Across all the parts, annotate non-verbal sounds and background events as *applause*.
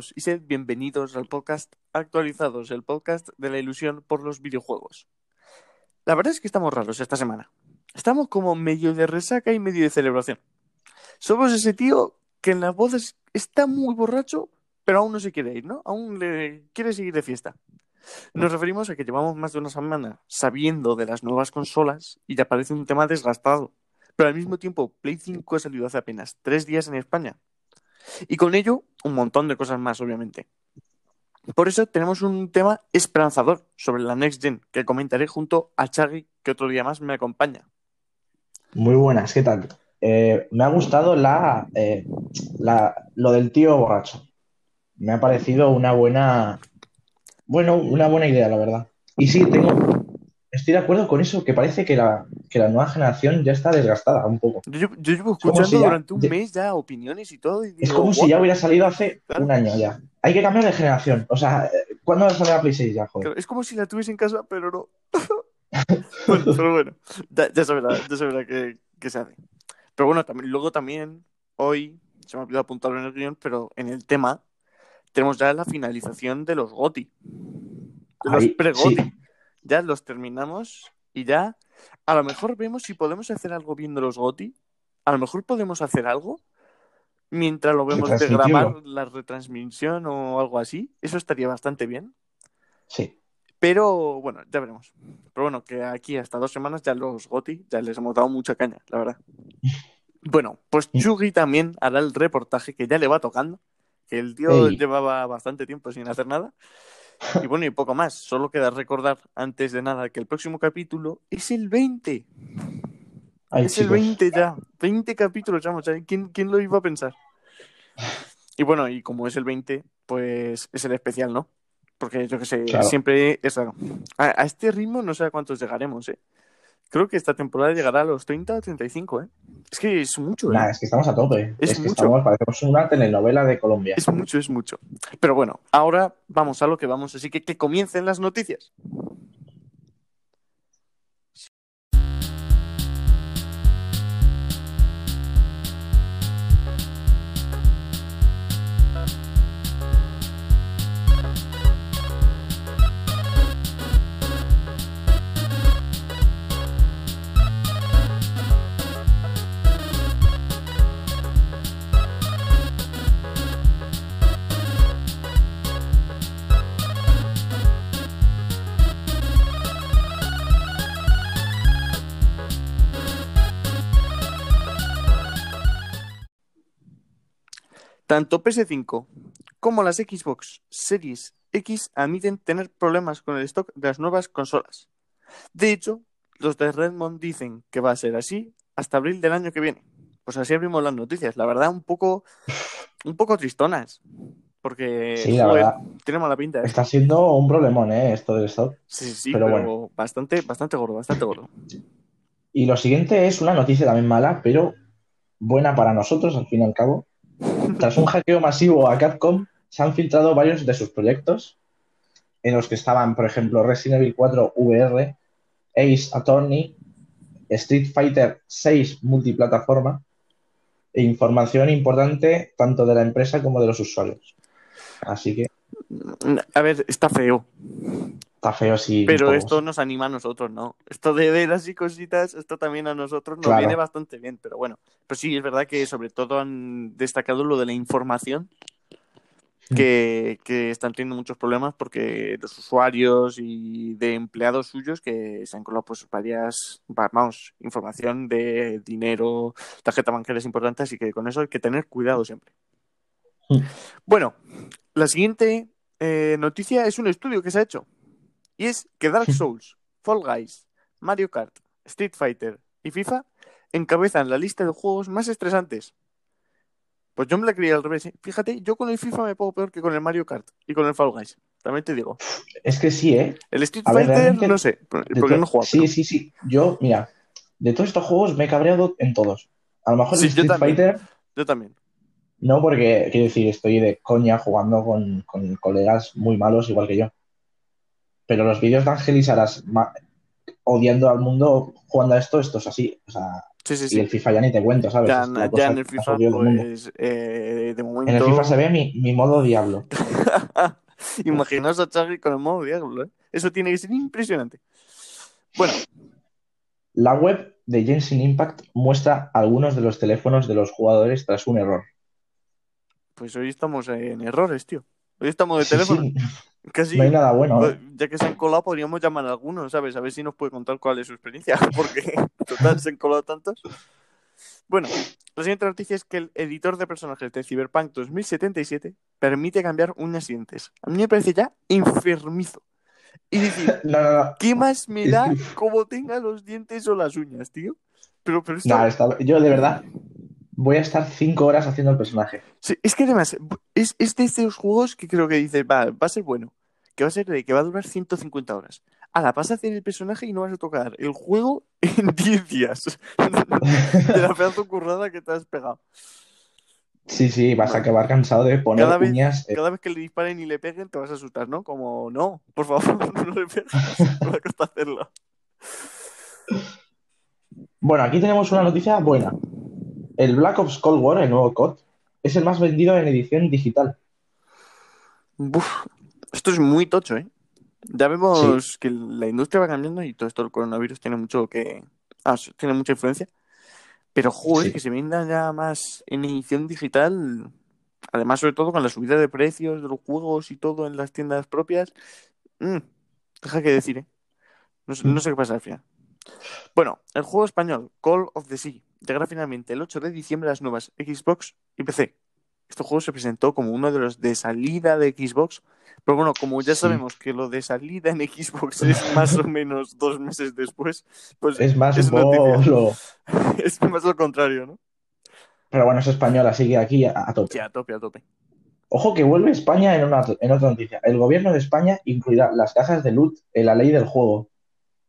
Y sed bienvenidos al podcast Actualizados, el podcast de la ilusión por los videojuegos. La verdad es que estamos raros esta semana. Estamos como medio de resaca y medio de celebración. Somos ese tío que en las bodas está muy borracho, pero aún no se quiere ir, ¿no? Aún le quiere seguir de fiesta. Nos referimos a que llevamos más de una semana sabiendo de las nuevas consolas y ya parece un tema desgastado. Pero al mismo tiempo, Play 5 ha salido hace apenas tres días en España. Y con ello, un montón de cosas más, obviamente. Por eso tenemos un tema esperanzador sobre la Next Gen que comentaré junto a Chagui, que otro día más me acompaña. Muy buenas, ¿qué tal? Eh, me ha gustado la, eh, la, lo del tío borracho. Me ha parecido una buena, bueno, una buena idea, la verdad. Y sí, tengo, estoy de acuerdo con eso, que parece que la, que la nueva generación ya está desgastada un poco. Yo, yo llevo escuchando si ya- durante un mes ya opiniones y todo. Y Es como si ya hubiera salido hace Claro. un año ya. Hay que cambiar de generación. O sea, eh, ¿cuándo va a salir la Play 6 ya, joder? Es como si la tuviese en casa, pero no. *laughs* bueno, pero bueno, ya, se verá, ya se verá qué, qué se hace. Pero bueno, también, luego también, hoy, se me ha olvidado apuntarlo en el guion, pero en el tema, tenemos ya la finalización de los GOTI. De los pre-GOTI. sí. Ya los terminamos y ya, a lo mejor vemos si podemos hacer algo viendo los GOTI. A lo mejor podemos hacer algo mientras lo vemos de grabar la retransmisión o algo así. Eso estaría bastante bien. Sí. Pero bueno, ya veremos. Pero bueno, que aquí hasta dos semanas ya los GOTI ya les hemos dado mucha caña, la verdad. *laughs* Bueno, pues Chugi también hará el reportaje que ya le va tocando. Que el tío Ey. llevaba bastante tiempo sin hacer nada. Y bueno, y poco más. Solo queda recordar antes de nada que el próximo capítulo es el 20. Ay, es el chicos. 20 ya. 20 capítulos. ¿eh? ¿Quién, ¿Quién lo iba a pensar? Y bueno, y como es el 20, pues es el especial, ¿no? Porque yo que sé, Claro. siempre es raro. A, a este ritmo no sé a cuántos llegaremos, ¿eh? Creo que esta temporada llegará a los 30 o 35, ¿eh? Es que es mucho, ¿eh? Nah, es que estamos a tope. Es Es, que mucho. estamos, parecemos una telenovela de Colombia. Es mucho, es mucho. Pero bueno, ahora vamos a lo que vamos, así que que comiencen las noticias. Tanto PS5 como las Xbox Series X admiten tener problemas con el stock de las nuevas consolas. De hecho, los de Redmond dicen que va a ser así hasta abril del año que viene. Pues así abrimos las noticias. La verdad, un poco, un poco tristonas. Porque Sí, la joder, verdad. tiene mala pinta. ¿eh? Está siendo un problemón, ¿eh? Esto del stock. Sí, sí, sí, pero pero, bueno. bastante, bastante gordo, bastante gordo. Y lo siguiente es una noticia también mala, pero buena para nosotros, al fin y al cabo. Tras un hackeo masivo a Capcom, se han filtrado varios de sus proyectos, en los que estaban, por ejemplo, Resident Evil 4 VR, Ace Attorney, Street Fighter 6 multiplataforma, e información importante tanto de la empresa como de los usuarios. Así que A ver, está feo. está feo si. Pero esto nos anima a nosotros, ¿no? Esto de ver así cositas, esto también a nosotros nos Claro. viene bastante bien, pero bueno. Pero sí, es verdad que sobre todo han destacado lo de la información, que, que están teniendo muchos problemas porque los usuarios y de empleados suyos que se han colado pues varias, va- vamos, información de dinero, tarjeta bancaria es importante, así que con eso hay que tener cuidado siempre. Mm. Bueno, la siguiente eh, noticia es un estudio que se ha hecho. Y es que Dark Souls, Fall Guys, Mario Kart, Street Fighter y FIFA encabezan la lista de juegos más estresantes. Pues yo me la creía al revés. ¿eh? Fíjate, yo con el FIFA me pongo peor que con el Mario Kart y con el Fall Guys. También te digo. Es que sí, ¿eh? El Street A ver, Fighter, no sé, porque no jugado. Sí, sí, sí. Yo, mira, de todos estos juegos me he cabreado en todos. A lo mejor Sí, el Street. Fighter Yo también. No, porque quiero decir, estoy de coña jugando con, con colegas muy malos igual que yo. Pero los vídeos de Ángelis Aras ma- odiando al mundo jugando a esto, esto es así. O sea, Sí, sí, Y sí. el FIFA ya ni te cuento, ¿sabes? Ya, cosa en el FIFA, pues, eh, de momento... En el FIFA se ve mi, mi modo diablo. *laughs* Imaginaos a Xavi con el modo diablo, ¿eh? Eso tiene que ser impresionante. Bueno, La web de Genshin Impact muestra algunos de los teléfonos de los jugadores tras un error. Pues hoy estamos en errores, tío. Hoy estamos de teléfono. sí, Casi, no hay nada bueno. pues, ¿eh? ya que se han colado, podríamos llamar a algunos, ¿sabes? A ver si nos puede contar cuál es su experiencia. *laughs* Porque, total, se han colado tantos. Bueno, la siguiente noticia es que el editor de personajes de Cyberpunk 2077 permite cambiar uñas y dientes. A mí me parece ya enfermizo. Y decir, *laughs* No, no, no. ¿qué más me da *laughs* como tenga los dientes o las uñas, tío? Pero, pero está- Yo de verdad voy a estar cinco horas haciendo el personaje. Sí, es que además es, es de estos juegos que creo que dices, va, va a ser bueno, que va a ser de que va a durar 150 horas. Ahora, vas a hacer el personaje y no vas a tocar el juego *laughs* en 10 días. *laughs* de la pedazo currada que te has pegado. Sí, sí, vas a acabar cansado de poner Cada vez- uñas. eh, Cada vez que le disparen y le peguen, te vas a asustar, ¿no? Como, no, por favor, *laughs* no le pegues, me va a costar hacerlo. Bueno, aquí tenemos una noticia buena. El Black Ops Cold War, el nuevo COD, es el más vendido en edición digital. Buf, esto es muy tocho, ¿eh? Ya vemos que la industria va cambiando y todo esto del coronavirus tiene mucho que... ah, tiene mucha influencia. Pero, joder, Sí. que se venda ya más en edición digital, además, sobre todo con la subida de precios de los juegos y todo en las tiendas propias, mm, deja que decir, ¿eh? No, no sé qué pasa al final. Bueno, el juego español Call of the Sea llegará finalmente el 8 de diciembre las nuevas Xbox y PC. Este juego se presentó como uno de los de salida de Xbox, pero bueno, como ya Sí. sabemos que lo de salida en Xbox es más o menos dos meses después, pues Es más es *laughs* es más lo contrario, ¿no? Pero bueno, es española, sigue aquí a, a tope. Sí, a tope, a tope. Ojo que vuelve España en, una, en otra noticia. El gobierno de España incluirá las cajas de loot en la ley del juego,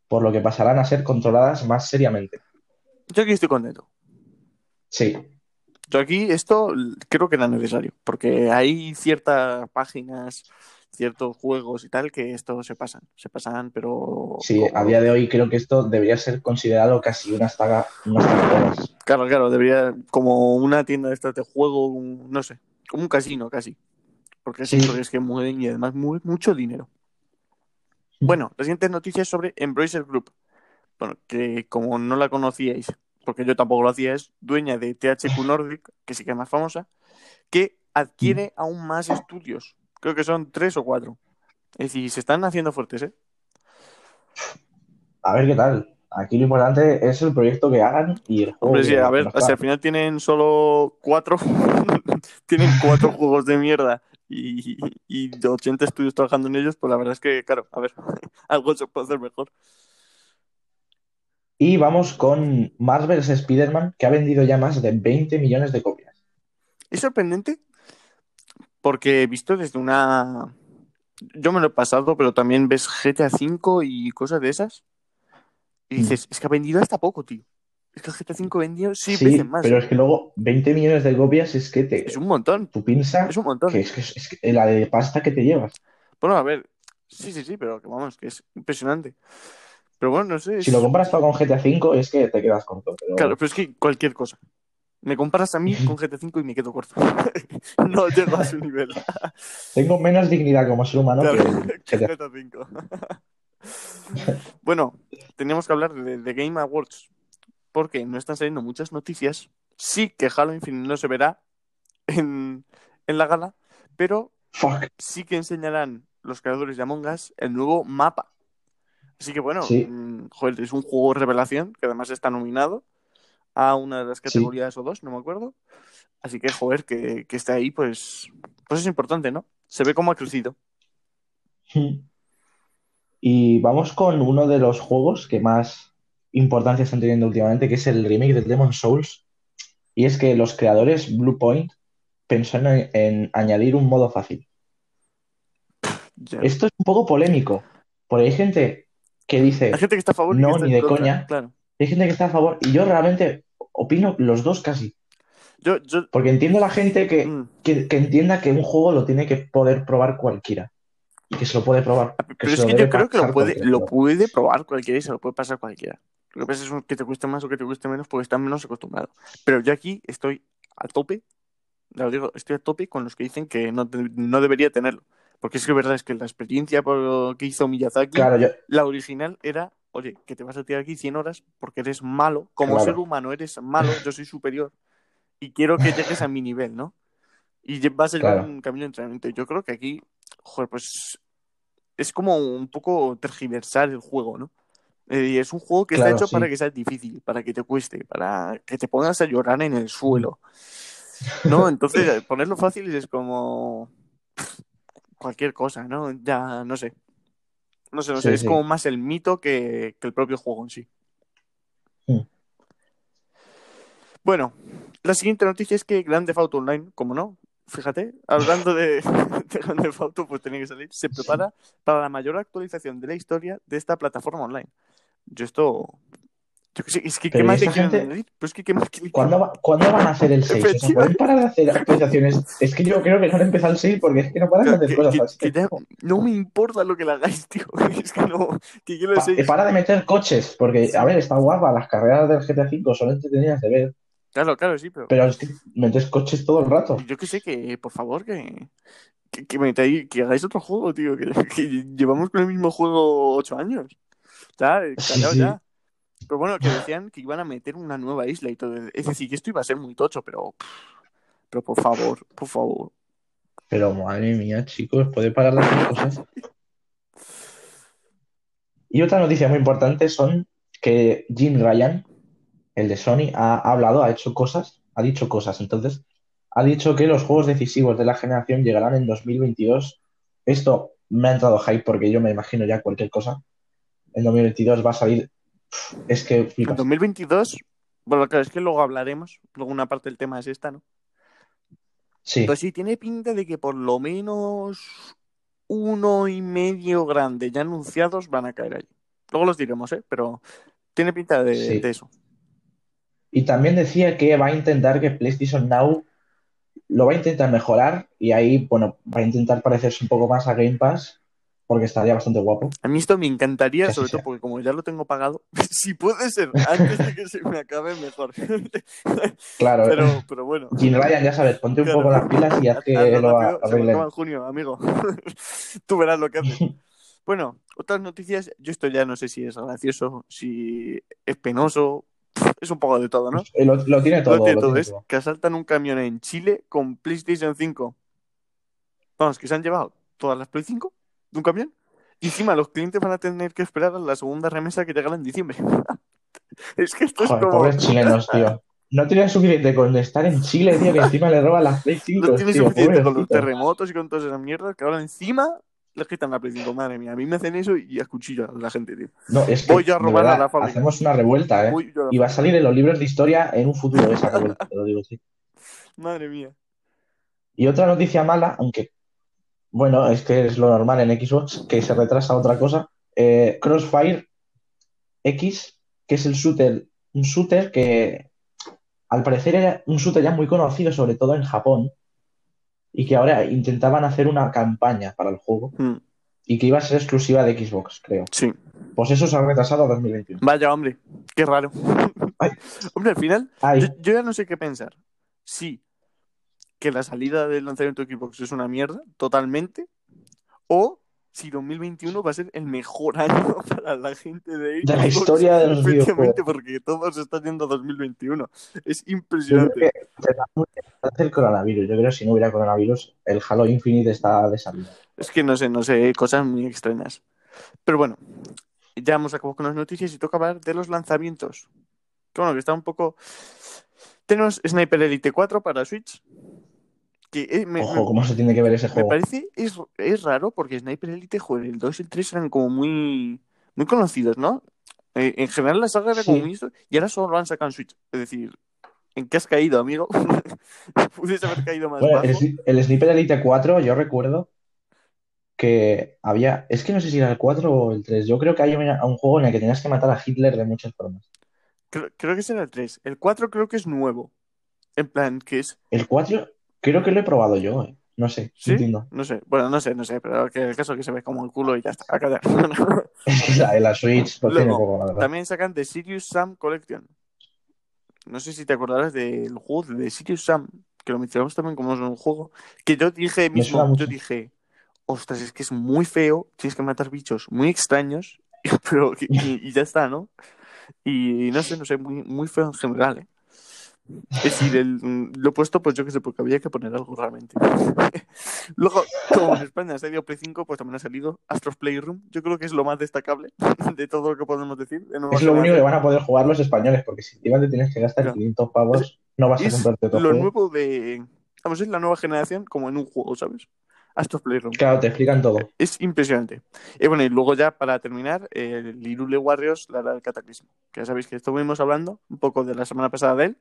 por lo que pasarán a ser controladas más seriamente. Yo aquí estoy contento. Sí, Yo aquí esto creo que era necesario, porque hay ciertas páginas, ciertos juegos y tal que esto se pasan, se pasan, pero sí, a día de hoy creo que esto debería ser considerado casi una saga, juegos. Claro, claro, debería como una tienda de estas de juego, un- no sé, como un casino casi, porque Sí. es que mueven y además mueven mucho dinero. Bueno, la siguiente noticia es sobre Embracer Group. Bueno, que como no la conocíais, porque yo tampoco lo hacía, es dueña de THQ Nordic, que sí que es más famosa, que adquiere aún más estudios. Creo que son tres o cuatro. Es decir, se están haciendo fuertes, ¿eh? A ver qué tal. Aquí lo importante es el proyecto que hagan y el juego. Hombre, sí, a ver, hagan. al final tienen solo cuatro, *laughs* tienen cuatro *laughs* juegos de mierda y, y 80 estudios trabajando en ellos, pues la verdad es que, claro, a ver, *laughs* algo se puede hacer mejor. Y vamos con Marvel's Spider-Man, que ha vendido ya más de 20 millones de copias. Es sorprendente porque he visto desde una... Yo me lo he pasado, pero también ves GTA V y cosas de esas. Y dices, es que ha vendido hasta poco, tío. Es que el GTA V vendido seis Sí, veces más. pero es que luego 20 millones de copias es que te, Es un montón, tú piensas es un montón. que es, que es- es que la de pasta que te llevas. Bueno, a ver, sí, sí, sí, pero que vamos, que es impresionante. Pero bueno, no sé. Si lo comparas todo con GTA V es que te quedas corto. Pero Claro, pero es que cualquier cosa. Me comparas a mí *laughs* con GTA V y me quedo corto. *laughs* no llego a su nivel. *laughs* tengo menos dignidad como ser humano Claro, que GTA. V. bueno, teníamos que hablar de, de Game Awards. Porque no están saliendo muchas noticias. Sí que Halo Infinite no se verá en, en la gala, pero Fuck. sí que enseñarán los creadores de Among Us el nuevo mapa. Así que bueno, Sí. mm, joder, es un juego revelación que además está nominado a una de las categorías o dos, no me acuerdo. Así que, joder, que, que esté ahí, pues, pues es importante, ¿no? Se ve cómo ha crecido. *laughs* Y vamos con uno de los juegos que más importancia están teniendo últimamente, que es el remake de Demon Souls. Y es que los creadores Bluepoint pensaron en, en añadir un modo fácil. Esto es un poco polémico, porque hay gente que dice, Hay gente que está a favor No, ni de contra, coña. Claro. hay gente que está a favor, y yo realmente opino los dos casi, Yo, yo, porque entiendo a la gente que, mm, que, que entienda que un juego lo tiene que poder probar cualquiera, y que se lo puede probar. pero se es que yo creo que lo puede, lo pero- puede probar cualquiera y se lo puede pasar cualquiera. Lo que pasa es que te cueste más o que te cueste menos porque estás menos acostumbrado. Pero yo aquí estoy a tope, lo digo, estoy a tope con los que dicen que no, no debería tenerlo. Porque es que verdad es que la experiencia por- que hizo Miyazaki, Claro, yo, la original era, oye, que te vas a tirar aquí 100 horas porque eres malo, como Claro. ser humano eres malo, yo soy superior y quiero que llegues a mi nivel, ¿no? Y vas a Claro. un camino de entrenamiento. Yo creo que aquí, joder, pues es como un poco tergiversar el juego, ¿no? Eh, y es un juego que está hecho sí. para que sea difícil, para que te cueste, para que te pongas a llorar en el suelo. ¿No? *laughs* Entonces, ponerlo fácil es como cualquier cosa, ¿no? Ya, no sé. No sé, no sé, Sí, es sí. como más el mito que, que el propio juego en sí. Bueno, la siguiente noticia es que Grand Theft Auto Online, como no, fíjate, hablando de, *laughs* de Grand Theft Auto, pues tenía que salir, se prepara para la mayor actualización de la historia de esta plataforma online. Yo esto... Yo qué sé, es que es que ¿qué más quieren- ¿cuándo, va- ¿cuándo van a hacer el 6? O sea, ¿pueden parar de hacer actualizaciones? Es que yo creo que no han empezado el 6 porque es que no paran de hacer que- cosas que- así. que ya no me importa lo que le hagáis, *laughs* tío. Es que no. Que quiero Pa- seis. para de meter coches, porque, a ver, está guapa, las carreras del GTA V son entretenidas de ver, Claro, claro, sí, pero. pero es que metes coches todo el rato. Yo que sé que, por favor, que. Que, que, metáis- que hagáis otro juego, tío. Que, *laughs* que llevamos con el mismo juego ocho años. Ya, eh, Sí, sí. ya. Pero bueno, que decían que iban a meter una nueva isla y todo. Es decir, que esto iba a ser muy tocho, pero. Pero por favor, por favor. Pero madre mía, chicos, puede parar hacer cosas. Y otra noticia muy importante son que Jim Ryan, el de Sony, ha hablado, ha hecho cosas, ha dicho cosas. Entonces, ha dicho que los juegos decisivos de la generación llegarán en 2022. Esto me ha entrado hype porque yo me imagino ya cualquier cosa. En 2022 va a salir. Es que En flipas. 2022. Bueno, claro, es que luego hablaremos. Luego una parte del tema es esta, ¿no? Sí, Pues sí, tiene pinta de que por lo menos uno y medio grande ya anunciados van a caer allí. Luego los diremos, ¿eh? Pero tiene pinta de, Sí. de eso. Y también decía que va a intentar que PlayStation Now lo va a intentar mejorar y ahí, bueno, va a intentar parecerse un poco más a Game Pass porque estaría bastante guapo. A mí esto me encantaría, Que sobre todo sea. porque como ya lo tengo pagado, *laughs* si puede ser antes de que se me acabe, mejor. *laughs* Claro, pero, pero bueno. Jim Ryan, ya sabes, ponte un poco las pilas y haz que Hazlo lo rápido, se me arreglen. en junio, amigo. *laughs* Tú verás lo que haces. Bueno, otras noticias, yo esto ya no sé si es gracioso, si es penoso, es un poco de todo, ¿no? Eh, Lo, lo tiene todo, Lo tiene lo todo, tiene es todo. que asaltan un camión en Chile con PlayStation 5. Vamos, que se han llevado todas las Play 5 de un camión. Y encima los clientes van a tener que esperar a la segunda remesa que llegará en diciembre. *laughs* es que esto es como... pobres chilenos, tío. No tienen suficiente con estar en Chile, tío, que encima le roban las Play 5, No tiene tío, suficiente con los pobrecito. terremotos y con todas esas mierdas que ahora encima les quitan la Play 5. Madre mía, a mí me hacen eso y a cuchillo a la gente, tío. No, es que, Voy yo a robar a verdad, la fábrica. hacemos una revuelta, ¿eh? Yo Y va a salir en los libros de historia en un futuro esa revuelta, te lo digo, sí. *laughs* Madre mía. Y otra noticia mala, aunque, bueno, es que es lo normal en Xbox, que se retrasa otra cosa. eh, Crossfire X, que es el shooter, un shooter que al parecer era un shooter ya muy conocido, sobre todo en Japón, y que ahora intentaban hacer una campaña para el juego Mm, y que iba a ser exclusiva de Xbox, creo. Sí. Pues eso se ha retrasado a 2021. Vaya, hombre. Qué raro. Ay. *laughs* hombre, al final, yo ya no sé qué pensar. Sí, que la salida del lanzamiento de Xbox es una mierda, totalmente. O si 2021 va a ser el mejor *laughs* año para la gente de de la historia de los Efectivamente, videojuegos. porque todo se está yendo a 2021. Es impresionante. el coronavirus. Yo creo que si no hubiera coronavirus, el Halo Infinite está de salida. Es que no sé, no sé, cosas muy extrañas. Pero bueno, ya hemos acabado con las noticias y toca hablar de los lanzamientos. Que bueno, que está un poco. Tenemos Sniper Elite 4 para Switch. Que eh, me, Ojo, me- cómo se tiene que ver ese me juego. parece es, es raro porque Sniper Elite, joder, el 2 y el 3 eran como muy, muy conocidos, ¿no? Eh, en general la saga era como Sí. muy esto, y ahora solo lo han sacado en Switch. Es decir, ¿en qué has caído, amigo? *laughs* Pudiese haber caído más Bueno, bajo. el, el Sniper Elite 4, yo recuerdo que había. Es que no sé si era el 4 o el 3. Yo creo que hay un, un juego en el que tenías que matar a Hitler de muchas formas. Creo, creo que será el 3. El 4 creo que es nuevo. En plan, que es El 4, creo que lo he probado yo, eh. No sé, ¿Sí? entiendo. No sé. Bueno, no sé, no sé, pero que el caso es que se ve como el culo y ya está. *laughs* La, la Switch pues, Luego, tiene poco, la verdad. También sacan The Sirius Sam Collection. No sé si te acordarás del juego de Sirius Sam, que lo mencionamos también como un juego, que yo dije mismo, yo dije, ostras, es que es muy feo, tienes que matar bichos muy extraños, *laughs* pero y, y ya está, ¿no? Y, no sé, no sé, muy, muy feo en general, ¿eh? Es decir, el- lo he puesto, pues yo que sé, porque había que poner algo realmente. *laughs* Luego, como en España ha salido Play 5, pues también ha salido Astros Playroom. Yo creo que es lo más destacable *laughs* de todo lo que podemos decir. Es lo único que van a poder jugar los españoles, porque si encima te tienes que gastar Claro. 500 pavos, no vas a comprarte otro lo juego. nuevo de. Vamos, es la nueva generación como en un juego, ¿sabes? Astros Playroom. Claro, te explican todo. Es impresionante. Y bueno, y luego ya para terminar, el Irule Warriors, la era del Cataclismo. Que ya sabéis que estuvimos hablando un poco de la semana pasada de él.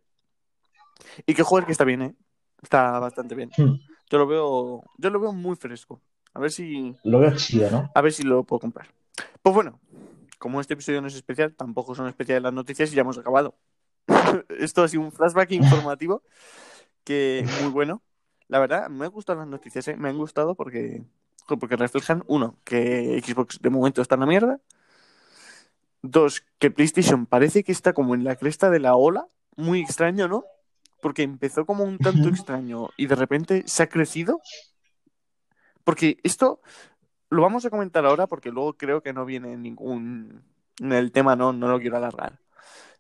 Y que joder que está bien, ¿eh? Está bastante bien. Hmm. Yo lo veo, yo lo veo muy fresco. A ver si, Lo veo chido, ¿no? a ver si lo puedo comprar. Pues bueno, como este episodio no es especial, tampoco son especiales las noticias y ya hemos acabado. *laughs* Esto ha sido un flashback informativo que muy bueno. La verdad, me han gustado las noticias, ¿eh? Me han gustado porque, porque reflejan, uno, que Xbox de momento está en la mierda. Dos, que PlayStation parece que está como en la cresta de la ola. Muy extraño, ¿no? Porque empezó como un tanto extraño y de repente se ha crecido. Porque esto lo vamos a comentar ahora porque luego creo que no viene ningún... El tema no, no lo quiero alargar.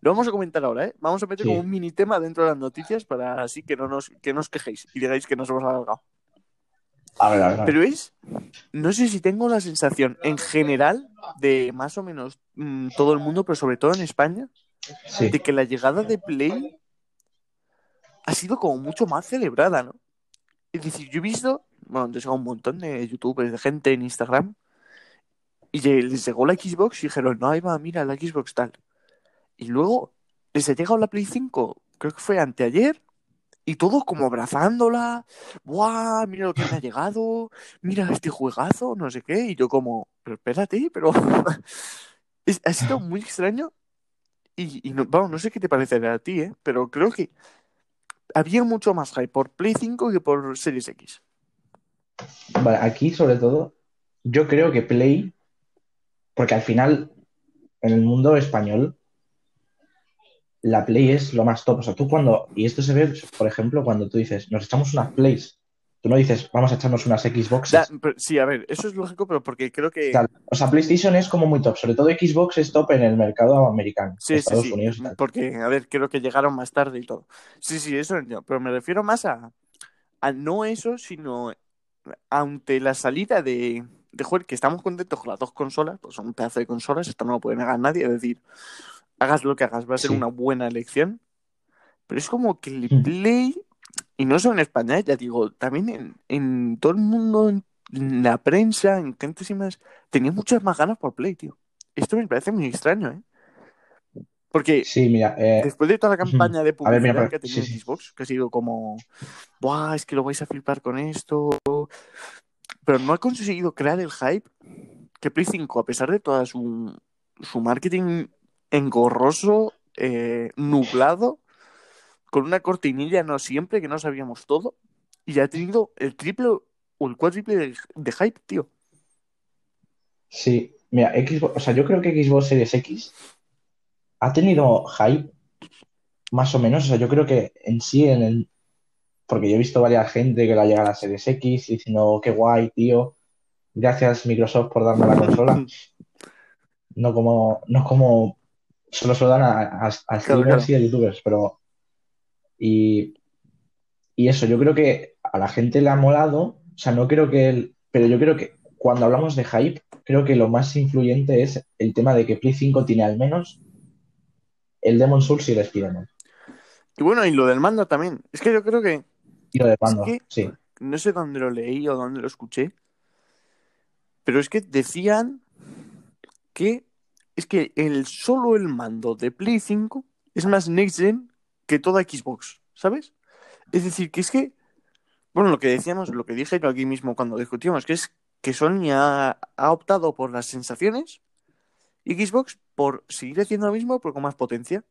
Lo vamos a comentar ahora, ¿eh? Vamos a meter Sí. como un mini tema dentro de las noticias para así que no nos, que no os quejéis y digáis que nos hemos alargado. A ver, a ver. a ver. Pero es, no sé si tengo la sensación en general de más o menos mm, todo el mundo, pero sobre todo en España, Sí. de que la llegada de Play ha sido como mucho más celebrada, ¿no? Es decir, yo he visto, bueno, llegado un montón de youtubers, de gente en Instagram, y les llegó la Xbox y dijeron, no, ahí va, mira, la Xbox tal. Y luego les ha llegado la Play 5, creo que fue anteayer, y todos como abrazándola, ¡buah! Mira lo que me ha llegado, mira este juegazo, no sé qué, y yo como, pero espérate, pero... *laughs* Ha sido muy extraño y, y no, vamos, no sé qué te parecerá a ti, ¿eh? pero creo que había mucho más hype por Play 5 que por Series X. Vale, aquí sobre todo, yo creo que Play, porque al final, en el mundo español, la Play es lo más top. O sea, tú cuando, y esto se ve, por ejemplo, cuando tú dices, nos echamos unas Plays, tú no dices, vamos a echarnos unas pero- sí, a ver, eso es lógico, pero porque creo que... Tal. O sea, PlayStation es como muy top, sobre todo Xbox es top en el mercado americano, Sí, sí, Estados sí, Unidos y tal. porque, a ver, creo que llegaron más tarde y todo. Sí, sí, eso entiendo, pero me refiero más a, a no eso, sino ante la salida de, de joder, que estamos contentos con las dos consolas, pues son un pedazo de consolas, esto no lo puede negar nadie, es decir, hagas lo que hagas, va a ser Sí. una buena elección, pero es como que el Mm. Play, y no solo en España, ya digo, también en, en todo el mundo, en, en la prensa, en gente así más, tenía muchas más ganas por Play, tío. Esto me parece muy extraño, ¿eh? Porque Sí, mira, eh, Después de toda la campaña de A ver, mira, publicidad que ha tenido sí, sí. Xbox, que ha sido como, ¡buah! Es que lo vais a flipar con esto. Pero no ha conseguido crear el hype que Play 5, a pesar de toda su, su marketing engorroso, eh, nublado, con una cortinilla no siempre, que no sabíamos todo, y ha tenido el triple o el cuádruple de, de hype, tío. sí, mira, Xbox, o sea, yo creo que Xbox Series X ha tenido hype más o menos, o sea, yo creo que en sí, en el, porque yo he visto varias gente que la llega a la Series X diciendo, qué guay, tío, gracias Microsoft por darme la consola, *laughs* no como, no como, solo se lo dan a, a, a claro. y a youtubers, pero, y, y eso, yo creo que a la gente le ha molado, o sea, no creo que el, pero yo creo que cuando hablamos de hype, creo que lo más influyente es el tema de que Play 5 tiene al menos el Demon Souls y el Spider-Man. Y bueno, y lo del mando también. Es que yo creo que Y lo de mando, que- sí. no sé dónde lo leí o dónde lo escuché, pero es que decían que es que el solo el mando de Play 5 es más next gen que toda Xbox, ¿sabes? Es decir, que es que, bueno, lo que decíamos, lo que dije yo aquí mismo cuando discutíamos, que es que Sony ha, ha optado por las sensaciones y Xbox por seguir haciendo lo mismo, pero con más potencia.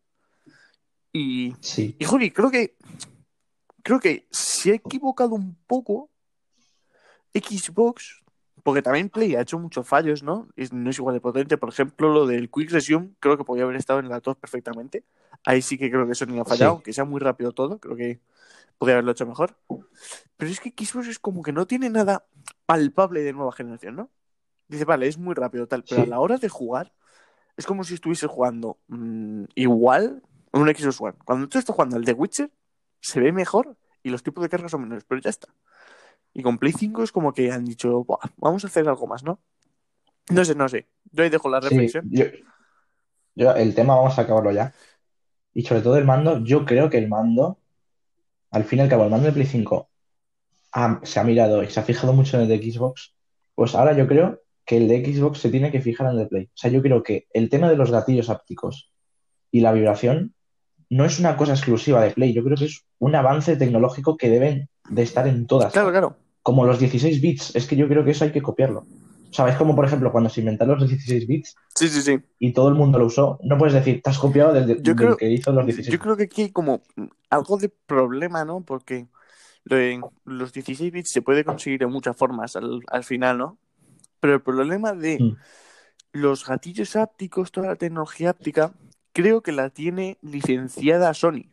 Y, Sí, y Juli, creo que creo que se ha equivocado un poco Xbox, porque también Play ha hecho muchos fallos, ¿no? Es- no es igual de potente. Por ejemplo, lo del Quick Resume, creo que podría haber estado en la 2 perfectamente. Ahí sí que creo que Sony ha fallado, Sí. aunque sea muy rápido todo, creo que podría haberlo hecho mejor. Pero es que Xbox es como que no tiene nada palpable de nueva generación, ¿no? Dice, vale, es muy rápido tal, pero Sí. a la hora de jugar es como si estuviese jugando mm, igual en un Xbox One. Cuando tú estás jugando al The Witcher, se ve mejor y los tipos de carga son menores, pero ya está. Y con Play 5 es como que han dicho, "Buah, vamos a hacer algo más, ¿no? No sé, no sé. Yo ahí dejo la Sí, reflexión. yo, yo- el tema vamos a acabarlo ya. Y sobre todo el mando, yo creo que el mando, al fin y al cabo, el mando de Play 5 ha- se ha mirado y se ha fijado mucho en el de Xbox. Pues ahora yo creo que el de Xbox se tiene que fijar en el de Play. O sea, yo creo que el tema de los gatillos ápticos y la vibración no es una cosa exclusiva de Play. Yo creo que es un avance tecnológico que deben de estar en todas. Claro, claro. Como los 16 bits. Es que yo creo que eso hay que copiarlo. O sea, es como, por ejemplo, cuando se inventaron los 16 bits Sí, sí, sí. y todo el mundo lo usó, no puedes decir, te has copiado del, que hizo los 16. Yo creo que aquí hay como algo de problema, ¿no? Porque los 16 bits se puede conseguir de muchas formas al, al final, ¿no? Pero el problema de Mm. los gatillos ápticos, toda la tecnología áptica, creo que la tiene licenciada Sony.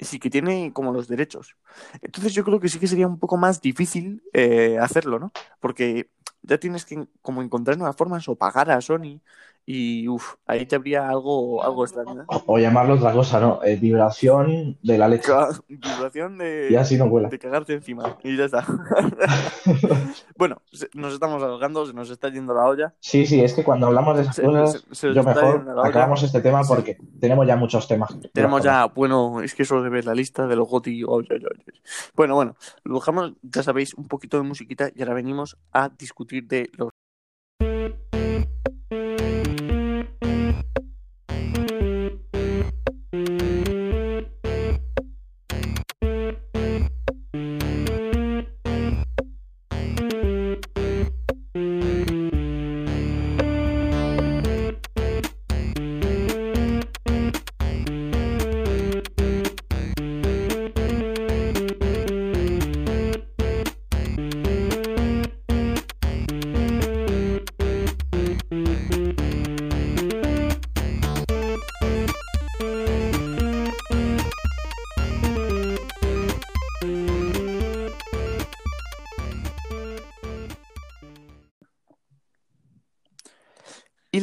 Sí que tiene como los derechos. Entonces yo creo que sí que sería un poco más difícil eh, hacerlo, ¿no? Porque ya tienes que como encontrar nuevas formas o pagar a Sony y uff, ahí te habría algo, algo extraño. ¿eh? O, llamarlo otra cosa, ¿no? Eh, vibración de la leche. *laughs* Vibración de, Y así no vuela. de cagarte encima. Y ya está. *laughs* bueno, nos estamos ahogando, se nos está yendo la olla. Sí, sí, es que cuando hablamos de esas Se- cosas, se- se nos yo mejor acabamos este tema porque tenemos ya muchos temas. Tenemos ya, bueno, es que eso de ver la lista de los ay, ay, ay, ay. Bueno, bueno, lo dejamos, ya sabéis, un poquito de musiquita y ahora venimos a discutir de los.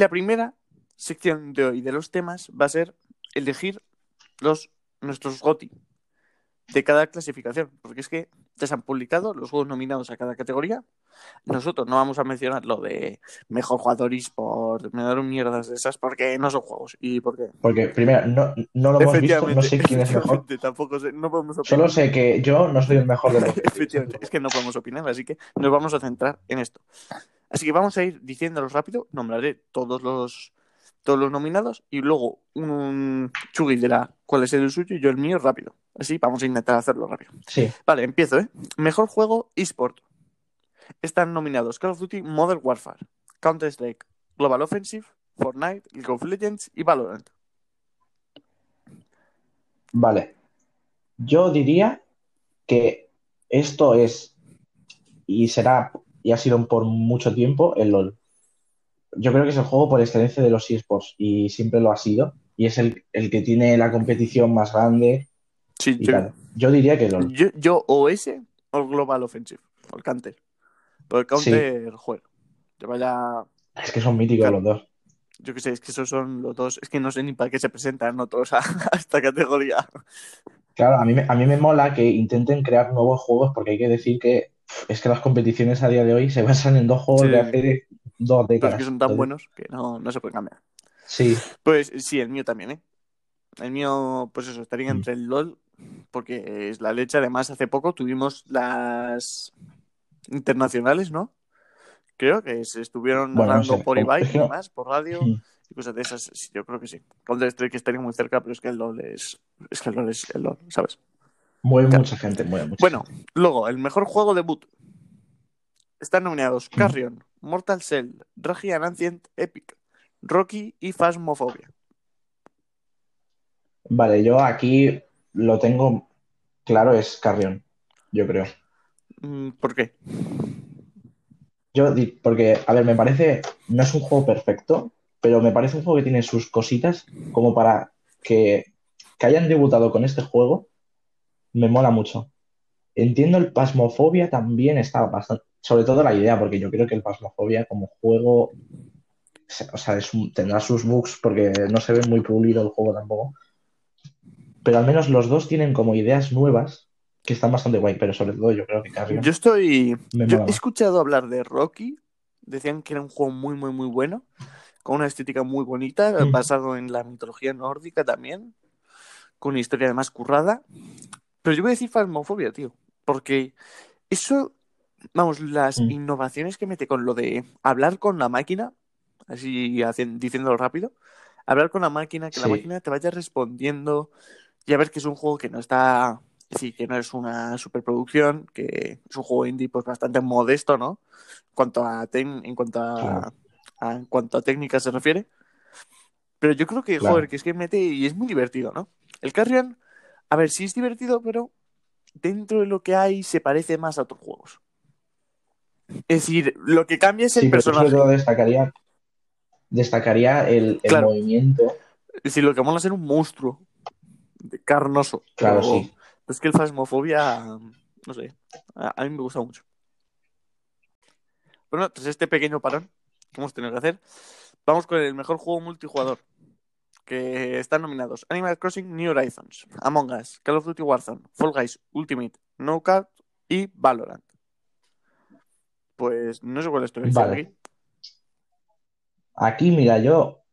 La primera sección de hoy de los temas va a ser elegir los nuestros GOTY de cada clasificación, porque es que ya se han publicado los juegos nominados a cada categoría. Nosotros no vamos a mencionar lo de mejor jugador eSport, me daron mierdas de esas porque no son juegos y porque Porque primero, no, no lo hemos visto, no sé quién es mejor. *laughs* tampoco sé, no podemos opinar. Solo sé que yo no soy el mejor de los *laughs* Efectivamente, es que no podemos opinar, así que nos vamos a centrar en esto. Así que vamos a ir diciéndolos rápido, nombraré todos los todos los nominados y luego un Chugi dirá cuál es el suyo y yo el mío rápido. Así vamos a intentar hacerlo rápido. Sí, Vale, empiezo, ¿eh? Mejor juego eSport. Están nominados Call of Duty Modern Warfare, Counter-Strike, Global Offensive, Fortnite, League of Legends y Valorant. vale. Yo diría que esto es y será y ha sido por mucho tiempo el LOL. Yo creo que es el juego por excelencia de los eSports y siempre lo ha sido. Y es el, el que tiene la competición más grande Sí, y yo, tal. Yo diría que LOL. yo, yo o ese o Global Offensive, o el Counter. Pero el Counter, te vaya Es que son míticos Claro. los dos. Yo qué sé, es que esos son los dos. Es que no sé ni para qué se presentan otros *laughs* a, a esta categoría. Claro, a mí, me- a mí me mola que intenten crear nuevos juegos porque hay que decir que es que las competiciones a día de hoy se basan en dos juegos Sí. de hace dos Pero décadas. es que son tan buenos que no, no se pueden cambiar. Sí, Pues sí, el mío también, ¿eh? El mío, pues eso, estaría Mm. entre el LOL, porque es la leche. Además, hace poco tuvimos las internacionales, ¿no? Creo que se estuvieron Bueno, no narrando sé, por es y no- demás, por radio Mm. y cosas de esas. Sí, yo creo que sí. Counter-Strike estaría muy cerca, pero es que el LOL es, es que el LOL es el LOL, ¿sabes? Mueve Claro. mucha gente, mueve mucha Bueno, gente. luego, el mejor juego debut. Están nominados Mm. Carrion, Mortal Cell, Ragi and Ancient, Epic, Rocky y Phasmophobia. Vale, yo aquí lo tengo claro, es Carrion, yo creo. Mm, ¿Por qué? Yo, porque, a ver, me parece, no es un juego perfecto, pero me parece un juego que tiene sus cositas como para que, que hayan debutado con este juego, me mola mucho. Entiendo el Pasmofobia también está bastante, sobre todo la idea, porque yo creo que el Pasmofobia como juego, o sea, es un- tendrá sus bugs porque no se ve muy pulido el juego tampoco. Pero al menos los dos tienen como ideas nuevas que están bastante guay, pero sobre todo yo creo que Carrion Yo estoy. Yo he escuchado hablar de Rocky. Decían que era un juego muy, muy, muy bueno. Con una estética muy bonita, Mm. basado en la mitología nórdica también. Con una historia además currada. Pero yo voy a decir Phasmophobia, tío. Porque eso. Vamos, las Mm. innovaciones que mete con lo de hablar con la máquina, así hacen, diciéndolo rápido, hablar con la máquina, que la máquina te vaya respondiendo, y a ver que es un juego que no está, sí, que no es una superproducción, que es un juego indie pues bastante modesto, ¿no? En cuanto a, en cuanto a, Claro. a- en cuanto a técnica se refiere. Pero yo creo que, Claro. joder, que es que mete y es muy divertido, ¿no? El Carrion, a ver, sí es divertido, pero dentro de lo que hay se parece más a otros juegos. Es decir, lo que cambia es el Sí, yo personaje. todo destacaría, destacaría el, el Claro. movimiento. Es decir, lo que mola es ser un monstruo de carnoso. Claro, Pero- sí. es que el Phasmophobia, no sé, a, a mí me gusta mucho. Bueno, tras este pequeño parón que hemos tenido que hacer, vamos con el mejor juego multijugador. Que están nominados Animal Crossing New Horizons, Among Us, Call of Duty Warzone, Fall Guys Ultimate, Knockout y Valorant. Pues no sé cuál es tu elección Vale. aquí. Aquí, mira, yo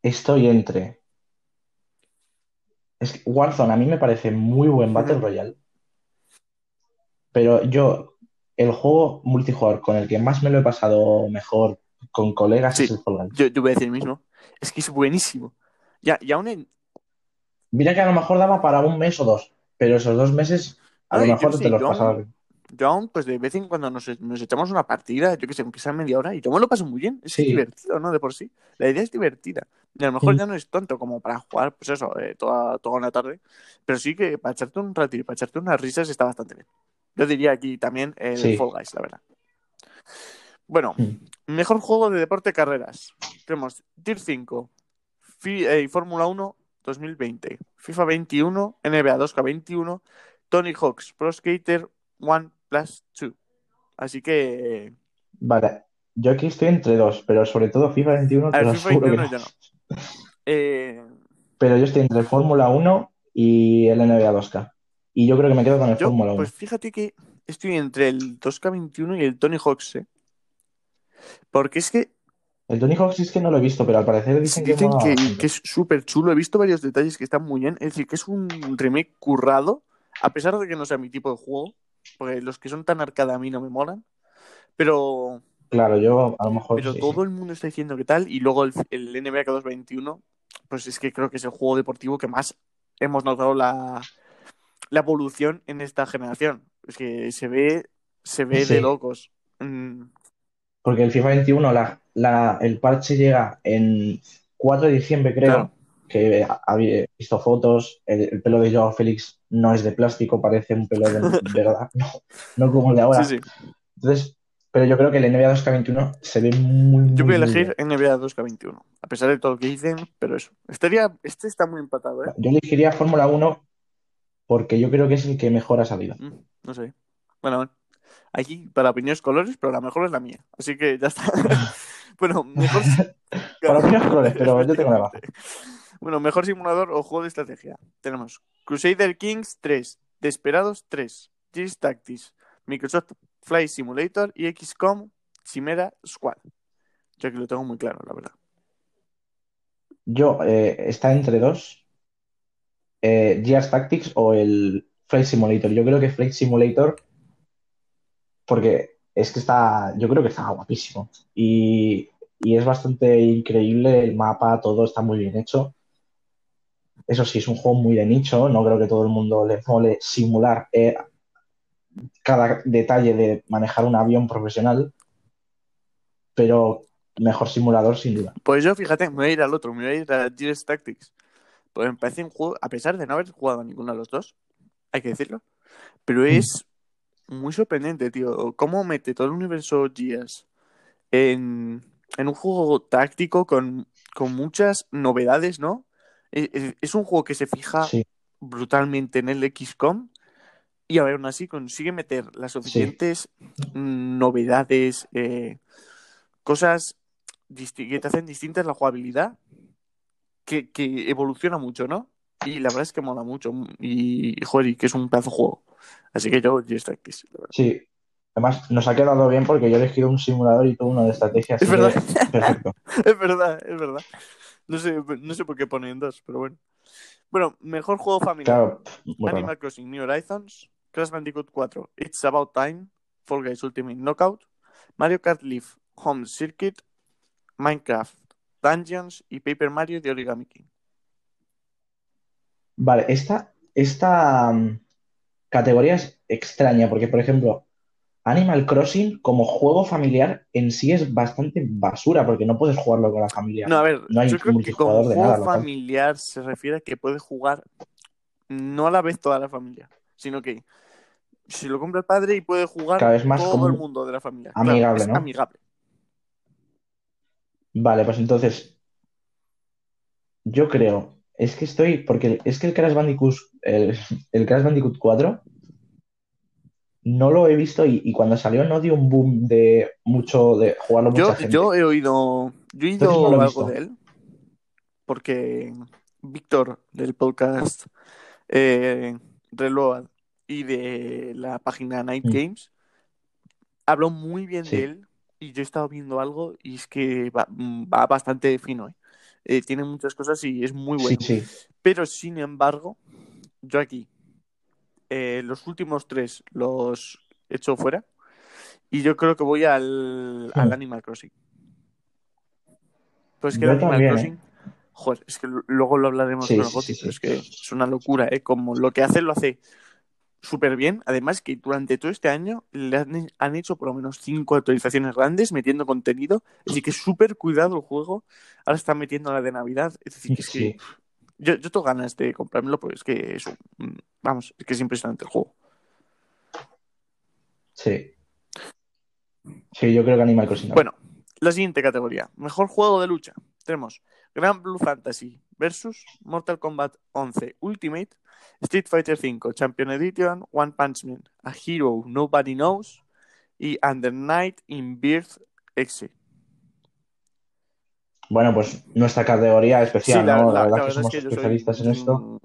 estoy entre. Es que Warzone a mí me parece muy buen Battle. Royale. Pero yo, el juego multijugador con el que más me lo he pasado mejor con colegas Sí. es el Fall Guys. Yo, yo voy a decir el mismo. Es que es buenísimo. Ya, y aún en, Mira que a lo mejor daba para un mes o dos, pero esos dos meses a lo y mejor sí, te los yo pasabas aún- bien. Yo aún, pues de vez en cuando nos, nos echamos una partida, yo que sé, aunque sea media hora, y yo me lo paso muy bien. Es Sí. divertido, ¿no? De por sí. La idea es divertida. Y a lo mejor ya no es tonto como para jugar, pues eso, eh, toda, toda una tarde. Pero sí que para echarte un ratito, para echarte unas risas está bastante bien. Yo diría aquí también el. Fall Guys, la verdad. Bueno, Mm. mejor juego de deporte carreras. Tenemos Tier 5, Fi- eh, Fórmula 1 2020, FIFA 21, NBA 2K21, Tony Hawk's Pro Skater 1 Plus 2. Así que, Vale, yo aquí estoy entre dos, pero sobre todo FIFA 21 a te ver, lo FIFA aseguro que 21 no. yo no. Eh, Pero yo estoy entre Fórmula 1 y el NBA 2K. Y yo creo que me quedo con el yo, Fórmula 1. pues fíjate que estoy entre el 2K21 y el Tony Hawk's, ¿eh? Porque es que El Tony Hawk sí es que no lo he visto, pero al parecer dicen, que Dicen mola que, bastante. que es súper chulo. He visto varios detalles que están muy bien. Es decir, que es un remake currado, a pesar de que no sea mi tipo de juego. Porque los que son tan arcade a mí no me molan. Pero, Claro, yo a lo mejor pero sí, todo sí. el mundo está diciendo que tal. Y luego el, el NBA K221, pues es que creo que es el juego deportivo que más hemos notado la, la evolución en esta generación. Es que se ve, se ve de locos. Mm, Porque el FIFA 21, la, la- el parche llega en 4 de diciembre, creo, Claro. que ha- había visto fotos, el, el pelo de Joao Félix no es de plástico, parece un pelo de *laughs* verdad, no, no como el de ahora. sí, sí. Entonces, pero yo creo que el NBA 2K21 se ve muy, Yo voy a elegir bien. NBA 2K21. A pesar de todo lo que dicen, pero eso. Estaría, este está muy empatado, ¿eh? Yo elegiría Fórmula 1 porque yo creo que es el que mejor ha salido. Mm, No sé. Bueno, bueno. Aquí para opiniones colores, pero la mejor es la mía. Así que ya está. *laughs* bueno, mejor. Para opiniones colores, pero yo tengo la baja. *laughs* Bueno, mejor simulador o juego de estrategia. Tenemos Crusader Kings 3, Desperados 3, Gears Tactics, Microsoft Flight Simulator y XCOM Chimera Squad. Yo aquí lo tengo muy claro, la verdad. Yo, eh, está entre dos, eh, Gears Tactics o el Flight Simulator. Yo creo que Flight Simulator, porque es que está, yo creo que está guapísimo. Y, y es bastante increíble el mapa, todo está muy bien hecho. Eso sí, es un juego muy de nicho, no creo que todo el mundo le mole simular eh, cada detalle de manejar un avión profesional, pero mejor simulador sin duda. Pues yo, fíjate, me voy a ir al otro, me voy a ir a Gears Tactics. Pues me parece un juego, a pesar de no haber jugado a ninguno de los dos, hay que decirlo, pero es muy sorprendente, tío. Cómo mete todo el universo Gears en, en un juego táctico con, con muchas novedades, ¿no? Es, es- es un juego que se fija Sí, brutalmente en el XCOM y aún así consigue meter las suficientes novedades, eh, cosas que te hacen distintas la jugabilidad, que, que evoluciona mucho, ¿no? Y la verdad es que mola mucho. Y, joder, y que es un pedazo de juego. Así que yo, la verdad. sí. Además, nos ha quedado bien porque yo he elegido un simulador y todo uno de estrategia. Es que verdad, *laughs* perfecto. *laughs* es verdad, es verdad. No sé, no sé por qué ponen dos, pero bueno. Bueno, mejor juego familiar. Claro, raro. Animal Crossing New Horizons, Crash Bandicoot 4, It's About Time, Fall Guys Ultimate Knockout, Mario Kart Live Home Circuit, Minecraft Dungeons y Paper Mario de Origami King. Vale, esta, esta mm, categoría es extraña porque, por ejemplo, Animal Crossing como juego familiar en sí es bastante basura porque no puedes jugarlo con la familia. No, a ver, No hay yo creo que como de juego nada, familiar se refiere a que puede jugar no a la vez toda la familia, sino que si lo compra el padre y puede jugar Cada vez más todo como el mundo de la familia. amigable, ¿no? amigable. Vale, pues entonces, yo creo, es que estoy, porque es que el Crash Bandicoot, el, el Crash Bandicoot 4 no lo he visto y, y cuando salió no dio un boom de mucho, de jugarlo mucha Yo, gente. yo he oído, yo he oído no algo visto. de él, porque Víctor del podcast eh, Reload y de la página Night Mm. Games habló muy bien Sí. de él y yo he estado viendo algo y es que va, mm, va bastante fino. ¿eh? Eh, tiene muchas cosas y es muy bueno. sí. Pero sin embargo, yo aquí, eh, los últimos tres los he hecho fuera y yo creo que voy al, al Hmm. Animal Crossing. Pues que Yo el Animal también, ¿eh? Crossing, joder, es que luego lo hablaremos con el Goti, pero es que es una locura, ¿eh? Como lo que hace, lo hace súper bien. Además que durante todo este año le han, han hecho por lo menos cinco actualizaciones grandes metiendo contenido. Así que súper cuidado el juego. Ahora están metiendo la de Navidad. Es decir, que es que yo, yo tengo ganas de comprármelo, porque es que eso, vamos, es que es impresionante el juego. Sí. Sí, yo creo que Animal Crossing. Bueno, la siguiente categoría. Mejor juego de lucha. Tenemos Grand Blue Fantasy versus Mortal Kombat 11 Ultimate, Street Fighter V Champion Edition, One Punch Man, A Hero Nobody Knows y Under Night in Birth X. Bueno, pues nuestra categoría especial, Sí, la, ¿no? la- La verdad la que somos es que yo soy especialistas en esto.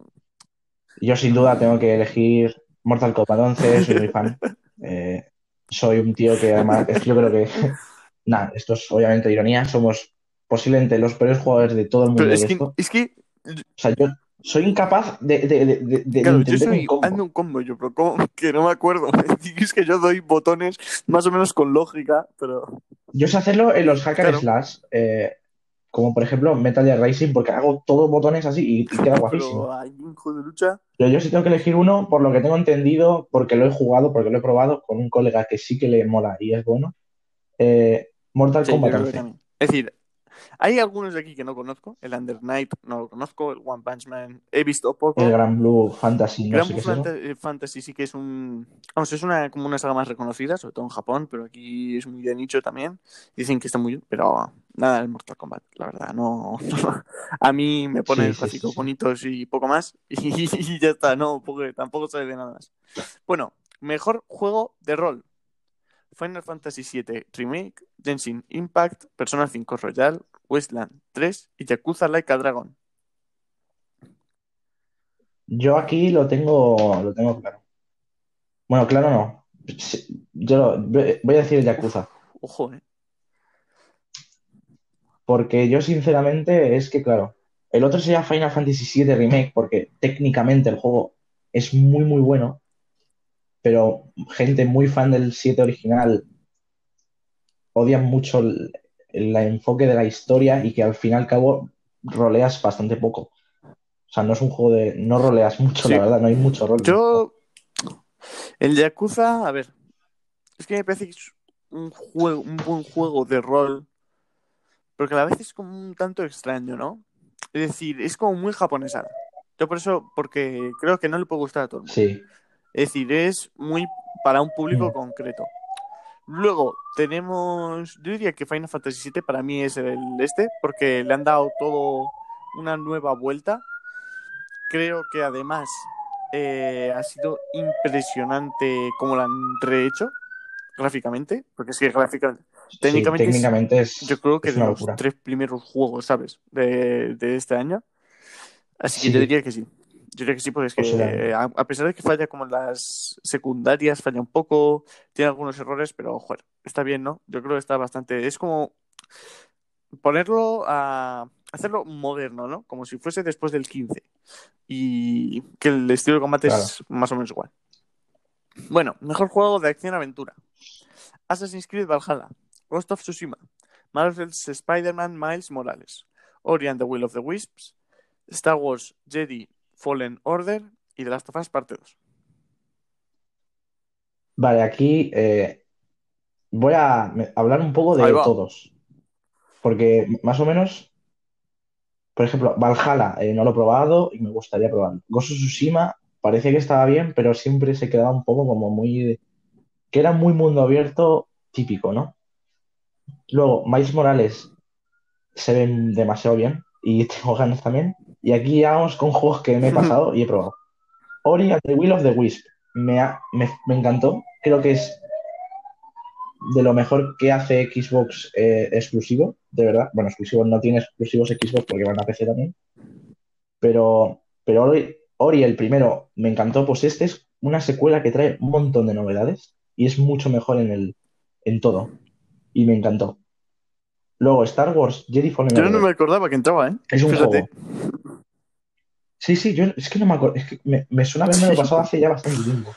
Yo sin duda tengo que elegir Mortal Kombat 11, soy muy fan. *laughs* Eh, soy un tío que además, yo creo que, *laughs* nada, esto es obviamente ironía, somos posiblemente los peores jugadores de todo el mundo Pero es de que, esto. es que O sea, yo soy incapaz de, de, de, de- de Claro, yo soy un combo. un combo yo, pero ¿cómo? *laughs* que no me acuerdo. *laughs* Es que yo doy botones más o menos con lógica, pero Yo sé hacerlo en los hack and Claro. slash, eh, como por ejemplo Metal Gear Racing, porque hago todos botones así y, y queda *laughs* guapísimo. pero hay un juego de lucha. Pero yo sí tengo que elegir uno, por lo que tengo entendido, porque lo he jugado, porque lo he probado con un colega que sí que le mola y es bueno. Eh, Mortal Sí, Kombat creo que 11. también. Es decir, hay algunos de aquí que no conozco. El Under Night no lo conozco. El One Punch Man he visto poco. El Gran Blue Fantasy, no Gran Blue es eh, Fantasy sí que es un. Vamos, es una como una saga más reconocida, sobre todo en Japón, pero aquí es muy de nicho también. Dicen que está muy pero nada, el Mortal Kombat, la verdad, no. *laughs* A mí me ponen Sí, sí, sí, sí. bonitos y poco más, *laughs* y, y ya está, no, porque tampoco sabe de nada más. Bueno, mejor juego de rol. Final Fantasy VII Remake, Genshin Impact, Persona 5 Royal, Wasteland 3 y Yakuza Like a Dragon. Yo aquí lo tengo, lo tengo claro. Bueno, claro no. Yo lo- voy a decir el Yakuza. Ojo, eh. Porque yo sinceramente es que, claro, el otro sería Final Fantasy VII Remake, porque técnicamente el juego es muy, muy bueno, pero gente muy fan del 7 original odian mucho el, el enfoque de la historia y que al fin y al cabo roleas bastante poco. O sea, no es un juego de... No roleas mucho, Sí. la verdad, no hay mucho rol. Yo, el Yakuza, a ver, es que me parece que es un juego, un buen juego de rol, pero que a la vez es como un tanto extraño, ¿no? Es decir, es como muy japonesado. Yo por eso, porque creo que no le puede gustar a todo el mundo. Sí, Es decir, es muy para un público concreto. Luego tenemos, yo diría que Final Fantasy VII para mí es el este, porque le han dado todo una nueva vuelta. Creo que además eh, ha sido impresionante cómo lo han rehecho gráficamente, porque es que gráficamente, técnicamente, sí, técnicamente es, yo creo que es de los tres primeros juegos, ¿sabes? De, de este año. Así que yo diría que sí. Yo diría que sí, porque es que eh, a, a pesar de que falla como en las secundarias, falla un poco, tiene algunos errores, pero joder, está bien, ¿no? Yo creo que está bastante. Es como ponerlo a. hacerlo moderno, ¿no? Como si fuese después del 15. Y que el estilo de combate es más o menos igual. Bueno, mejor juego de acción-aventura. Assassin's Creed Valhalla, Ghost of Tsushima, Marvel's Spider-Man Miles Morales, Ori and the Will of the Wisps, Star Wars Jedi Fallen Order y The Last of Us Parte 2. Vale, aquí eh, voy a hablar un poco de todos. Porque más o menos, por ejemplo, Valhalla eh, no lo he probado y me gustaría probarlo. Of Tsushima parece que estaba bien, pero siempre se quedaba un poco como muy... que era muy mundo abierto típico, ¿no? Luego, Miles Morales se ven demasiado bien y *laughs* tengo ganas también. Y aquí vamos con juegos que me he pasado y he probado. Ori and the Will of the Wisp. Me, ha- me, me encantó. Creo que es de lo mejor que hace Xbox eh, exclusivo, de verdad. Bueno, exclusivo no tiene exclusivos Xbox porque van a PC también. Pero, pero Ori, Ori, el primero, me encantó. Pues este es una secuela que trae un montón de novedades y es mucho mejor en el, en todo. Y me encantó. Luego, Star Wars Jedi Fallen Yo no me acordaba que entraba, ¿eh? Es un Fíjate. juego. Sí, sí, yo es que no me acuerdo. Es que me, me suena haberme lo pasado hace ya bastante tiempo.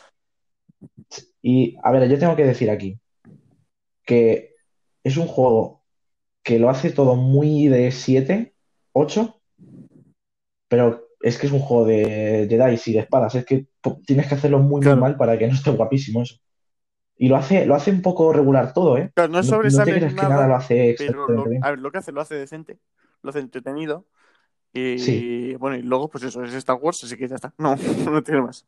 Y a ver, yo tengo que decir aquí que es un juego que lo hace todo muy de 7, 8, pero es que es un juego de Jedi y de espadas. Es que tienes que hacerlo muy, muy mal para que no esté guapísimo eso. Y lo hace, lo hace un poco regular todo, ¿eh? Claro, no No, no te sobresale creas que nada, lo hace pero lo, a ver, lo que hace lo hace decente, lo hace entretenido. Y Sí. bueno, y luego, pues eso, es Star Wars, así que ya está. No, *laughs* no tiene más.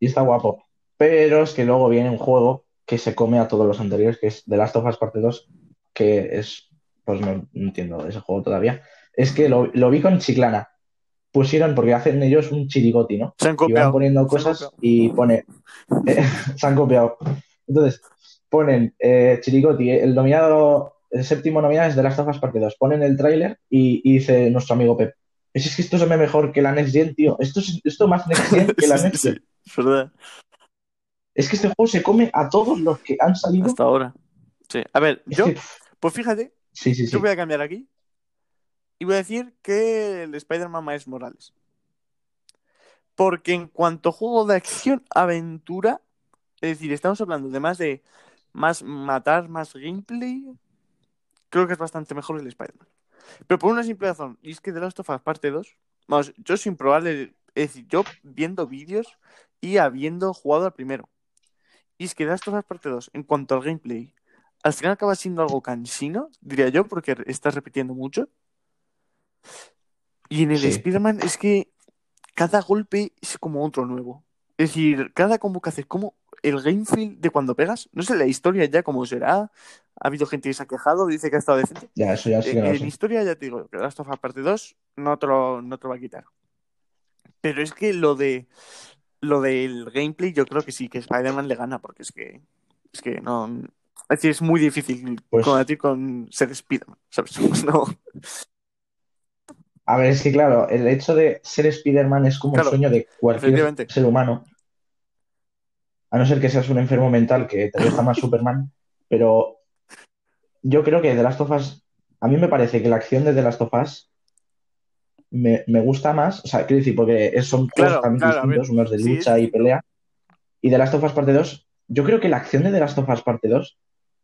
y está guapo. Pero es que luego viene un juego que se come a todos los anteriores, que es The Last of Us Parte 2, que es, pues no, no entiendo ese juego todavía. Es que lo, lo vi con Chiclana. Pusieron, porque hacen ellos un chirigoti, ¿no? Se han Y van copiado. poniendo cosas copiado. y pone, eh, *laughs* se han copiado. Entonces, ponen eh, chirigoti, el nominado, el séptimo nominado es The Last of Us Parte 2. Ponen el tráiler y, y dice nuestro amigo Pep, es, que esto se ve mejor que la Next Gen, tío. Esto es esto más Next Gen que la *laughs* Next sí, Gen. es verdad. Es que este juego se come a todos los que han salido. Hasta ahora. Sí. A ver, Es yo, que, pues fíjate, sí, sí, sí. yo voy a cambiar aquí y voy a decir que el Spider-Man Miles Morales. Porque en cuanto a juego de acción-aventura, es decir, estamos hablando de más de más matar, más gameplay, creo que es bastante mejor el Spider-Man. Pero por una simple razón, y es que The Last of Us Parte 2, vamos, yo sin probar, el- es decir, yo viendo vídeos y habiendo jugado al primero. Y es que The Last of Us Parte 2, en cuanto al gameplay, al final acaba siendo algo cansino, diría yo, porque estás repitiendo mucho. Y en el Sí. Spider-Man es que cada golpe es como otro nuevo. Es decir, cada combo que haces, como el game feel de cuando pegas, no sé la historia ya cómo será. Ha habido gente que se ha quejado, dice que ha estado decente. Ya, eso ya sí que Eh, en sé. historia ya te digo que Last of Us Parte 2 no te, lo, no te lo va a quitar. Pero es que lo de lo del gameplay yo creo que sí, que Spider-Man le gana, porque es que es que no... Es decir, es muy difícil Pues- combatir con ser Spider-Man, ¿sabes? *laughs* No. A ver, es que claro, el hecho de ser Spider-Man es como Claro, un sueño de cualquier ser humano. A no ser que seas un enfermo mental que te deja más Superman. Pero yo creo que The Last of Us, a mí me parece que la acción de The Last of Us me, me gusta más. O sea, quiero decir, porque son juegos Claro, también claro, distintos, unos de sí, lucha y pelea. Y The Last of Us Parte 2, yo creo que la acción de The Last of Us Parte 2,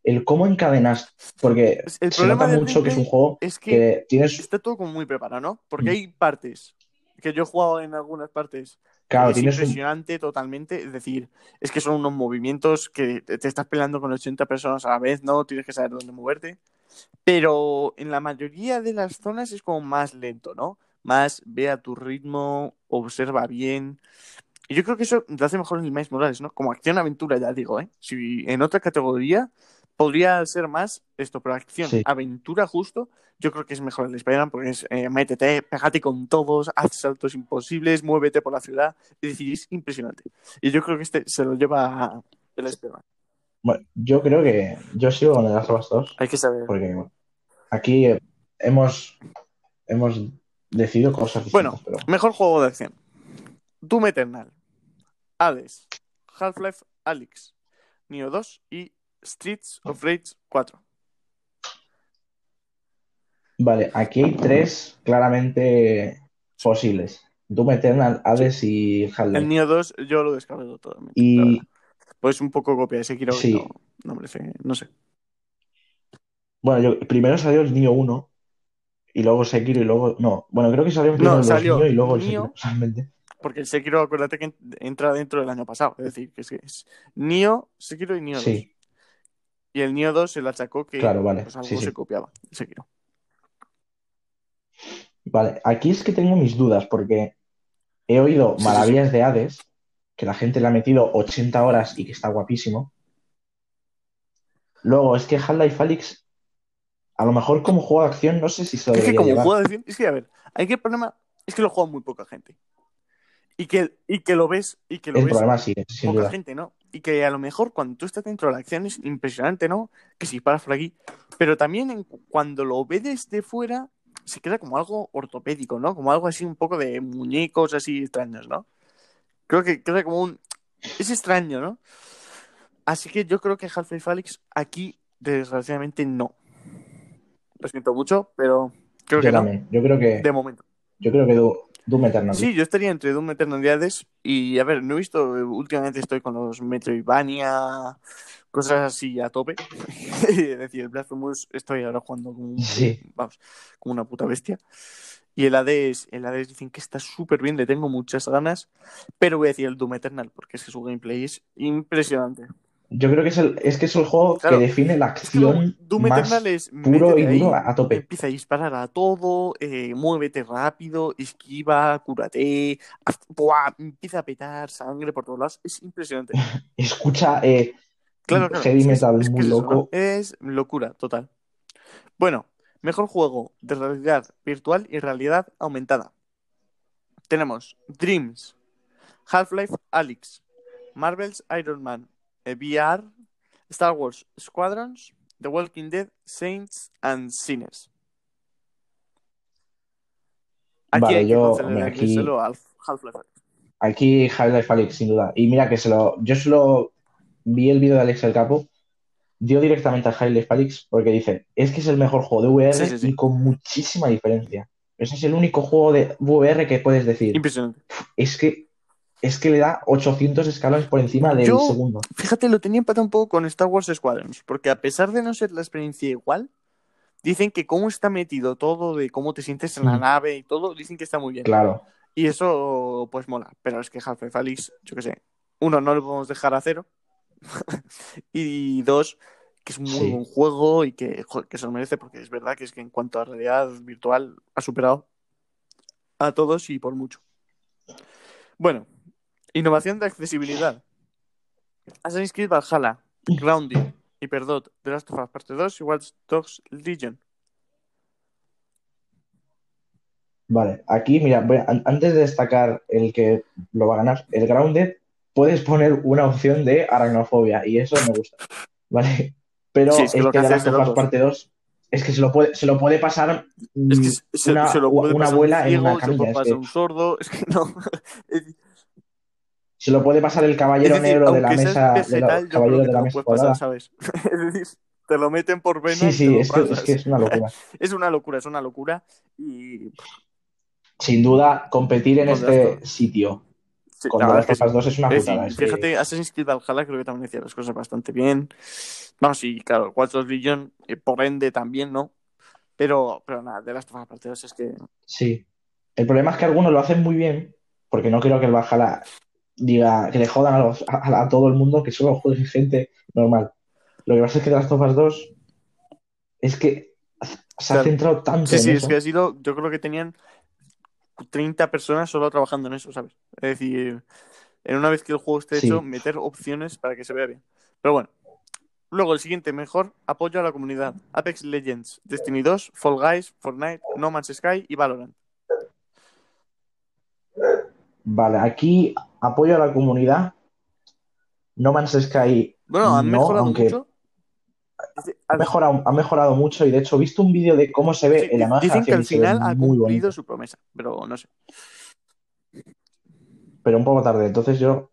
el cómo encadenas, porque El se nota mucho que es un juego es que que tienes, está todo como muy preparado, ¿no? Porque Mm. hay partes que yo he jugado en algunas partes claro, es tienes un, impresionante totalmente. Es decir, es que son unos movimientos que te te estás peleando con 80 personas a la vez, ¿no? Tienes que saber dónde moverte. Pero en la mayoría de las zonas es como más lento, ¿no? Más ve a tu ritmo, observa bien. Y yo creo que eso lo hace mejor en el Miles Morales, ¿no? Como acción-aventura, ya digo, ¿eh? Si en otra categoría podría ser más esto, pero acción, Sí. aventura justo, yo creo que es mejor el Spider-Man porque es eh, métete, pégate con todos, haz saltos imposibles, muévete por la ciudad, es decir, es impresionante. Y yo creo que este se lo lleva el Spider-Man. Bueno, yo creo que yo sigo con el Last of Us 2 Hay que saber. porque bueno, aquí eh, hemos, hemos decidido cosas Bueno, pero mejor juego de acción. Doom Eternal, Hades, Half-Life Alyx, Neo 2 y Streets of Rage 4. vale, aquí hay tres claramente posibles. Doom Eternal, Hades y El Half-Life. Neo 2 yo lo descargo totalmente. Y-. Pues un poco copia de Sekiro. Sí. No, no merece, no sé. Bueno, yo, primero salió el Nioh 1 y luego Sekiro y luego... No, bueno, creo que salió primero No, salió Nioh y luego el. Sekiro, *laughs* realmente. Porque el Sekiro, acuérdate que entra dentro del año pasado. Es decir, que es, que es Nioh, Sekiro y Nioh 2. Sí, Y el Nioh 2 se le achacó que Claro, vale, pues, algo sí, sí. se copiaba. Sekiro. vale. Aquí es que tengo mis dudas porque he oído Sí, maravillas de Hades, que la gente le ha metido 80 horas y que está guapísimo. Luego, es que Half-Life Alyx, a lo mejor como juego de acción, no sé si se lo Es que como llevar. juego de acción, es que a ver, hay que el problema es que lo juega muy poca gente. Y que, y que lo ves, y que lo El ves problema sí, poca duda. gente, ¿no? Y que a lo mejor cuando tú estás dentro de la acción es impresionante, ¿no? Que si paras por aquí. Pero también en- cuando lo ves desde fuera, se queda como algo ortopédico, ¿no? Como algo así un poco de muñecos así extraños, ¿no? Creo que queda como un... Es extraño, ¿no? Así que yo creo que Half-Life Alyx aquí, desgraciadamente, no. Lo siento mucho, pero creo Yo que no. Yo creo que, de momento. yo creo que Doom Eternal. Sí, yo estaría entre Doom Eternal y Hades y a ver, no he visto, eh, últimamente estoy con los Metroidvania, cosas así a tope. *laughs* es decir, el Blasphemous estoy ahora jugando como, un- Sí. vamos, como una puta bestia. Y el Hades, el Hades dicen que está súper bien, le tengo muchas ganas, pero voy a decir el Doom Eternal porque es que su gameplay es impresionante. Yo creo que es el, es que es el juego Claro. que define la Es que luego acción Doom más Eternal es puro y ahí, duro a, tope. Empieza a disparar a todo, eh, muévete rápido, esquiva, cúrate, haz- ¡buah! empieza a petar sangre por todos lados. Es impresionante. *laughs* Escucha eh, Claro, claro. heavy metal es muy loco. Es locura total. Bueno, mejor juego de realidad virtual y realidad aumentada. Tenemos Dreams, Half-Life Alyx, Marvel's Iron Man, VR, Star Wars Squadrons, The Walking Dead, Saints and Sinners. Aquí Vale, hay que yo, hombre, aquí- al Half-Life. Aquí Half-Life Alyx, sin duda. Y mira que se lo, yo solo vi el vídeo de Alex el Capo, dio directamente a Half-Life Alyx porque dice, es que es el mejor juego de VR Sí, sí, sí. y con muchísima diferencia. Ese es el único juego de VR que puedes decir, Impresionante. es que, es que le da 800 escalones por encima del Yo- segundo. Fíjate, lo tenía empatado un poco con Star Wars Squadrons, porque a pesar de no ser la experiencia igual, dicen que cómo está metido todo, de cómo te sientes en la Mm. nave y todo, dicen que está muy bien. Claro, Y eso, pues mola. Pero es que Half-Life Alyx, yo qué sé, uno, no lo podemos dejar a cero. *laughs* y dos, que es un muy Sí. buen juego y que, que se lo merece, porque es verdad que es que en cuanto a realidad virtual ha superado a todos y por mucho. Bueno, innovación de accesibilidad. Assassin's Creed Valhalla, Grounded, Hyperdot, The Last of Us Parte 2 y Watch Dogs Legion. vale. Aquí, mira, a- an- antes de destacar el que lo va a ganar, el Grounded, puedes poner una opción de aracnofobia y eso me gusta. ¿Vale? Pero Sí, es es que lo que The es Last of Us parte 2 es que se lo puede, se lo puede pasar mm, Es que se, se- una, se lo puede una pasar abuela un en ciego, una se lo camilla. puede Es pasar que un sordo, es que no. *laughs* Se lo puede pasar el caballero decir, negro de la mesa, de la, caballero de la mesa pasar, ¿sabes? *laughs* Es decir, te lo meten por vena Sí, y te sí, lo es que, es que es una locura. *laughs* Es una locura, es una locura. Y Sin duda, competir en este sitio sí, con la The verdad Last es que 2 es una sí. Putada. decir, es que- fíjate, Assassin's Creed Valhalla creo que también hacía las cosas bastante bien. Vamos, y claro, Watch Dogs Legion, eh, por ende también, ¿no? Pero, pero nada, de las Parte 2 es que Sí. El problema es que algunos lo hacen muy bien, porque no creo que el Valhalla diga que le jodan a, los- a- a todo el mundo que solo juegue gente normal. Lo que pasa es que The Last of Us 2 es que se ha centrado tanto Sí, en sí, es eso. que ha sido, yo creo que tenían 30 personas solo trabajando en eso, ¿sabes? Es decir, en una vez que el juego esté Sí. hecho, meter opciones para que se vea bien. Pero bueno. Luego el siguiente, mejor apoyo a la comunidad. Apex Legends, Destiny 2, Fall Guys, Fortnite, No Man's Sky y Valorant. Vale, aquí apoyo a la comunidad. No Man's Sky Bueno, han no, mejorado aunque mucho. Ha mejorado, ha mejorado mucho y de hecho he visto un vídeo de cómo se ve sí, en la nueva dicen que al final ha muy cumplido bonito, su promesa, pero no sé. pero un poco tarde. Entonces yo,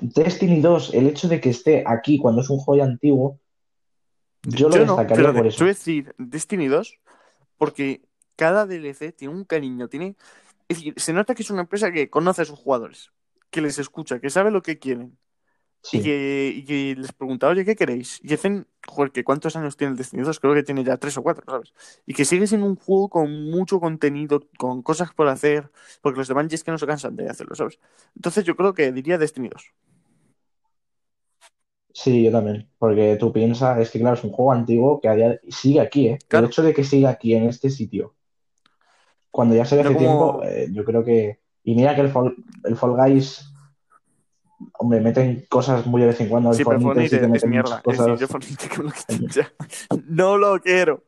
Destiny 2, el hecho de que esté aquí cuando es un juego antiguo, yo lo no, destacaría pero por de- eso. yo decir Destiny 2 porque cada DLC tiene un cariño, tiene... Es decir, se nota que es una empresa que conoce a sus jugadores, que les escucha, que sabe lo que quieren y, Sí, que, y que les pregunta, oye, ¿qué queréis? Y hacen, joder, que ¿cuántos años tiene el Destiny 2? Creo que tiene ya tres o cuatro, ¿sabes? Y que sigue siendo un juego con mucho contenido, con cosas por hacer, porque los demás es que no se cansan de hacerlo, ¿sabes? Entonces yo creo que diría Destiny 2. sí, yo también. Porque tú piensas, es que claro, es un juego antiguo que a día de- sigue aquí, ¿eh? Claro. El hecho de que siga aquí en este sitio, cuando ya se hace como- tiempo, eh, yo creo que. Y mira que el Fall, el Fall Guys, hombre, meten cosas muy de vez en cuando. El Sí, pero Fortnite sí Fortnite que es mierda. Es decir, yo Fortnite que me lo *laughs* quiten ya. *laughs* No lo quiero.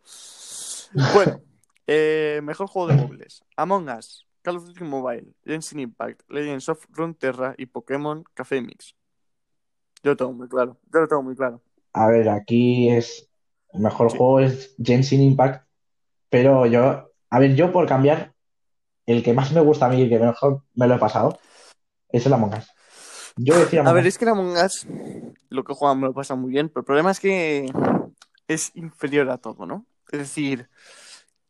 Bueno, eh, mejor juego de móviles. Among Us, Call of Duty Mobile, Genshin Impact, Legends of Runeterra y Pokémon Café Mix. Yo lo tengo muy claro. Yo lo tengo muy claro. A ver, aquí es. El mejor Sí. juego es Genshin Impact, pero yo. A ver, yo por cambiar, el que más me gusta a mí y el que mejor me lo he pasado es el Among Us. Yo decía A ver, es que en Among Us lo que juegan me lo pasa muy bien, pero el problema es que es inferior a todo, ¿no? Es decir,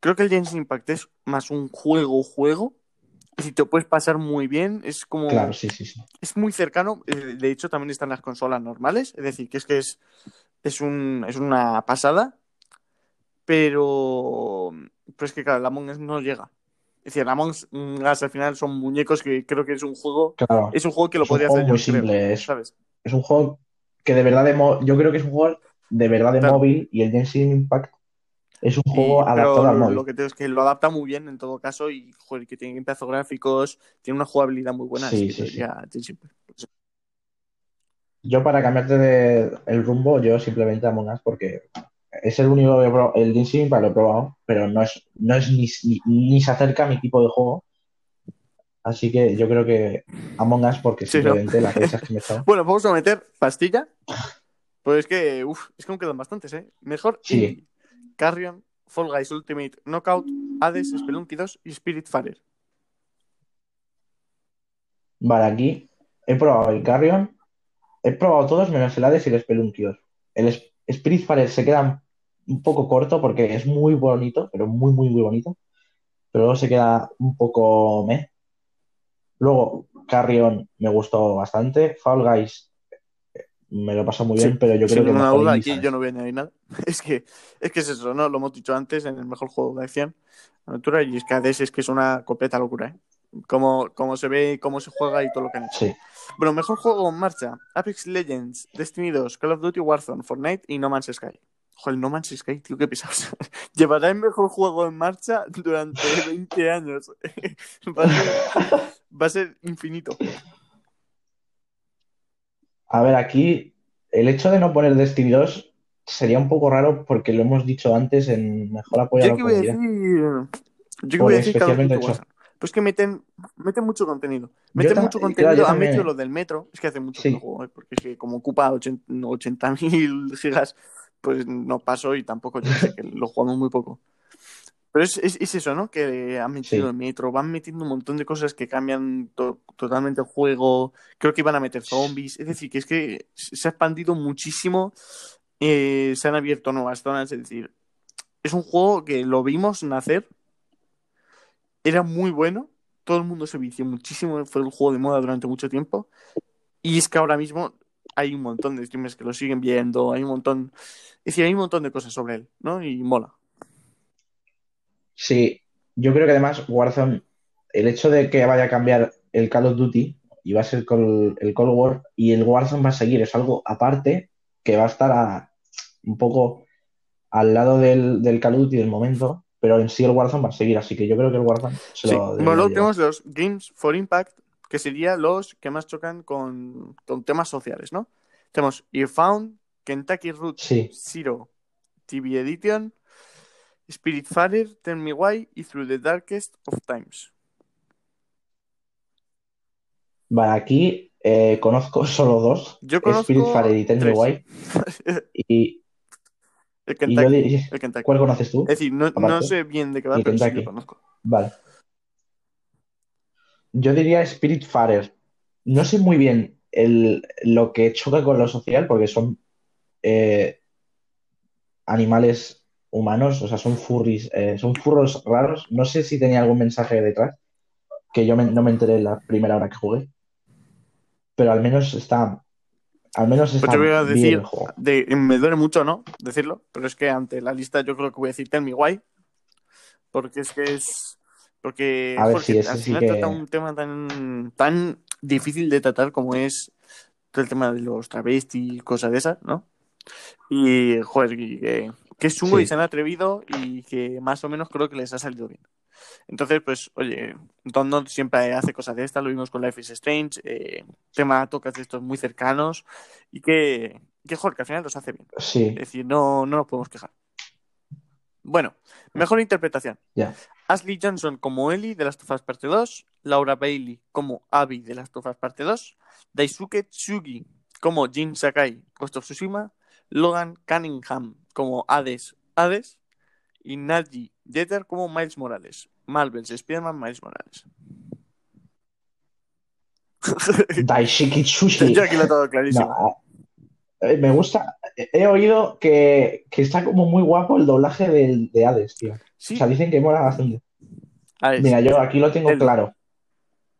creo que el Genshin Impact es más un juego-juego. Es decir, te lo puedes pasar muy bien. Es como. Claro, sí, sí, sí. es muy cercano. eh, De hecho, también están las consolas normales. Es decir, que es que es, es, un, es una pasada. Pero, pero es que, claro, el Among Us no llega. Es decir, el Among Us al final son muñecos que creo que es un juego. Claro, Es un juego que lo podría hacer yo, muy creo, simple, es- ¿sabes? es un juego que de verdad de mo- yo creo que es un juego de verdad de Claro. móvil y el Genshin Impact es un juego adaptado al móvil. lo que tengo es que lo adapta muy bien en todo caso y, joder, que tiene pedazos gráficos, tiene una jugabilidad muy buena. Sí, sí, Impact. Yo para cambiarte de el rumbo, yo simplemente Among Us porque es el único que he probado, el Genshin Impact lo he probado, pero no es, no es ni, ni, ni se acerca a mi tipo de juego. Así que yo creo que Among Us porque Sí, ¿no? simplemente las *laughs* risas que me echado. Bueno, vamos a meter pastilla. Pues es que, uff, es que aún quedan bastantes, ¿eh? Mejor Sí. Carrion, Fall Guys Ultimate Knockout, Hades, Spelunky 2 y Spiritfarer. Vale, aquí he probado el Carrion, he probado todos menos el Hades y el Spelunky 2. El Sp- Spiritfarer se queda un poco corto porque es muy bonito, pero muy, muy, muy bonito. Pero luego se queda un poco meh. Luego, Carrion me gustó bastante. Fall Guys eh, me lo pasó muy bien, Sí, pero yo creo que mejor duda, aquí ¿sabes? yo no voy a añadir nada. *laughs* Es que, es que es eso, ¿no? Lo hemos dicho antes en el mejor juego de acción, aventura, y es que Hades es que es una completa locura, ¿eh? Como, como se ve, cómo se juega y todo lo que han hecho. Sí, Bueno, mejor juego en marcha: Apex Legends, Destiny 2, Call of Duty Warzone, Fortnite y No Man's Sky. Joder, No Man's Sky, tío, qué pesados. *laughs* Llevará el mejor juego en marcha durante *laughs* 20 años. *laughs* va, a ser, va a ser infinito. A ver, aquí el hecho de no poner Destiny 2 sería un poco raro porque lo hemos dicho antes en Mejor Apoyo a Yo la que a decir. Comunidad. Yo que Por voy a decir especialmente Duty hecho. Warzone. Pues que meten, meten mucho contenido. Meten mucho contenido. yo Han metido eh. lo del metro. Es que hace mucho Sí. que lo juego, ¿eh? porque es que como ocupa 80.000 gigas, pues no paso y tampoco yo sé que lo jugamos muy poco. Pero es, es, es eso, ¿no? Que han metido Sí. el metro, van metiendo un montón de cosas que cambian to- totalmente el juego. Creo que iban a meter zombies. Es decir, que es que se ha expandido muchísimo. eh, se han abierto nuevas zonas. Es decir, es un juego que lo vimos nacer. Era muy bueno. Todo el mundo se vició muchísimo. Fue el juego de moda durante mucho tiempo. Y es que ahora mismo hay un montón de streamers que lo siguen viendo. Hay un montón. Es decir, hay un montón de cosas sobre él, ¿no? Y mola. Sí, yo creo que además Warzone, el hecho de que vaya a cambiar el Call of Duty y va a ser col- el Cold War y el Warzone va a seguir, es algo aparte que va a estar a- un poco al lado del, del Call of Duty del momento, pero en sí el Warzone va a seguir, así que yo creo que el Warzone se Sí. lo Bueno, luego tenemos los Games for Impact, que serían los que más chocan con, con temas sociales, ¿no? Tenemos Earfound, Kentucky Route Sí, Zero TV Edition, Spiritfarer, Tell Me Why y Through the Darkest of Times. vale, aquí eh, conozco *laughs* solo dos, Yo conozco Spiritfarer y Tell Me. Why, *laughs* y, El y yo Kentucky. diría, El Kentucky. ¿cuál conoces tú? Es decir, no, no sé bien de qué va, pero sí Kentucky. lo conozco. Vale. Yo diría Spiritfarer. No sé muy bien el, lo que choca con lo social, porque son eh, animales humanos, o sea, son furries, eh, son furros raros. No sé si tenía algún mensaje detrás, que yo me- no me enteré la primera hora que jugué. Pero al menos está, al menos Pues está te voy a decir, de, me duele mucho, ¿no? Decirlo, pero es que ante la lista yo creo que voy a decir Tell Me Why, porque es que es... Porque A ver, joder, sí, al sí final que- trata un tema tan, tan difícil de tratar como es todo el tema de los travestis y cosas de esas, ¿no? Y, joder, y que, que es chungo Sí. y se han atrevido y que más o menos creo que les ha salido bien. Entonces, pues, oye, Don siempre hace cosas de estas, lo vimos con Life is Strange, eh, tema tocas de estos muy cercanos y que, que, joder, que al final los hace bien. Sí, Es decir, no, no nos podemos quejar. Bueno, mejor interpretación. ya. Ashley Johnson como Ellie de Last of Us Parte 2, Laura Bailey como Abby de Last of Us Parte 2, Daisuke Tsugi como Jin Sakai, Ghost of Tsushima, Logan Cunningham como Hades, Hades y Naji Jeter como Miles Morales, Marvel's Spider-Man Miles Morales. Daishiki Tsushi. Yo aquí lo tengo clarísimo. No, me gusta. He oído que, que está como muy guapo el doblaje del, de Hades, tío. Sí, O sea, dicen que mola bastante. Hades. Mira, yo aquí lo tengo claro.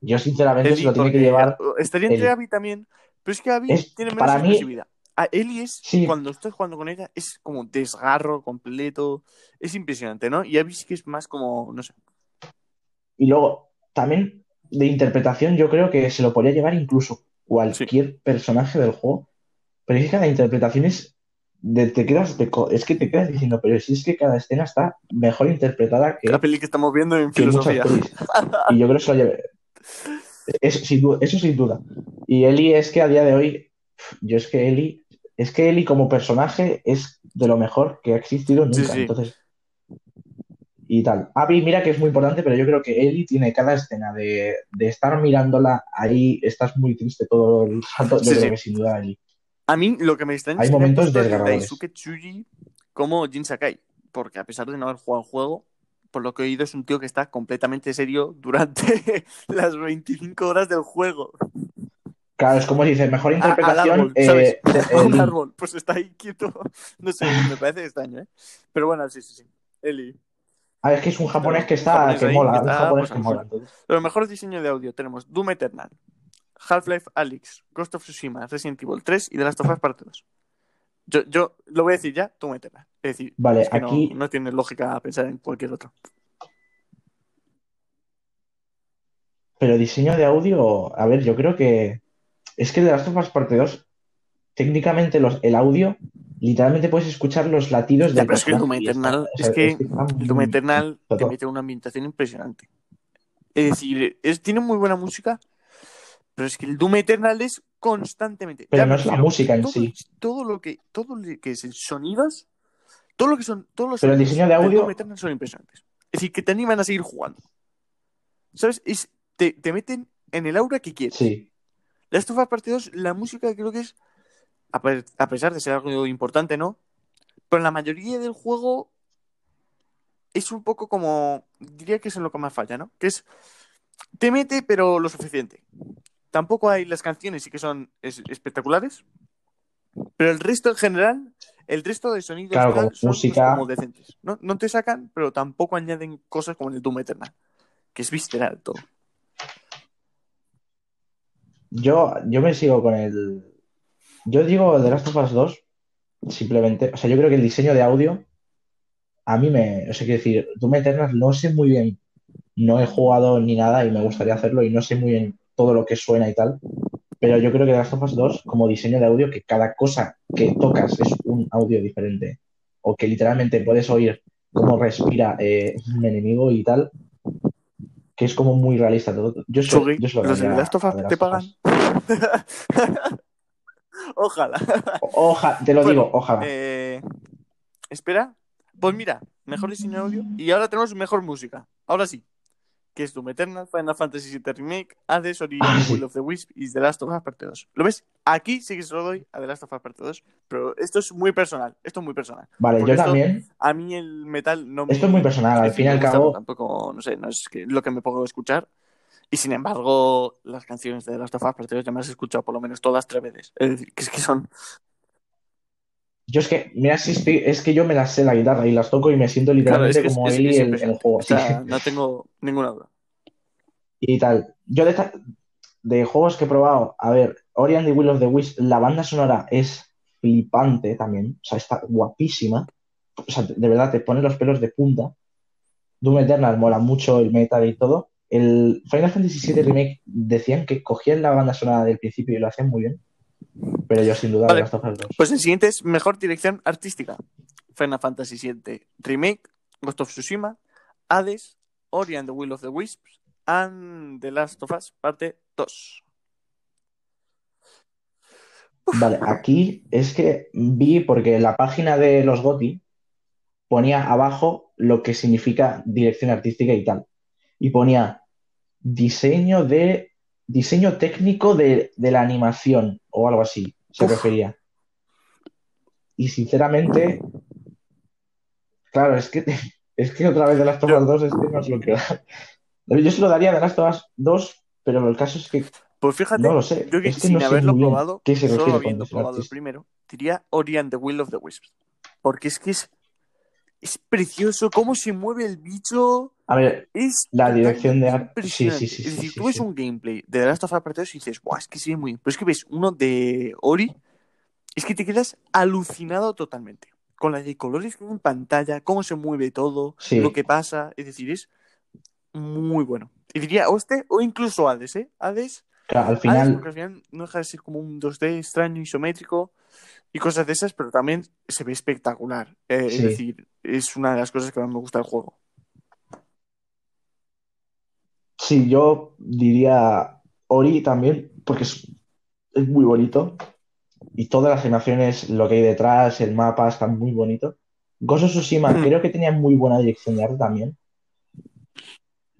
Yo, sinceramente, se lo tiene que llevar. Estaría entre. Abby también, pero es que Abby Es- tiene menos para mí-. A Ellie es, Sí. cuando estás jugando con ella, es como desgarro completo. Es impresionante, ¿no? Y Abby sí que es más como, no sé. Y luego, también de interpretación, yo creo que se lo podría llevar incluso cualquier personaje del juego. Pero es que cada interpretación es. de- te quedas de es que te quedas diciendo, pero si es que cada escena está mejor interpretada que, La peli que estamos viendo en filosofía. Y yo creo que se lo lleve. Eso sin, duda, eso sin duda. Y Eli es que a día de hoy, yo es que Eli, es que Eli como personaje es de lo mejor que ha existido nunca. Sí, sí. Entonces, y tal. Abby, mira que es muy importante, pero yo creo que Eli tiene cada escena de, de estar mirándola ahí, estás muy triste todo el rato. Yo Sí, creo que sin duda Eli. A mí lo que me extraña Hay es que momentos a. Daisuke Tsuji como Jin Sakai. Porque a pesar de no haber jugado el juego, por lo que he oído, es un tío que está completamente serio durante *laughs* las 25 horas del juego. Claro, es como si dice, mejor A- al interpretación. árbol, ¿sabes? eh, A *laughs* un árbol. Pues está ahí quieto. *laughs* No sé, me parece extraño, ¿eh? Pero bueno, sí, sí, sí. Eli. Ah, es que es un japonés que está, que mola, un japonés que mola. Los mejores diseños de audio tenemos Doom Eternal, Half-Life Alyx, Ghost of Tsushima, Resident Evil 3 y The Last of Us Part 2. Yo, yo lo voy a decir ya, Doom Eternal. Es decir, Vale, es que no- aquí- no, tiene lógica pensar en cualquier otro. Pero diseño de audio, a ver, yo creo que es que de las Us Parte 2, técnicamente los, el audio, literalmente puedes escuchar los latidos del pero es que el Doom Eternal, es que el Doom Eternal te mete una ambientación impresionante. Es decir, es, tiene muy buena música, pero es que el Doom Eternal es constantemente. Pero Ya no es la música en todo, sí. Todo lo que, todo lo que es sonidos, todo lo que son, todos los Pero el diseño de audio- Doom Eternal son impresionantes. Es decir, que te animan a seguir jugando. ¿Sabes? Es, te, te meten en el aura que quieres. Sí, La estufa parte 2, la música creo que es, a, pe- a pesar de ser algo importante, ¿no? Pero en la mayoría del juego es un poco como, diría que es en lo que más falla, ¿no? Que es, te mete pero lo suficiente. Tampoco hay las canciones sí que son es- espectaculares, pero el resto en general, el resto de sonidos Claro, como son pues, música. como decentes. ¿no? no te sacan, pero tampoco añaden cosas como en el Doom Eternal, que es visceral todo. yo, yo me sigo con el. Yo digo The Last of Us 2, simplemente. O sea, yo creo que el diseño de audio, a mí me. O sea, quiero decir, Doom Eternal no sé muy bien. No he jugado ni nada y me gustaría hacerlo y no sé muy bien todo lo que suena y tal. Pero yo creo que Last of Us 2, como diseño de audio, que cada cosa que tocas es un audio diferente. O que literalmente puedes oír cómo respira eh, un enemigo y tal. que es como muy realista todo. Yo, Chugui, yo lo ¿los de Last of Us te pagan? *laughs* Ojalá. Oja, te lo Bueno, digo, ojalá. Eh, espera. Pues mira, mejor diseño de audio. Y ahora tenemos mejor música. Ahora sí. Que es Doom Eternal, Final Fantasy VII Remake, Hades, Ori Ah, sí. Will of the Wisp y The Last of Us Parte 2. ¿Lo ves? Aquí sí que se lo doy a The Last of Us Parte 2. Pero esto es muy personal. Esto es muy personal. Vale, yo esto- también. A mí el metal no me. Esto es muy personal, al fin y al cabo. Tampoco, no sé, no es que lo que me pongo a escuchar. Y sin embargo, las canciones de The Last of Us Parte 2 ya me las he escuchado por lo menos todas tres veces. Es decir, que es que son. Yo es que, mira, si estoy, es que yo me las sé la guitarra y las toco y me siento Claro, literalmente es que es- como es- Eli en, el juego. O sea, no tengo ninguna duda. y tal. Yo de juegos que he probado, a ver, Ori and the Will of the Wisp, la banda sonora es flipante también, o sea, está guapísima. O sea, de verdad te pone los pelos de punta. Doom Eternal mola mucho el metal y todo. El Final Fantasy VII Remake decían que cogían la banda sonora del principio y lo hacían muy bien. Pero yo sin duda Vale. de las dos. Pues el siguiente es mejor dirección artística. Final Fantasy VII Remake, Ghost of Tsushima, Hades, Ori and the Will of the Wisps, and The Last of Us Parte 2. Vale, aquí es que vi, porque la página de los GOTY ponía abajo lo que significa dirección artística y tal. Y ponía diseño de diseño técnico de, de la animación o algo así, se Uf. refería. Y sinceramente, claro, es que *laughs* es que otra vez de las tomas 2 es que no se lo quiero dar. Yo se lo daría de las tomas 2, pero el caso es que Pues fíjate, no lo sé. yo que Es que sin no haberlo probado, solo habiendo probado el artístico. primero, diría Ori and the Will of the Wisps. Porque es que es, es precioso cómo se mueve el bicho. A ver, Es La dirección de arte- sí, sí, sí, Es decir, sí, tú ves sí. un gameplay de The Last of Us Parte 2 y dices, ¡guau! Es que se ve muy bien. Pero es que ves uno de Ori, es que te quedas alucinado totalmente. Con la de colores que hay en pantalla, cómo se mueve todo, lo que pasa. Es decir, es muy bueno. Y diría, o este, o incluso Hades, ¿eh? Hades, Claro, al Hades, final, porque al final no deja de ser como un 2D extraño, isométrico y cosas de esas, pero también se ve espectacular. Eh, Es decir, es una de las cosas que más me gusta del juego. Sí, yo diría Ori también, porque es, es muy bonito. Y todas las animaciones, lo que hay detrás, el mapa, está muy bonito. Of Tsushima Hmm. creo que tenía muy buena dirección de arte también.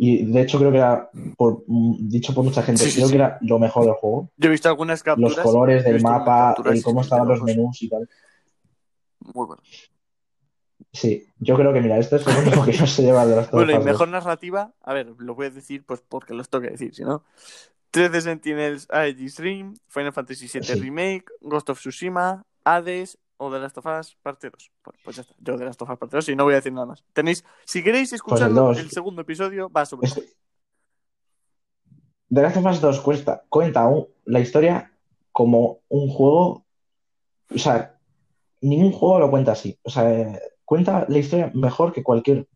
Y de hecho creo que era, por, dicho por mucha gente, Sí, creo sí. que era lo mejor del juego. Yo he visto algunas capturas. Los colores del mapa, el cómo es estaban los menús y tal. Muy bueno. Sí, yo creo que mira, esto es lo único que no se lleva de las Bueno, y mejor narrativa, a ver, lo voy a decir pues porque los tengo que decir, si no. 13 Sentinels Aegis Rim, Final Fantasy VII Sí. Remake, Ghost of Tsushima, Hades o The Last of Us Parte 2. Bueno, pues ya está, yo The Last of Us Parte 2 y no voy a decir nada más. Tenéis, si queréis escucharlo, dos. el segundo episodio va sobre Es- The Last of Us 2 cuesta, cuenta un- la historia como un juego. O sea, ningún juego lo cuenta así. O sea, cuenta la historia mejor que cualquier.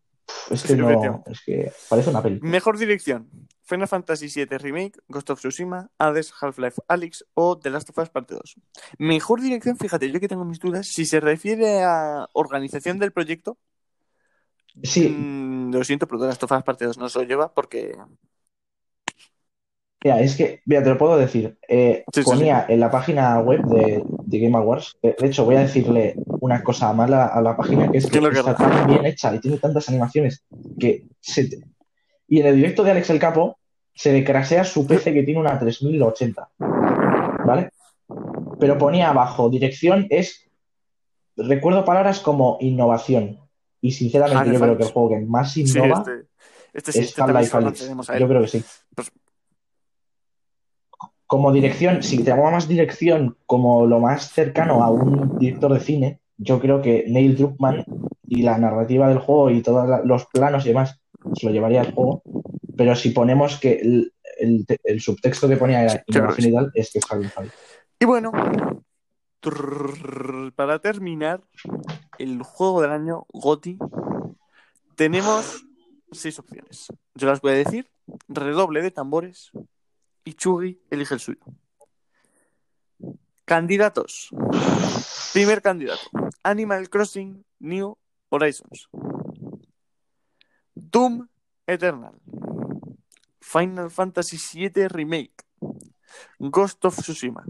Es que no. Es que parece una peli. Mejor dirección: Final Fantasy VII Remake, Ghost of Tsushima, Hades, Half-Life Alyx o The Last of Us Parte 2. Mejor dirección, fíjate, yo que tengo mis dudas, si se refiere a organización del proyecto, Sí, mm, lo siento, pero The Last of Us Parte 2 no se lo lleva porque. Mira, es que, mira, te lo puedo decir. Eh, Sí, sí, ponía en la página web de, de Game Awards. De, hecho, voy a decirle una cosa mala a la página que es que ¿Quién lo está tan bien hecha y tiene tantas animaciones que se te- Y en el directo de Alex el Capo se le crasea su PC que tiene una 3080. ¿Vale? Pero ponía abajo, dirección es. Recuerdo palabras como innovación. Y sinceramente, yo creo que el juego que más Sí, innova este, este es este Half-Life. Yo creo que sí. Pues- Como dirección, si te llama más dirección como lo más cercano a un director de cine, yo creo que Neil Druckmann y la narrativa del juego y todos los planos y demás se lo llevaría al juego. Pero si ponemos que el, el te- el subtexto que ponía era tal, es que es Alyx. Y bueno, para terminar, el juego del año GOTI, tenemos seis opciones. Yo las voy a decir, redoble de tambores y Chugi elige el suyo. Candidatos. Primer candidato, Animal Crossing New Horizons. Doom Eternal. Final Fantasy VII Remake, Ghost of Tsushima,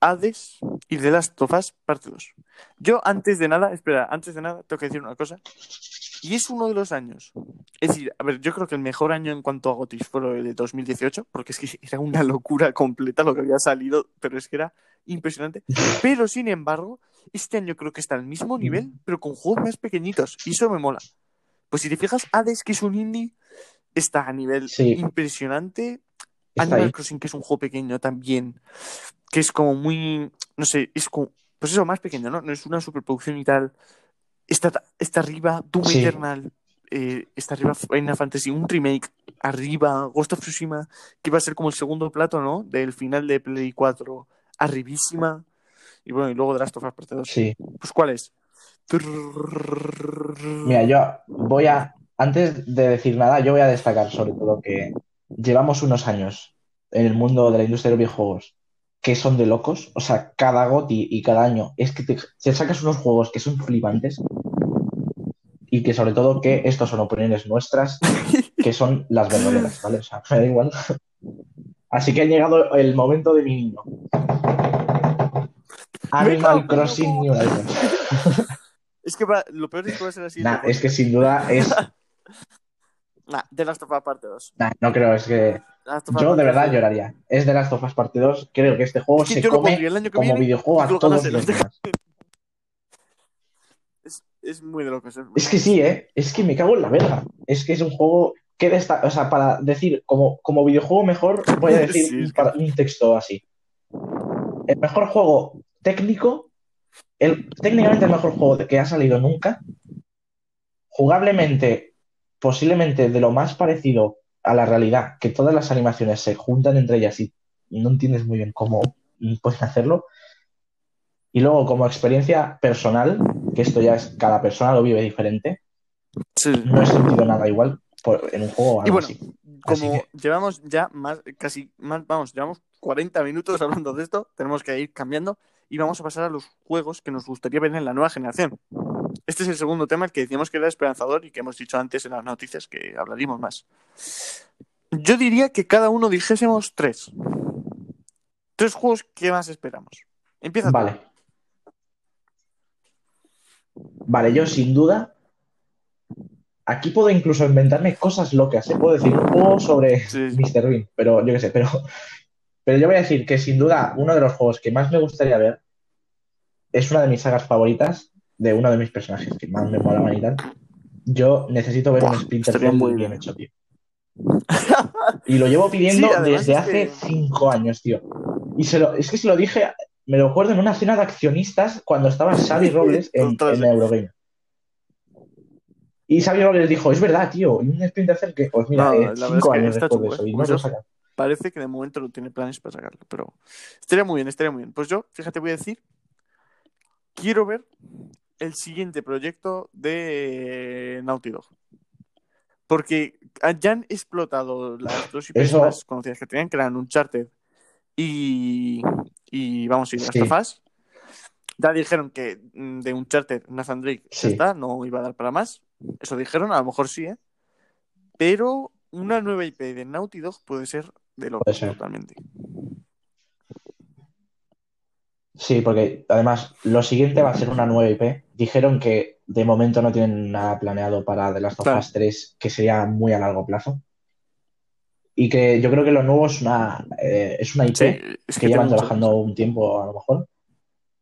Hades y The Last of Us Parte 2. Yo, antes de nada, espera, antes de nada, tengo que decir una cosa. Y es uno de los años. Es decir, a ver, yo creo que el mejor año en cuanto a Gotis fue el de 2018, porque es que *laughs* era una locura completa lo que había salido, pero es que era impresionante. Pero, sin embargo, este año creo que está al mismo nivel, pero con juegos más pequeñitos. Y eso me mola. Pues si te fijas, Hades, que es un indie, está a nivel Sí. impresionante. Está Animal ahí. Crossing, que es un juego pequeño también, que es como muy, no sé, es como, pues eso, más pequeño, ¿no? No es una superproducción y tal. Está, está arriba Doom Sí. Eternal, eh, está arriba Final Fantasy, un remake, arriba Ghost of Tsushima, que va a ser como el segundo plato, ¿no? Del final de Play 4, arribísima. Y bueno, y luego de Last of Us Parte 2. Sí. Pues ¿cuál es? Mira, yo voy a, antes de decir nada, yo voy a destacar sobre todo que llevamos unos años en el mundo de la industria de los videojuegos que son de locos. O sea, cada GOTY y cada año es que te, te sacas unos juegos que son flipantes y que sobre todo que estos son opiniones nuestras, que son las verdaderas, ¿vale? O sea, me da igual. Así que ha llegado el momento de mi niño. Animal Crossing New Horizons. *laughs* Es que lo peor es que va a ser así. Nah, es que sin duda es. *laughs* Nah, The Last of Us Parte 2. Nah, no creo, es que. Last of Us Yo de verdad 2. lloraría. Es de Last of Us Parte 2. Creo que este juego Es que se lo come el año que como viene videojuego a lo todos los el- demás. Es, es muy de locos. Es, muy Es que sí, ¿eh? Es que me cago en la verga. Es que es un juego que desta- O sea, para decir como, como videojuego mejor, voy a *laughs* decir Sí, es un, que- para- un texto así. El mejor juego técnico, el, técnicamente el mejor juego que ha salido nunca, jugablemente, posiblemente de lo más parecido a la realidad, que todas las animaciones se juntan entre ellas y no entiendes muy bien cómo pueden hacerlo. Y luego, como experiencia personal, que esto ya es cada persona lo vive diferente, Sí. no he sentido nada igual por- en un juego o Y bueno, así. como Así llevamos ya más, casi, más, vamos, llevamos 40 minutos hablando de esto, tenemos que ir cambiando y vamos a pasar a los juegos que nos gustaría ver en la nueva generación. Este es el segundo tema, el que decíamos que era esperanzador y que hemos dicho antes en las noticias que hablaríamos más. Yo diría que cada uno dijésemos tres. Tres juegos que más esperamos. Empieza. Vale. Vale, yo sin duda. Aquí puedo incluso inventarme cosas locas. ¿eh? Puedo decir un juego sobre Sí. Mr. Bean, pero yo qué sé, pero, pero yo voy a decir que sin duda uno de los juegos que más me gustaría ver es una de mis sagas favoritas de uno de mis personajes que más me molaban y tal. Yo necesito ver Buah, un Splinter Cell muy bien bien. hecho, tío. *laughs* Y lo llevo pidiendo Sí, desde es hace que- cinco años, tío. Y se lo, es que se lo dije, me lo acuerdo en una cena de accionistas cuando estaba Xavi *laughs* Robles en, en. Eurogame. Y Xavi Robles dijo, es verdad, tío, y un Splinter Cell que, pues mira, No, eh, cinco años después de eso, y no lo sacan. Parece que de momento no tiene planes para sacarlo, pero estaría muy bien, estaría muy bien. Pues yo, fíjate, voy a decir, quiero ver el siguiente proyecto de Naughty Dog. Porque ya han explotado las dos IPs Eso- más conocidas que tenían, que eran Uncharted y, y vamos a ir a Sí. Last of Us. Ya dijeron que mm, de Uncharted, Nathan Drake, Sí. está, no iba a dar para más. Eso dijeron, a lo mejor sí, ¿eh? Pero una nueva IP de Naughty Dog puede ser de Puede ser. Sí, porque además lo siguiente va a ser una nueva IP. Dijeron que de momento no tienen nada planeado para The Last of. Us 3, que sería muy a largo plazo. Y que yo creo que lo nuevo es una, eh, es una IP Sí, es que llevan mucho- trabajando un tiempo a lo mejor.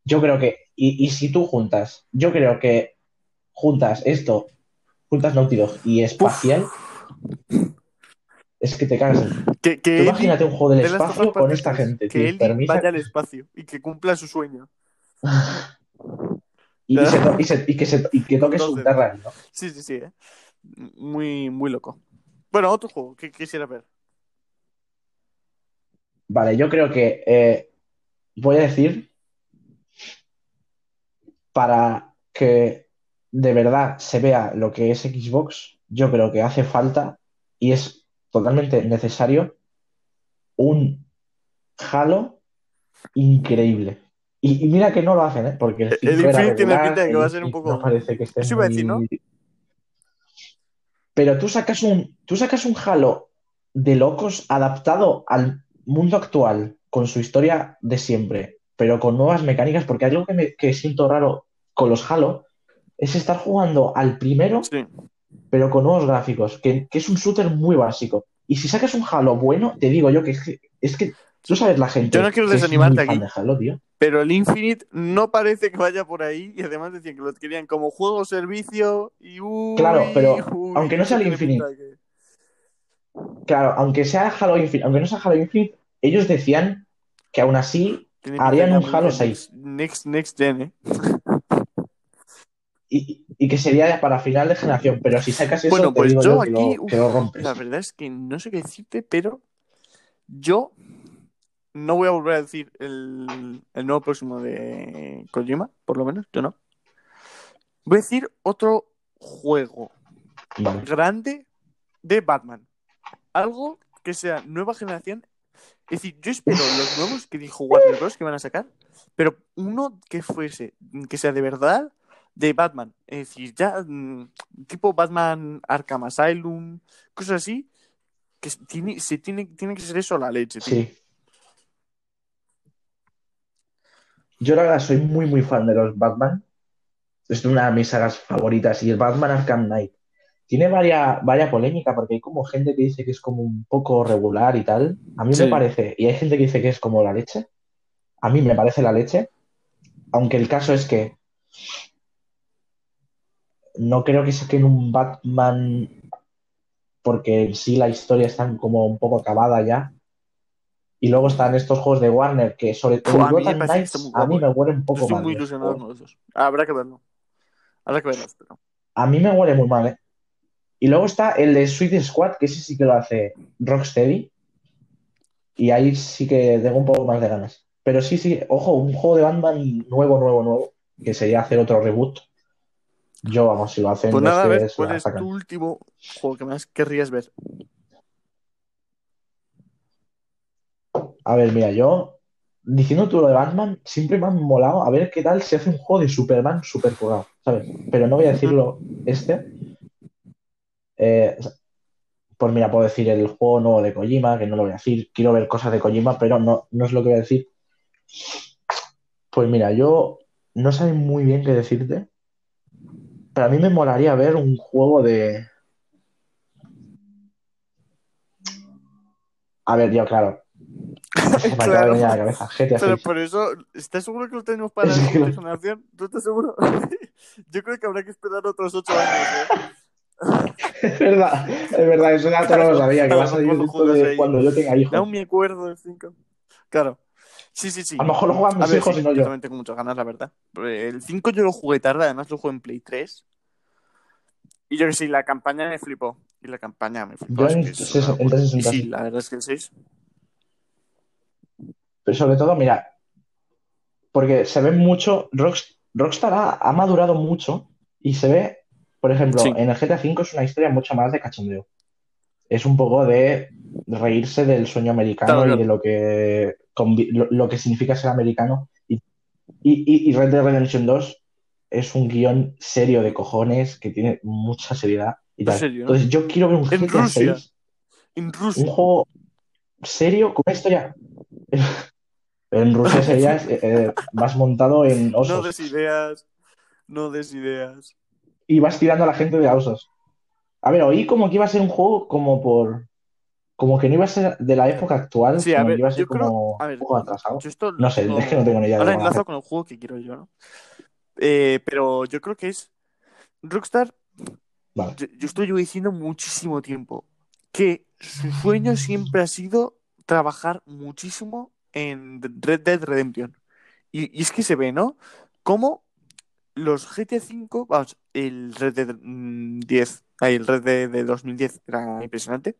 Yo creo que, y, y si tú juntas, yo creo que juntas esto, juntas Naughty Dog y espacial, es que te cagas. *laughs* Que, que imagínate un juego del espacio con esta gente, Que tío. Permisa- vaya al espacio y que cumpla su sueño. *laughs* y, y se to- y se- y que, se- y que toque su terra, ¿no? Sí, sí, sí. ¿eh? Muy, muy loco. Bueno, otro juego que quisiera ver. Vale, yo creo que eh, voy a decir para que de verdad se vea lo que es Xbox, yo creo que hace falta y es totalmente necesario un Halo increíble. Y, y mira que no lo hacen, ¿eh? Porque el El 5 era Infinite tiene regular, pinta de que va a ser un 6 poco- no parece que esté Eso iba a decir, ¿no? Pero tú sacas un, tú sacas un Halo de locos adaptado al mundo actual, con su historia de siempre, pero con nuevas mecánicas, porque algo que, me, que siento raro con los Halo es estar jugando al primero, Sí. Pero con nuevos gráficos, que, que es un shooter muy básico. Y si sacas un Halo bueno, te digo yo que es que, tú sabes la gente Yo no quiero desanimarte aquí. de Halo, tío. Pero el Infinite no parece que vaya por ahí y además decían que lo querían como juego servicio y uy, Claro, pero uy, aunque no sea el Infinite, que- Claro, aunque sea Halo Infinite, aunque no sea Halo Infinite, ellos decían que aún así harían un Halo de 6 Next, next, next Gen, ¿eh? Y, y que sería para final de generación, pero si sacas eso, Bueno, te pues digo yo yo que aquí, lo, uf, que lo rompes. la verdad es que no sé qué decirte, pero yo no voy a volver a decir el, el nuevo próximo de Kojima, por lo menos, yo no. Voy a decir otro juego Vale. grande de Batman. Algo que sea nueva generación. Es decir, yo espero los nuevos que dijo Warner Bros. que van a sacar, pero uno que fuese, que sea de verdad de Batman. Es decir, ya mm, tipo Batman Arkham Asylum, cosas así, que tiene, se tiene, tiene que ser eso la leche, tío. Sí. Yo la verdad soy muy muy fan de los Batman. Es una de mis sagas favoritas y el Batman Arkham Knight. Tiene varias, varias polémica porque hay como gente que dice que es como un poco regular y tal. A mí Sí. me parece, y hay gente que dice que es como la leche. A mí me parece la leche. Aunque el caso es que no creo que saquen un Batman porque en sí la historia está como un poco acabada ya. Y luego están estos juegos de Warner que sobre todo a mí me Knights muy a mí me huele un poco estoy mal. muy los ilusionado con esos. Habrá que verlo. Habrá que verlos, pero. A mí me huele muy mal, ¿eh? Y luego está el de Suicide Squad, que ese sí que lo hace Rocksteady. Y ahí sí que tengo un poco más de ganas. Pero sí, sí, ojo, un juego de Batman nuevo, nuevo, nuevo, que sería hacer otro reboot. Yo, vamos, si lo hacen, Pues es nada, a ver, ¿cuál es sacan. tu último juego que más querrías ver? A ver, mira, yo, diciendo tú lo de Batman, siempre me han molado a ver qué tal se hace un juego de Superman super currado, ¿sabes? Pero no voy a decirlo este. Eh, pues mira, puedo decir el juego nuevo de Kojima, que no lo voy a decir. Quiero ver cosas de Kojima, pero no, no es lo que voy a decir. Pues mira, yo no sé muy bien qué decirte. A mí me molaría ver un juego de. A ver, yo, claro. Se *laughs* me acaba de Claro. venir a la cabeza. GTA Pero 6. por eso, ¿estás seguro que lo tenemos para *laughs* la siguiente generación? ¿Tú estás seguro? *laughs* Yo creo que habrá que esperar otros ocho años, ¿eh? Es verdad, es verdad, eso ya Claro, lo sabía, que va a salir de cuando yo tenga hijos. Aún me acuerdo del 5. Claro. Sí, sí, sí. A lo mejor lo juegan A mis ver, hijos sí, y no yo yo. también tengo muchas ganas, la verdad. El 5 yo lo jugué tarde, además lo jugué en Play 3. Y yo que sí, la campaña me flipó. Y la campaña me flipó. Yo es que es. Y 360 sí, la verdad es que el 6. Pero sobre todo, mira, porque se ve mucho, Rocks- Rockstar ha, ha madurado mucho y se ve, por ejemplo, Sí. en el GTA V es una historia mucho más de cachondeo. Es un poco de reírse del sueño americano Claro, y de lo que, lo, lo que significa ser americano. Y, y, y Red Dead Redemption 2 es un guion serio de cojones que tiene mucha seriedad y tal. serio, ¿no? Entonces yo quiero ver un En GTA Rusia. 6, En un Rusia. juego serio con una historia... *laughs* En Rusia *laughs* sería eh, vas montado en No osos des ideas. No des ideas. y vas tirando a la gente de a osos. A ver, oí como que iba a ser un juego como por... Como que no iba a ser de la época actual, Sí, a ver, iba a ser yo creo- como a ver, un poco atrasado. Yo esto No sé, es que no tengo ni idea de Ahora enlazo hacer. con el juego que quiero yo, ¿no? Eh, pero yo creo que es. Rockstar, Vale. yo, yo estoy diciendo muchísimo tiempo que su sueño siempre ha sido trabajar muchísimo en Red Dead Redemption. Y, y es que se ve, ¿no? Como los GTA V, vamos, el Red Dead mm, 10, ay, el Red Dead de 2010 era impresionante.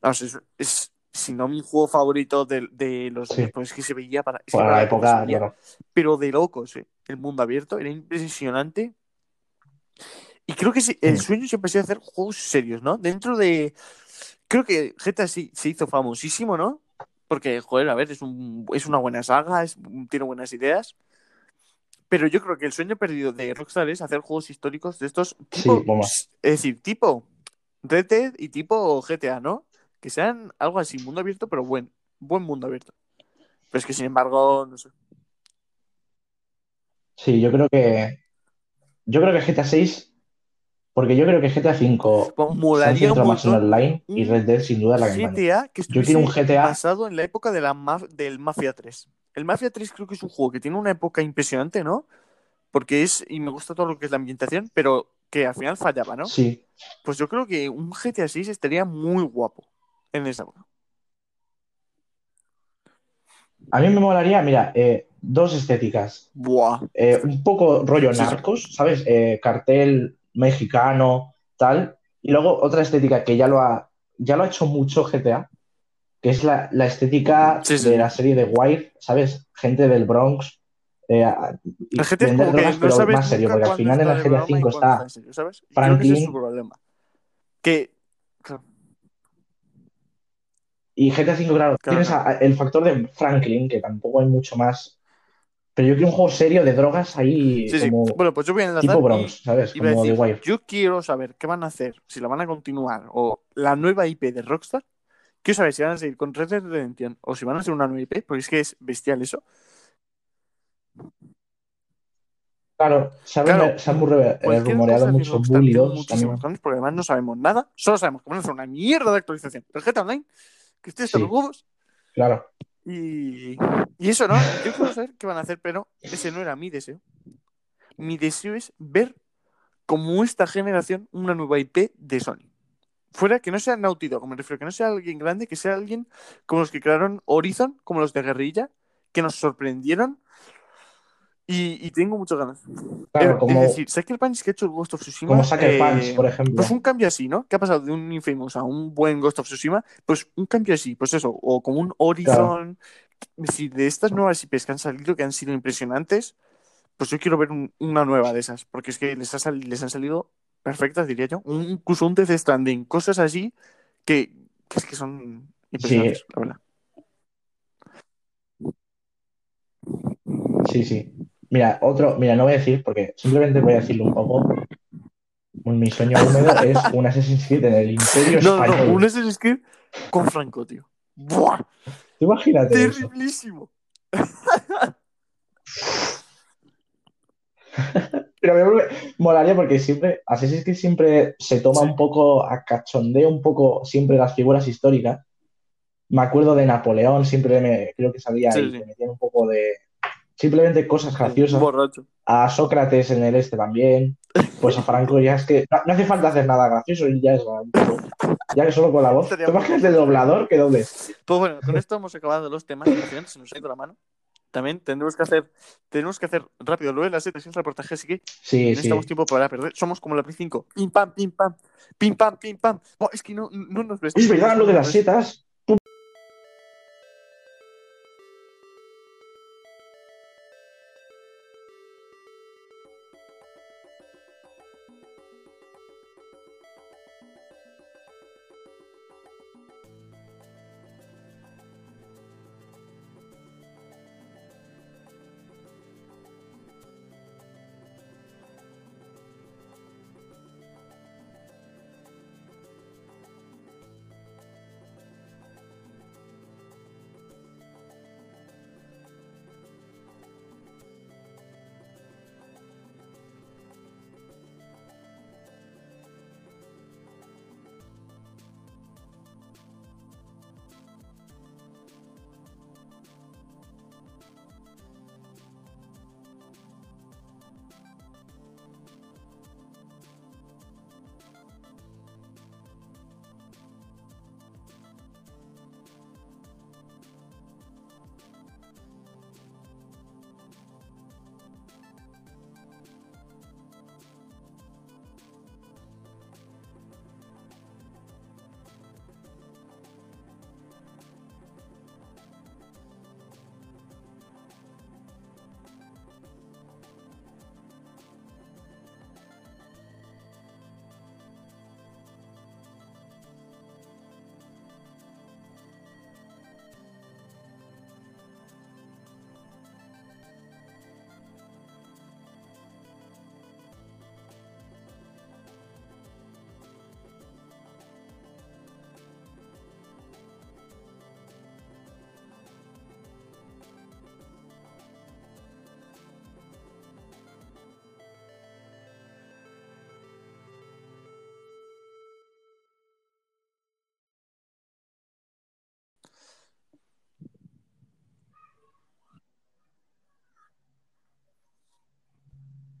Vamos, es, es, si no mi juego favorito de, de los Sí. pues es que se veía para, es Para la época veía claro. pero de locos, ¿eh? El mundo abierto era impresionante. Y creo que sí, el sueño siempre ha sido hacer juegos serios, ¿no? Dentro de. Creo que GTA sí se hizo famosísimo, ¿no? Porque, joder, a ver, es, un, es una buena saga, es- tiene buenas ideas. Pero yo creo que el sueño perdido de Rockstar es hacer juegos históricos de estos tipo. Sí, vamos. Es decir, tipo Red Dead y tipo GTA, ¿no? Que sean algo así, mundo abierto, pero buen, buen mundo abierto. Pero es que sin embargo, no sé. Sí, yo creo que. Yo creo que GTA 6. Porque yo creo que GTA 5 Pues se más en online y Red Dead sin duda la que más. GTA que Yo quiero un GTA. basado en la época de la maf- del Mafia 3. El Mafia 3 creo que es un juego que tiene una época impresionante, ¿no? Porque es, y me gusta todo lo que es la ambientación, pero que al final fallaba, ¿no? Sí. Pues yo creo que un GTA 6 estaría muy guapo en esa. A mí me molaría, mira, eh, dos estéticas. Buah. Eh, un poco rollo narcos, ¿sabes? Eh, cartel mexicano, tal. Y luego otra estética que ya lo ha, ya lo ha hecho mucho GTA, que es la, la estética Sí, sí. de la serie de Wire, ¿sabes? Gente del Bronx. eh, El GTA es que no sabes más serio, porque al final en de GTA broma y 5 cuándo está serio, ¿sabes? Y creo que ese es Franklin su problema. Que, claro, y GTA 5, claro, Claro, tienes a- el factor de Franklin, que tampoco hay mucho más. Pero yo quiero un juego serio de drogas ahí sí, sí. Bueno, pues yo voy a enlazar tipo y Bronx, ¿sabes? a Como de decir, yo quiero saber qué van a hacer, si la van a continuar, o la nueva IP de Rockstar. Quiero saber si van a seguir con Red Dead Redemption o si van a hacer una nueva IP, porque es que es bestial eso. Claro, se Claro, rume- se ha murre- eh, Cualquier rumoreado de mucho Bully tengo 2 muchísimos también. planes porque además no sabemos nada. Solo sabemos que van a hacer una mierda de actualización del GTA Online, que hasta Sí. los huevos. Claro. Y, y eso, ¿no? Yo quiero saber qué van a hacer, pero ese no era mi deseo. Mi deseo es ver como esta generación una nueva IP de Sony. Fuera que no sea Naughty Dog, me refiero, que no sea alguien grande, que sea alguien como los que crearon Horizon, como los de Guerrilla, que nos sorprendieron. Y, y tengo muchas ganas. Claro, Eh, como, Es decir, Sucker Punch que ha hecho el Ghost of Tsushima. como Sucker eh, Punch, por ejemplo. Pues un cambio así, ¿no? Que ha pasado de un Infamous a un buen Ghost of Tsushima. Pues un cambio así, pues eso, o como un Horizon. Es decir, de estas nuevas IPs que han salido, que han sido impresionantes, pues yo quiero ver un- una nueva de esas, porque es que les, ha sal- les han salido perfectas, diría yo. Un, incluso un Death Stranding, cosas así que, que es que son impresionantes, la verdad. Sí, sí. Mira, otro, mira, no voy a decir, porque simplemente voy a decirlo un poco. Mi sueño húmedo *laughs* es un Assassin's Creed en el Imperio No, no, Español. no, un Assassin's Creed con Franco, tío. ¡Buah! Imagínate eso. ¡Terriblísimo! *laughs* Pero me molaría porque siempre, Assassin's Creed siempre se toma Sí. un poco a cachondeo, un poco siempre las figuras históricas. Me acuerdo de Napoleón, siempre me, creo que salía Sí, ahí, sí. que metían un poco de. Simplemente cosas graciosas. Borracho. A Sócrates en el este también. Pues a Franco ya es que no, no hace falta hacer nada gracioso y ya es Ya que solo con la voz. Estaría ¿Tú muy imaginas el doblador que doble? Pues bueno, con esto hemos acabado los temas. Se nos ha ido la mano. También tendremos que hacer, tenemos que hacer rápido lo de las setas y el reportaje, así que Sí, sí. necesitamos tiempo para perder. Somos como la Play 5. Pim pam, pim pam, pim pam, pim pam. Buah, es que no, no nos ves. Es verdad lo de las setas.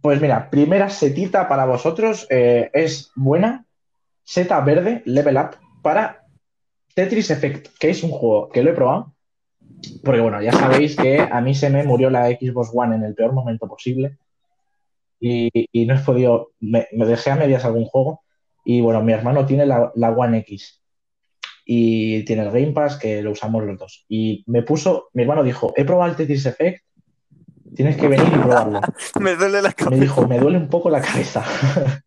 Pues mira, primera setita para vosotros eh, es buena. Seta verde, level up, para Tetris Effect, que es un juego que lo he probado. Porque bueno, ya sabéis que a mí se me murió la Xbox One en el peor momento posible. Y, no he podido, me, me dejé a medias algún juego. Y bueno, mi hermano tiene la, la One X y tiene el Game Pass que lo usamos los dos. Y me puso, mi hermano dijo, he probado el Tetris Effect, tienes que venir y probarlo. *laughs* Me duele la Me cabeza. dijo, me duele un poco la cabeza. *laughs*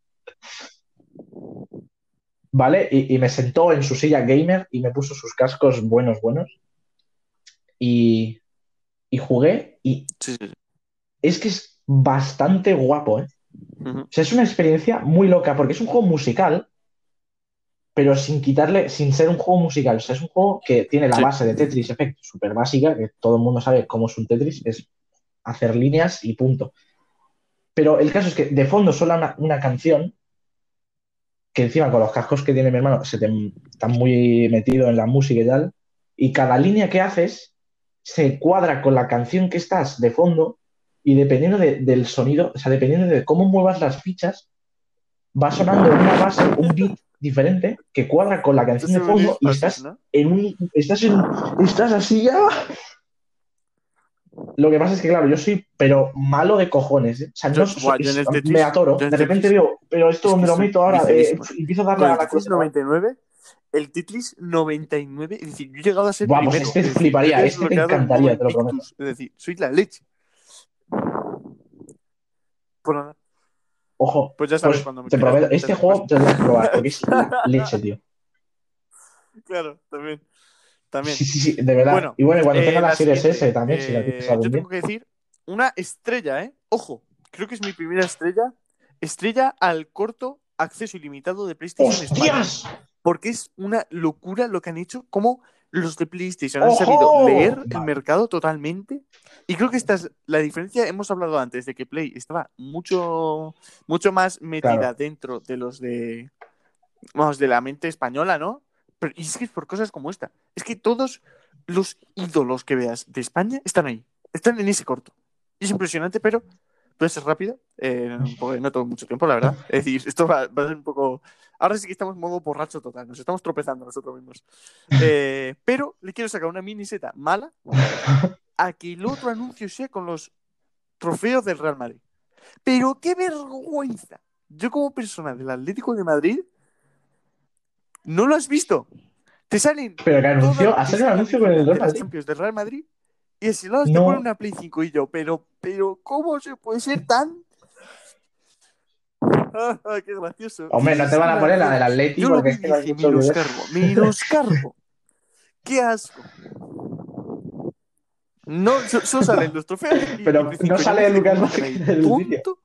¿Vale? Y, y me sentó en su silla gamer y me puso sus cascos buenos, buenos. Y, y jugué y Sí, sí, sí. es que es bastante guapo, ¿eh? O sea, es una experiencia muy loca porque es un juego musical, pero sin quitarle, sin ser un juego musical. O sea, es un juego que tiene la Sí. base de Tetris Effect súper básica, que todo el mundo sabe cómo es un Tetris, es hacer líneas y punto. Pero el caso es que de fondo suena una, una canción que encima con los cascos que tiene mi hermano se te está muy metido en la música y tal, y cada línea que haces se cuadra con la canción que estás de fondo y dependiendo de- del sonido, o sea, dependiendo de cómo muevas las fichas, va sonando una base, un beat diferente que cuadra con la canción de fondo y estás en un, estás en, estás así ya. Lo que pasa es que, claro, yo soy, pero malo de cojones. ¿eh? O sea, no Yo- soy- buah, yo Tetris- me atoro. yo en De el repente veo, pero esto es donde lo soy meto ahora. Eh, empiezo a darle a el la Tetris cosa. 99, el Tetris 99, es decir, yo he llegado a ser Buah, pues primero. este fliparía, este te encantaría, te lo prometo. Es decir, soy la leche. Pues nada, Ojo, pues ya sabes pues cuando me te prometo, este juego te lo tienes que probar porque es leche, tío. *laughs* Claro, también. También. Sí, sí, sí, de verdad. Bueno, y bueno, cuando Eh, tenga la, Series siguiente, S también, si la eh, quieres yo algún día. tengo que decir una estrella, ¿eh? Ojo, creo que es mi primera estrella. Estrella al corto acceso ilimitado de PlayStation España. Porque es una locura lo que han hecho, como los de PlayStation han sabido leer el mercado totalmente. Y creo que esta es la diferencia. Hemos hablado antes de que Play estaba mucho, mucho más metida Claro. dentro de los de, vamos, de la mente española, ¿no? Pero es que es por cosas como esta. Es que todos los ídolos que veas de España están ahí. Están en ese corto. Es impresionante, pero puede ser rápido. eh, no tengo mucho tiempo, la verdad. Es decir, esto va, a ser un poco. Ahora sí que estamos modo borracho total. Nos estamos tropezando nosotros mismos. Eh, pero le quiero sacar una miniseta mala a que el otro anuncio sea con los trofeos del Real Madrid. Pero qué vergüenza. Yo como persona del Atlético de Madrid no lo has visto. Te salen Pero que anunció, te un salen anuncio con el Real. Champions del Real Madrid y lado te No. ponen una Play 5 y yo, pero, pero ¿cómo se puede ser tan? Ah, qué gracioso. Hombre, no te van a poner la del Atleti Yo lo que dije, menoscargo, menoscargo. *laughs* Qué asco. No, so- solo salen los trofeos. Pero y Play 5. no sale quedé Lucas Vázquez el tonto,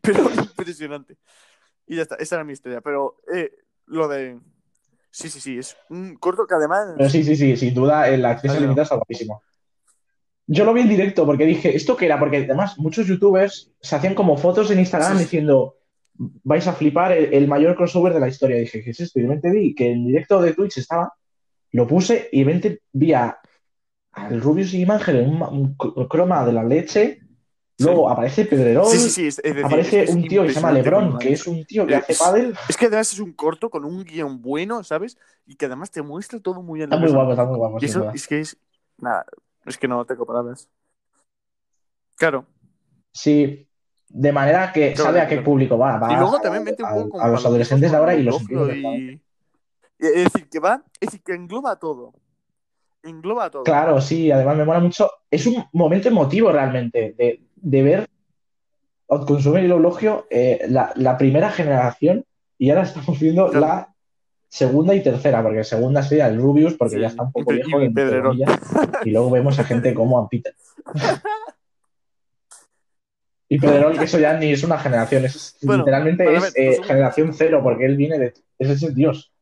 Pero *laughs* impresionante. Y ya está, esa era mi historia. Pero eh, lo de. Sí, sí, sí, es un corto que además. Pero sí, sí, sí, sin duda el acceso limitado está guapísimo. Yo lo vi en directo porque dije, ¿esto qué era? Porque además muchos youtubers se hacían como fotos en Instagram Sí, sí. diciendo, vais a flipar el, el mayor crossover de la historia. Y dije, ¿qué es esto? Y de repente vi que en directo de Twitch estaba, lo puse y de repente vi a, al Rubius y Mangel en un, un cr- croma de la leche. Luego aparece Pedrerol, Sí, sí, sí. Es, decir, aparece es un tío que se llama Lebron, que es un tío que hace pádel. Es que además es un corto con un guion bueno, ¿sabes? Y que además te muestra todo muy bien. Está muy guapo, está muy guapo, Y eso es que es. Nada, es que no tengo palabras. Claro. Sí, de manera que Claro, sabe a qué claro. público va. va Y luego a- también mete un a- poco como a los adolescentes de ahora y los y- Es decir, que va. Es decir, que engloba todo. Engloba todo. Claro, sí, además me mola mucho. Es un momento emotivo realmente de, de ver Outconsumer y el Eulogio eh, la, la primera generación y ahora estamos viendo Claro. la segunda y tercera, porque segunda sería el Rubius, porque Sí, ya está un poco viejo, y comillas, y luego vemos a gente como a Peter. Y Pedrerol, que eso ya ni es una generación, es Bueno, literalmente es eh, pues generación cero, porque él viene de. Ese es el dios.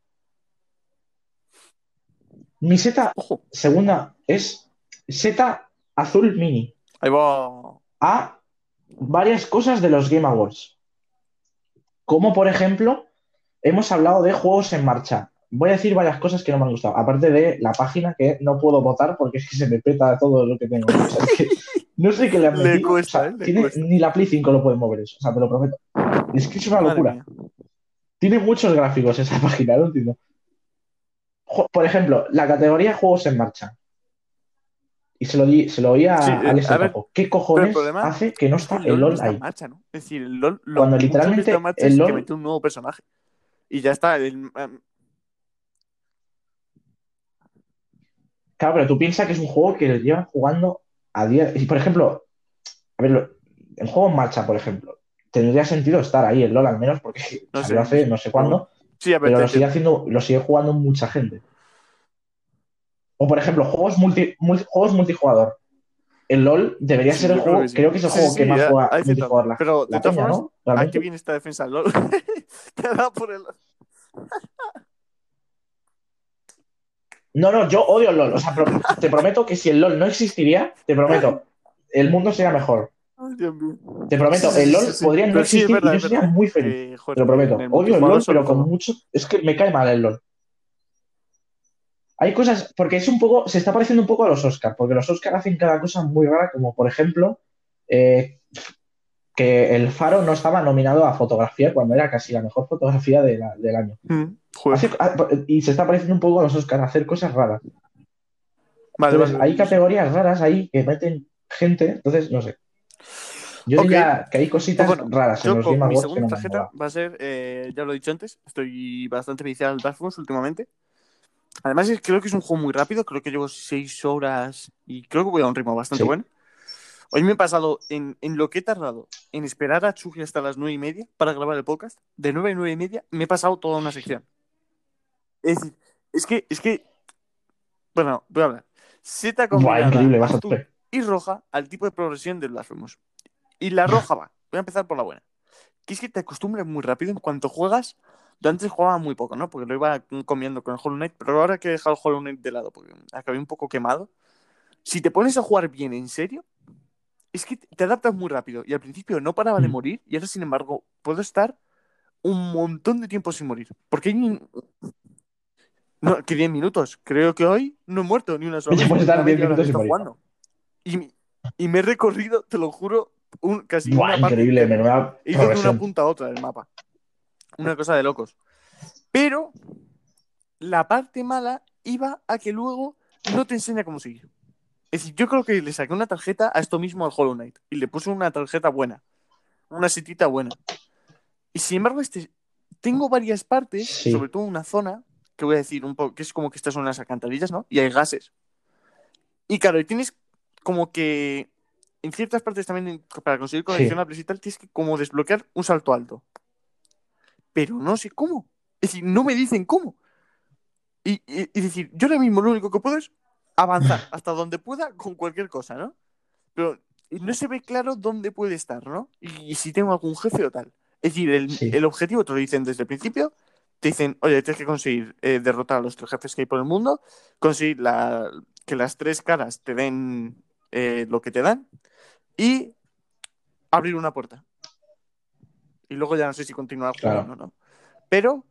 Mi seta Ojo, segunda es seta azul mini. ahí va. A varias cosas de los Game Awards. Como por ejemplo, hemos hablado de juegos en marcha. voy a decir varias cosas que no me han gustado. Aparte de la página que no puedo votar porque *laughs* es que se me peta todo lo que tengo. O sea, es que no sé qué le han metido. cuesta, O sea, ¿eh? Tiene- ni la Play 5 lo puede mover eso. O sea, te lo prometo. Es que es una Madre locura. mía. Tiene muchos gráficos esa *laughs* página, no entiendo. Por ejemplo, la categoría juegos en marcha. Y se lo, di, se lo oí a Sí, eh, Alex a ver. ¿Qué cojones problema hace que no está el LOL está ahí? marcha, ¿no? Es decir, el LOL lo Cuando literalmente el es que mete un nuevo personaje. Y ya está. el- em, Claro, pero tú piensas que es un juego que llevan jugando a día. Y por ejemplo, a ver, el juego en marcha, por ejemplo, tendría sentido estar ahí, el LOL al menos, porque No *laughs* sé, hace no sé cuándo, Sí, pero te lo sigue haciendo, lo sigue jugando mucha gente. O por ejemplo, juegos multi, mul- juegos multijugador. El LOL debería Sí, ser el creo juego, que sí. creo que es el juego que más juega multijugador la, Pero, de todas formas, ¿no? ¿A qué viene esta defensa del LOL? *laughs* Te da por el. No, no, yo odio el LOL. O sea, te prometo que si el LOL no existiría, te prometo, el mundo sería mejor. Ay, Dios mío. Te prometo, el LOL sí, sí. podría no sí, existir verdad, y yo sería muy feliz. Que, joder, Te lo prometo. Odio el LOL, pero con mucho. Es que me cae mal el LOL. Hay cosas, porque es un poco, se está pareciendo un poco a los Oscars, porque los Oscars hacen cada cosa muy rara, como por ejemplo, eh, que el Faro no estaba nominado a fotografía cuando era casi la mejor fotografía de la- del año. Mm. Hace- ah, y se está pareciendo un poco a los Oscars, hacer cosas raras. Vale, Entonces, vale. hay categorías raras ahí que meten gente, entonces no sé. Yo Ok. diría que hay cositas Pues bueno, raras en Yo los con Game mi que segunda no tarjeta va a ser, eh, ya lo he dicho antes, estoy bastante viciado al Dark últimamente. Además, creo que es un juego muy rápido, creo que llevo seis horas y creo que voy a un ritmo bastante Sí. bueno. Hoy me he pasado en, en lo que he tardado en esperar a Chugi hasta las nueve y media para grabar el podcast. De nueve a nueve y media me he pasado toda una sección. Es es que, es que, bueno, voy a hablar. Buah, combinada y roja al tipo de progresión del Blasphemous. Y la roja va. Voy a empezar por la buena. Que es que te acostumbras muy rápido en cuanto juegas. Yo antes jugaba muy poco, ¿no? Porque lo iba comiendo con el Hollow Knight, pero ahora que he dejado el Hollow Knight de lado porque acabé un poco quemado. Si te pones a jugar bien, en serio, es que te adaptas muy rápido. Y al principio no paraba de Mm. morir, y ahora, sin embargo, puedo estar un montón de tiempo sin morir. Porque hay. No, que 10 minutos. Creo que hoy no he muerto ni una sola vez. puedes en dar la 10 media hora que minutos he sin. Y, y me he recorrido, te lo juro, un, casi Buah, una parte increíble, menuda He ido de una punta a otra del mapa. Una cosa de locos. Pero la parte mala iba a que luego no te enseña cómo seguir. Es decir, yo creo que le saqué una tarjeta a esto mismo al Hollow Knight y le puse una tarjeta buena, una setita buena. Y sin embargo, este, tengo varias partes, Sí. sobre todo una zona, que voy a decir un poco, que es como que estas son las alcantarillas, ¿no? Y hay gases. Y claro, y tienes como que en ciertas partes también, para conseguir coleccionables y tal, tienes que como desbloquear un salto alto. Pero no sé cómo. Es decir, no me dicen cómo. Y, y- y decir, yo ahora mismo lo único que puedo es avanzar *laughs* hasta donde pueda con cualquier cosa, ¿no? Pero no se ve claro dónde puede estar, ¿no? Y, y si tengo algún jefe o tal. Es decir, el, Sí. el objetivo te lo dicen desde el principio. Te dicen, oye, tienes que conseguir eh, derrotar a los tres jefes que hay por el mundo, conseguir la- que las tres caras te den eh, lo que te dan y abrir una puerta. Y luego ya no sé si continuar Claro. jugando o no. Pero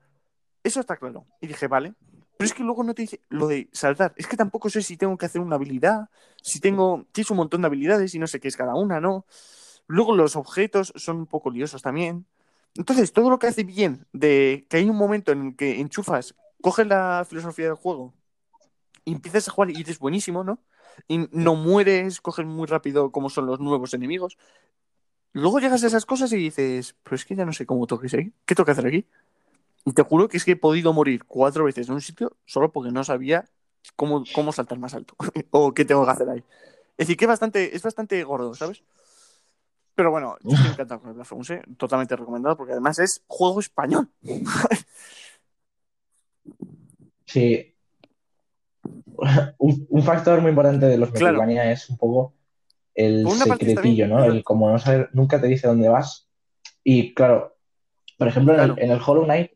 eso está claro. Y dije, vale. Pero es que luego no te dice lo de saltar. Es que tampoco sé si tengo que hacer una habilidad, si tengo. Tienes un montón de habilidades y no sé qué es cada una, ¿no? Luego los objetos son un poco liosos también. Entonces, todo lo que hace bien de que hay un momento en el que enchufas, coges la filosofía del juego y empiezas a jugar y eres buenísimo, ¿no? Y no mueres, coges muy rápido como son los nuevos enemigos. Luego llegas a esas cosas y dices, pero es que ya no sé cómo tengo que seguir. ¿Qué tengo que hacer aquí? Y te juro que es que he podido morir cuatro veces en un sitio solo porque no sabía cómo, cómo saltar más alto *laughs* o qué tengo que hacer ahí. Es decir, que es bastante, es bastante gordo, ¿sabes? Pero bueno, yo estoy encantado con el Blasphemous, ¿eh? totalmente recomendado porque además es juego español. *laughs* Sí. *laughs* Un, un factor muy importante de los Claro. Metroidvania es un poco el secretillo, ¿no? El como no saber, nunca te dice dónde vas. Y claro, por ejemplo, en, Claro. el, en el Hollow Knight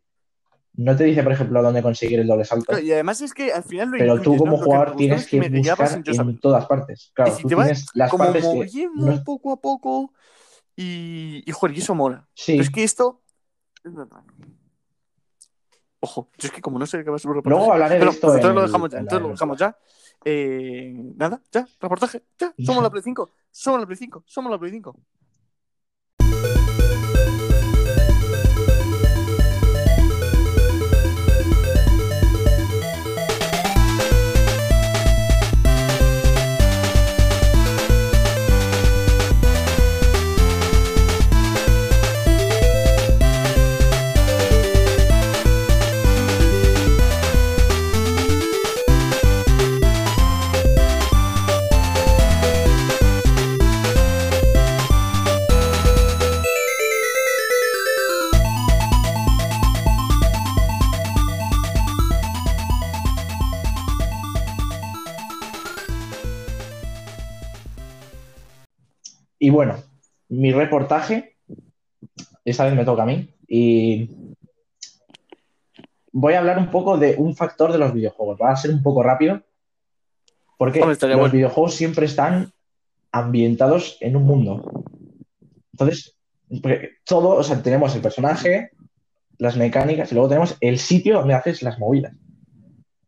no te dice, por ejemplo, dónde conseguir el doble salto, Y además es que al final lo pero tú incluyes, como ¿no? Jugador tienes es que buscar en todas partes. Claro, si tú tienes las como partes que no- poco a poco y, y joder, y eso mola. Sí, Pero es que esto. Ojo, yo es que como no sé qué va a ser. Luego hablaré de Pero, esto pues en entonces lo dejamos ya, en entonces lo dejamos ya. Eh, nada, ya, reportaje, ya, somos la *laughs* Play 5, somos la Play 5, somos la Play 5. Y bueno, mi reportaje, esta vez me toca a mí, y voy a hablar un poco de un factor de los videojuegos. Va a ser un poco rápido, porque los bueno. videojuegos siempre están ambientados en un mundo. Entonces, todo, o sea, tenemos el personaje, las mecánicas, y luego tenemos el sitio donde haces las movidas.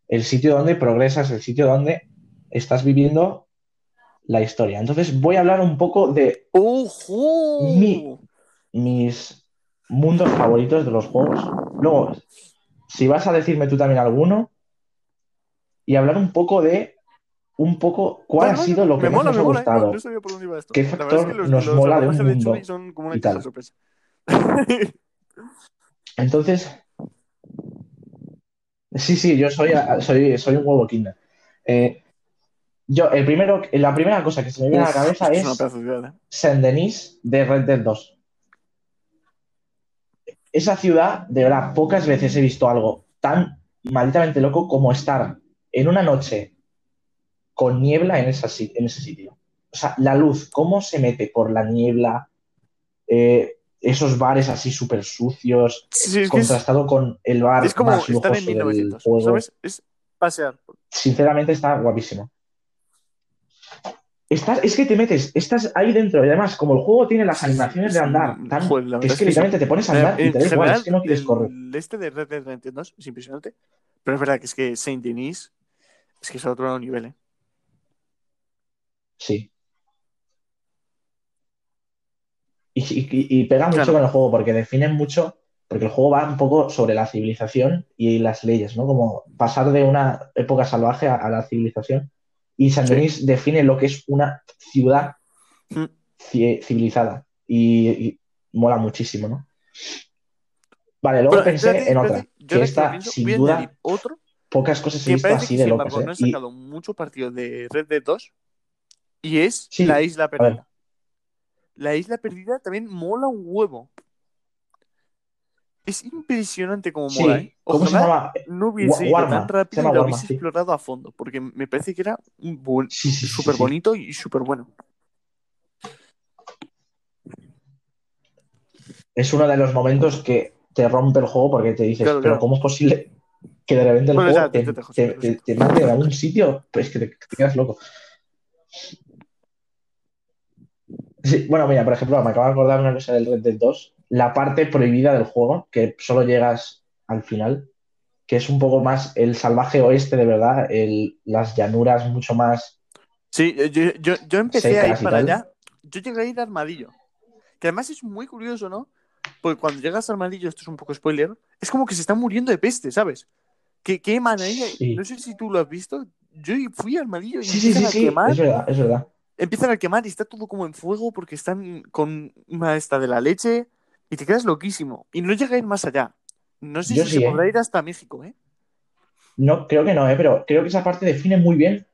El sitio donde progresas, el sitio donde estás viviendo la historia. Entonces, voy a hablar un poco de. Mi- mis mundos favoritos de los juegos. Luego, si vas a decirme tú también alguno, y hablar un poco de un poco cuál ha sido lo que más mola, nos ha mola, gustado. No, no sabía por dónde iba esto. ¿Qué factor es que los, nos los mola de un reportajes mundo Chuy son como una y tal? sorpresa. Entonces, sí, sí, yo soy, soy, soy un huevo Kinder. Eh, yo, el primero, la primera cosa que se me viene a la cabeza es de ¿eh? Saint-Denis de Red Dead 2. Esa ciudad, de verdad, pocas veces he visto algo tan malditamente loco como estar en una noche con niebla en, esa si- en ese sitio. O sea, la luz, cómo se mete por la niebla, eh, esos bares así súper sucios, Sí, es contrastado con el bar es como más estar en lujoso del 1900, juego. ¿sabes? Es pasear. Sinceramente está guapísimo. Estás, es que te metes, estás ahí dentro y además, como el juego tiene las animaciones de andar, tan, joder, que es que literalmente te pones a andar y te da igual, es que no quieres correr. el este de Red Dead Redemption 2 es impresionante. Pero es verdad que es que Saint Denis es que es a otro nivel, ¿eh? Sí. Y, y- y pega mucho Claro. con el juego porque definen mucho, porque el juego va un poco sobre la civilización y las leyes, ¿no? Como pasar de una época salvaje a, a la civilización. Y San Sí. Denis define lo que es una ciudad Mm. ci- civilizada y, y mola muchísimo, ¿no? Vale, luego pensé espérate, en otra, yo que esta, pienso, sin duda, otro pocas cosas he visto así de locas, embargo, ¿eh? no he Y sacado mucho partido de Red Dead 2 y es Sí, la Isla. Perdida. La Isla Perdida también mola un huevo. Es impresionante como mola, sí, ¿eh? ¿cómo se Ojalá llama? no hubiese ido tan rápido y lo hubiese sí. explorado a fondo, porque me parece que era buen, súper bonito y súper bueno. es uno de los momentos que te rompe el juego porque te dices, Claro, pero. ¿cómo es posible que de repente el Bueno, juego ya, te- te, te dejo, te- sí, lo te- siento. te mande a un sitio? Pues que te, que te quedas loco. Sí, bueno, mira, por ejemplo, me acabo de acordar una cosa del Red Dead 2, la parte prohibida del juego, que solo llegas al final, que es un poco más el salvaje oeste de verdad, el, las llanuras mucho más Sí, eh, yo, yo, yo empecé a ir para allá. Yo llegué a ir a Armadillo. Que además es muy curioso, ¿no? Porque cuando llegas a Armadillo, esto es un poco spoiler, es como que se están muriendo de peste, ¿sabes? Que, que emana ahí. Sí. No sé si tú lo has visto. Yo fui a Armadillo y Sí, empiezan sí, a sí, quemar. es verdad, es verdad. Empiezan a quemar y está todo como en fuego porque están con una esta de la leche y te quedas loquísimo. Y no llega a ir más allá. No sé Yo si sí, se ¿eh? podrá ir hasta México, ¿eh? No, creo que no, ¿eh? pero creo que esa parte define muy bien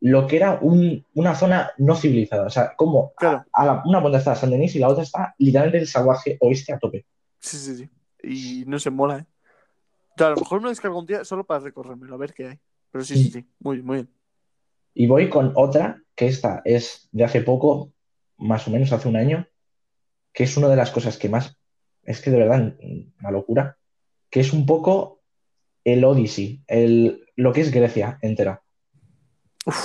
lo que era un- una zona no civilizada. O sea, como a- Claro. a la- una punta está San Denis y la otra está literalmente el salvaje oeste a tope. Sí, sí, sí. Y no se mola, ¿eh? Yo a lo mejor me descargo un día solo para recorrérmelo, a ver qué hay. Pero sí, sí, Mm. sí. Muy, muy bien. Y voy con otra, que esta es de hace poco, más o menos hace un año, que es una de las cosas que más, es que de verdad, una locura, que es un poco el Odyssey, el, lo que es Grecia entera. Uf,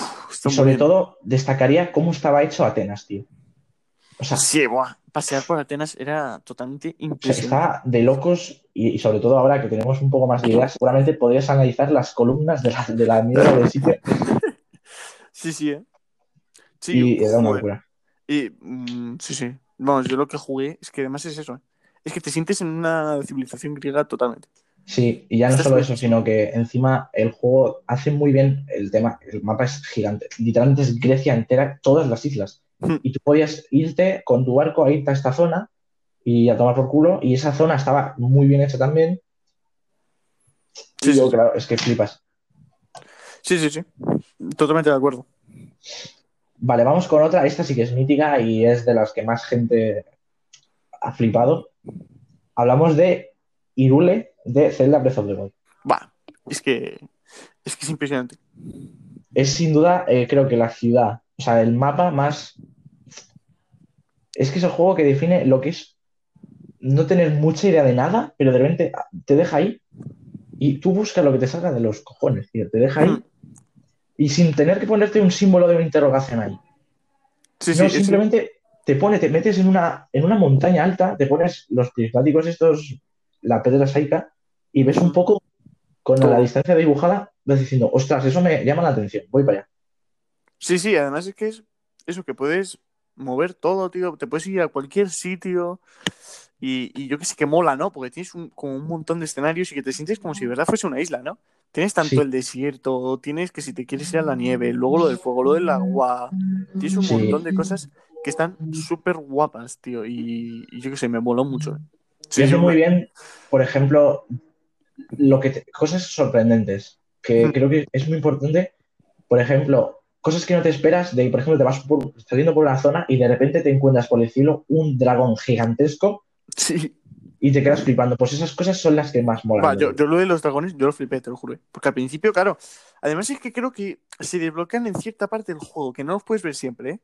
Y sobre bien. todo destacaría cómo estaba hecho Atenas, tío. O sea, Sí, buah, pasear por Atenas era totalmente o sea, impresionante. está de locos y, y sobre todo ahora que tenemos un poco más de ideas, seguramente podrías analizar las columnas de la, de la mierda del sitio *laughs* Sí, sí, ¿eh? Sí, y era una locura. Y, mm, sí, sí. Vamos, yo lo que jugué es que además es eso. ¿eh? Es que te sientes en una civilización griega totalmente. Sí, y ya no solo eso, sino que encima el juego hace muy bien el tema, el mapa es gigante, literalmente es Grecia entera, todas las islas. Hmm. Y tú podías irte con tu barco a irte a esta zona y a tomar por culo, y esa zona estaba muy bien hecha también. Sí, y yo, sí. claro, es que flipas. Sí, sí, sí. Totalmente de acuerdo. Vale, vamos con otra, esta sí que es mítica y es de las que más gente ha flipado. Hablamos de Irule de Zelda Breath of the Wild. Va, es que es que es impresionante. es sin duda, eh, creo que la ciudad, o sea, el mapa más. Es que es el juego que define lo que es no tener mucha idea de nada, pero de repente te deja ahí y tú buscas lo que te salga de los cojones, tío. Te deja ahí Mm. Y sin tener que ponerte un símbolo de una interrogación ahí. Sí, sí, No, es- simplemente te pone, te metes en una, en una montaña alta, te pones los prismáticos estos, la piedra saica, y ves un poco con Todo. la distancia dibujada, vas diciendo, ostras, eso me llama la atención, voy para allá. sí, sí, además es que es eso que puedes mover todo, tío. Te puedes ir a cualquier sitio. Y, y yo que sé que mola, ¿no? Porque tienes un, como un montón de escenarios y que te sientes como si de verdad fuese una isla, ¿no? Tienes tanto Sí. el desierto, tienes que si te quieres ir a la nieve, luego lo del fuego, lo del agua. Tienes un Sí. montón de cosas que están súper guapas, tío. Y, y yo que sé, me moló mucho. Hace yo muy me- bien, por ejemplo, lo que te- cosas sorprendentes, que Hmm. creo que es muy importante. Por ejemplo, cosas que no te esperas, de por ejemplo, te vas por- saliendo por una zona y de repente te encuentras por el cielo un dragón gigantesco Sí. Y te quedas flipando. Pues esas cosas son las que más molan. Va, yo, yo lo de los dragones, yo lo flipé, te lo juro. Porque al principio, claro, además es que creo que se desbloquean en cierta parte del juego, que no los puedes ver siempre, ¿eh?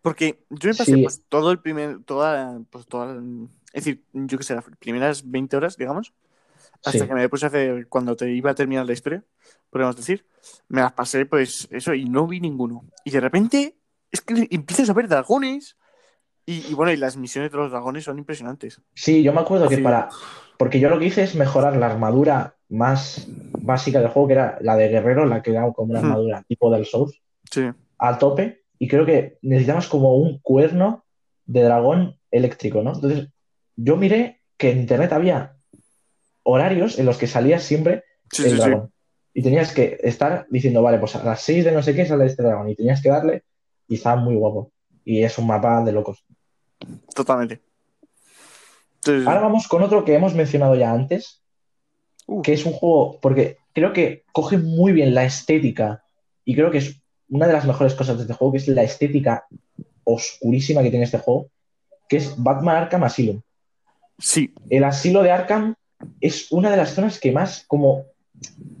Porque yo me pasé Sí. pues todo el primer, toda, pues toda, es decir, yo que sé, las primeras 20 horas, digamos, hasta Sí. que me puse a hacer, cuando te iba a terminar la historia, podríamos decir, me las pasé pues eso y no vi ninguno. Y de repente es que empiezas a ver dragones y, y bueno, y las misiones de los dragones son impresionantes. Sí, yo me acuerdo que para. Porque yo lo que hice es mejorar la armadura más básica del juego, que era la de guerrero, la que era como una armadura tipo del Souls. Sí. a tope y creo que necesitamos como un cuerno de dragón eléctrico, ¿no? Entonces, yo miré que en internet había horarios en los que salía siempre Sí, el sí, sí. dragón. Y tenías que estar diciendo, vale, pues a las 6 de no sé qué sale este dragón. Y tenías que darle y estaba muy guapo. Y es un mapa de locos. Totalmente. Ahora vamos con otro que hemos mencionado ya antes, Uh. que es un juego, porque creo que coge muy bien la estética y creo que es una de las mejores cosas de este juego, que es la estética oscurísima que tiene este juego, que es Batman Arkham Asylum. Sí, El asilo de Arkham es una de las zonas que más como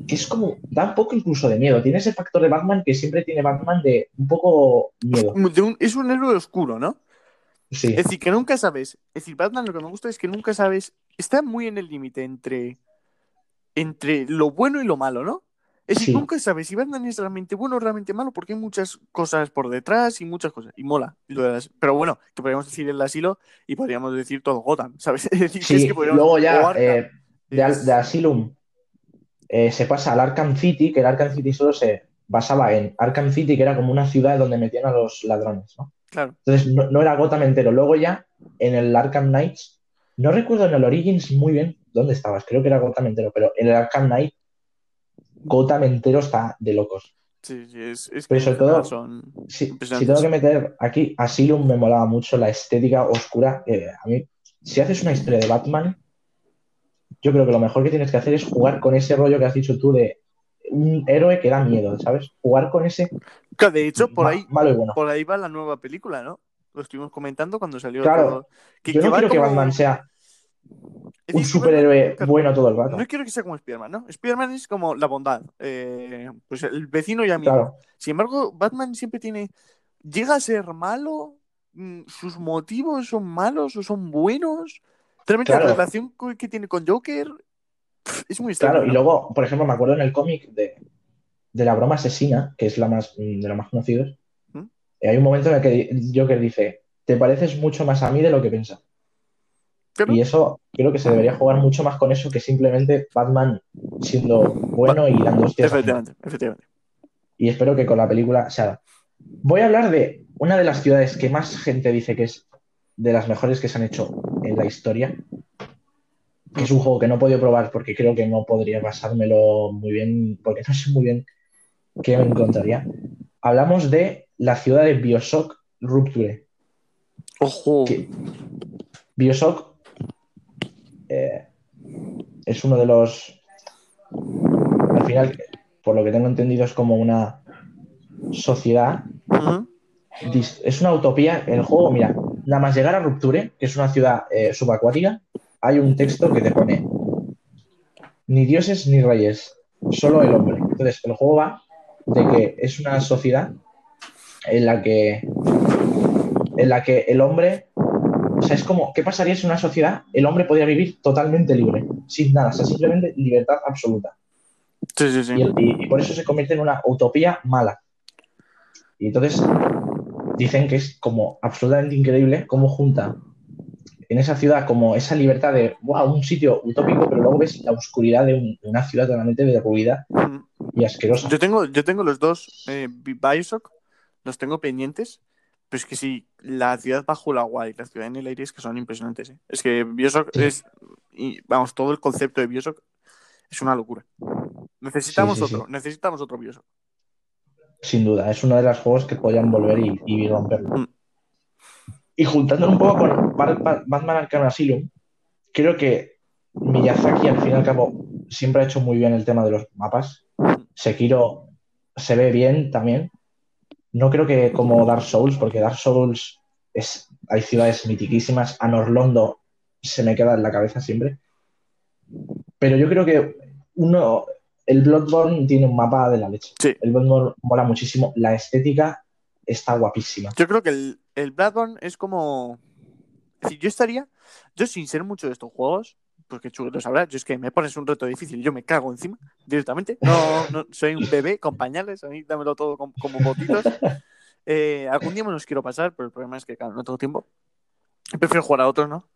que es como da un poco incluso de miedo. Tiene ese factor de Batman que siempre tiene Batman de un poco miedo. de un- es un héroe oscuro, ¿no? Sí, Es decir, que nunca sabes. Es decir, Batman lo que me gusta es que nunca sabes. Está muy en el límite entre, entre lo bueno y lo malo, ¿no? Es decir, Sí. nunca sabes si Batman es realmente bueno o realmente malo porque hay muchas cosas por detrás y muchas cosas. Y mola. lo de las- Pero bueno, que podríamos decir el asilo y podríamos decir todo Gotham, ¿sabes? *laughs* Es decir, que sí. es que podríamos- Luego ya eh, de, de Asylum eh, se pasa al Arkham City, que el Arkham City solo se basaba en Arkham City, que era como una ciudad donde metían a los ladrones, ¿no? Claro. Entonces no, no era Gotham entero. Luego ya en el Arkham Knights, no recuerdo en el Origins muy bien dónde estabas, creo que era Gotham entero, pero en el Arkham Knight, Gotham entero está de locos. Sí, sí, es, es Pero que sobre todo, son Si, tengo que meter aquí, Asylum me molaba mucho la estética oscura. eh, a mí, si haces una historia de Batman, yo creo que lo mejor que tienes que hacer es jugar con ese rollo que has dicho tú de un héroe que da miedo, ¿sabes? Jugar con ese de hecho, por ahí, malo y bueno. por ahí va la nueva película, ¿no? Lo estuvimos comentando cuando salió Claro, todo. Que, Yo que no quiero que Batman sea es un superhéroe bueno todo el rato. No quiero que sea como Spider-Man, ¿no? Spider-Man es como la bondad. eh, pues el vecino y amigo. Claro, Sin embargo, Batman siempre tiene. Llega a ser malo. mm, Sus motivos son malos o son buenos. Realmente Claro. la relación que tiene con Joker es muy claro. Y luego, por ejemplo, me acuerdo en el cómic de, de la broma asesina, que es la más mm, de los más conocidos. ¿Mm? eh, Hay un momento en el que Joker dice: te pareces mucho más a mí de lo que piensas. Claro. Y eso creo que se debería jugar mucho más con eso que simplemente Batman siendo bueno y dando hostias. Efectivamente, efectivamente. Y espero que con la película se haga. Voy a hablar de una de las ciudades que más gente dice que es de las mejores que se han hecho en la historia. Que es un juego que no he podido probar porque creo que no podría pasármelo muy bien, porque no sé muy bien qué me encontraría. Hablamos de la ciudad de Bioshock Rupture. Ojo. que Bioshock eh, es uno de los. Al final, por lo que tengo entendido, es como una sociedad. Es una utopía. El juego, mira, nada más llegar a Rupture, que es una ciudad eh, subacuática, hay un texto que te pone: Ni dioses ni reyes, solo el hombre. Entonces, el juego va de que es una sociedad en la que. En la que el hombre o sea, es como, ¿qué pasaría si en una sociedad el hombre podía vivir totalmente libre, sin nada? O sea, simplemente libertad absoluta. Sí, sí, sí. Y, el- y- y por eso se convierte en una utopía mala. Y entonces dicen que es como absolutamente increíble cómo junta en esa ciudad como esa libertad de, wow, un sitio utópico, pero luego ves la oscuridad de, un- de una ciudad totalmente derruida Ujú. y asquerosa. Yo tengo, yo tengo los dos eh, Bi- Bioshock, los tengo pendientes, pero es que sí, la ciudad bajo el agua y la ciudad en el aire es que son impresionantes. ¿eh? Es que Bioshock Sí. es, y, vamos, todo el concepto de Bioshock es una locura. Necesitamos Sí, sí, otro, necesitamos otro Bioshock. Sin duda, es uno de los juegos que podrían volver y, y romperlo. Mm. Y juntándolo un poco con Ba- Ba- Batman Arkham Asylum, creo que Miyazaki al fin y al cabo siempre ha hecho muy bien el tema de los mapas. Sekiro se ve bien también. No creo que como Dark Souls, porque Dark Souls es, hay ciudades mitiquísimas. Anorlondo se me queda en la cabeza siempre. Pero yo creo que uno, el Bloodborne tiene un mapa de la leche. Sí. El Bloodborne mola muchísimo. La estética está guapísima. Yo creo que el, el Bloodborne es como. Es decir, yo estaría. Yo sin ser mucho de estos juegos, porque Chugue lo sabrá, yo es que me pones un reto difícil yo me cago encima directamente. No, no soy un bebé con pañales, a mí dámelo todo com- como botitos. Eh, algún día me los quiero pasar, pero el problema es que, claro, no tengo tiempo. Prefiero jugar a otros, ¿no?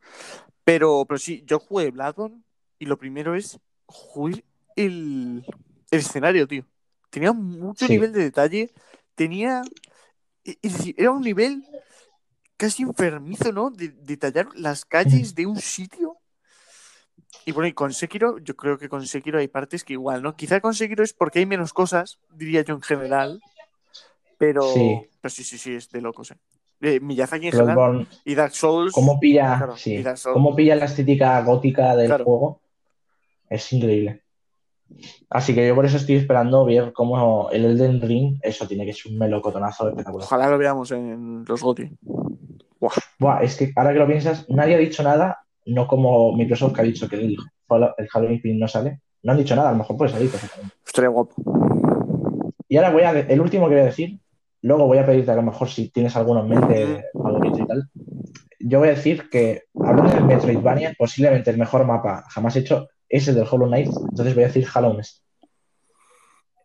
Pero, pero sí, yo jugué Bloodborne y lo primero es jugar el, el escenario, tío. Tenía mucho Sí. nivel de detalle, tenía... e- Es decir, era un nivel casi enfermizo, ¿no? De detallar las calles de un sitio. Y bueno, y con Sekiro, yo creo que con Sekiro hay partes que igual, ¿no? Quizá con Sekiro es porque hay menos cosas, diría yo en general. Pero Sí. pero sí, sí, sí, es de locos, ¿eh? Eh, Miyazaki en general y Dark Souls. cómo pilla, Claro, sí, y Dark Souls. cómo pilla la estética gótica del Claro. juego, es increíble. Así que yo por eso estoy esperando ver cómo el Elden Ring, eso tiene que ser un melocotonazo espectacular. Ojalá lo veamos en los GOTY. Buah, es que ahora que lo piensas, nadie ha dicho nada, no como Microsoft que ha dicho que el, el Halo Infinite no sale. No han dicho nada, a lo mejor puede salir perfectamente. Estaría guapo. Y ahora voy a, de- el último que voy a decir, luego voy a pedirte a lo mejor si tienes alguno en mente favorito y tal. Yo voy a decir que, hablando del Metroidvania, posiblemente el mejor mapa jamás hecho es el del Hollow Knight, entonces voy a decir Hollow Knight.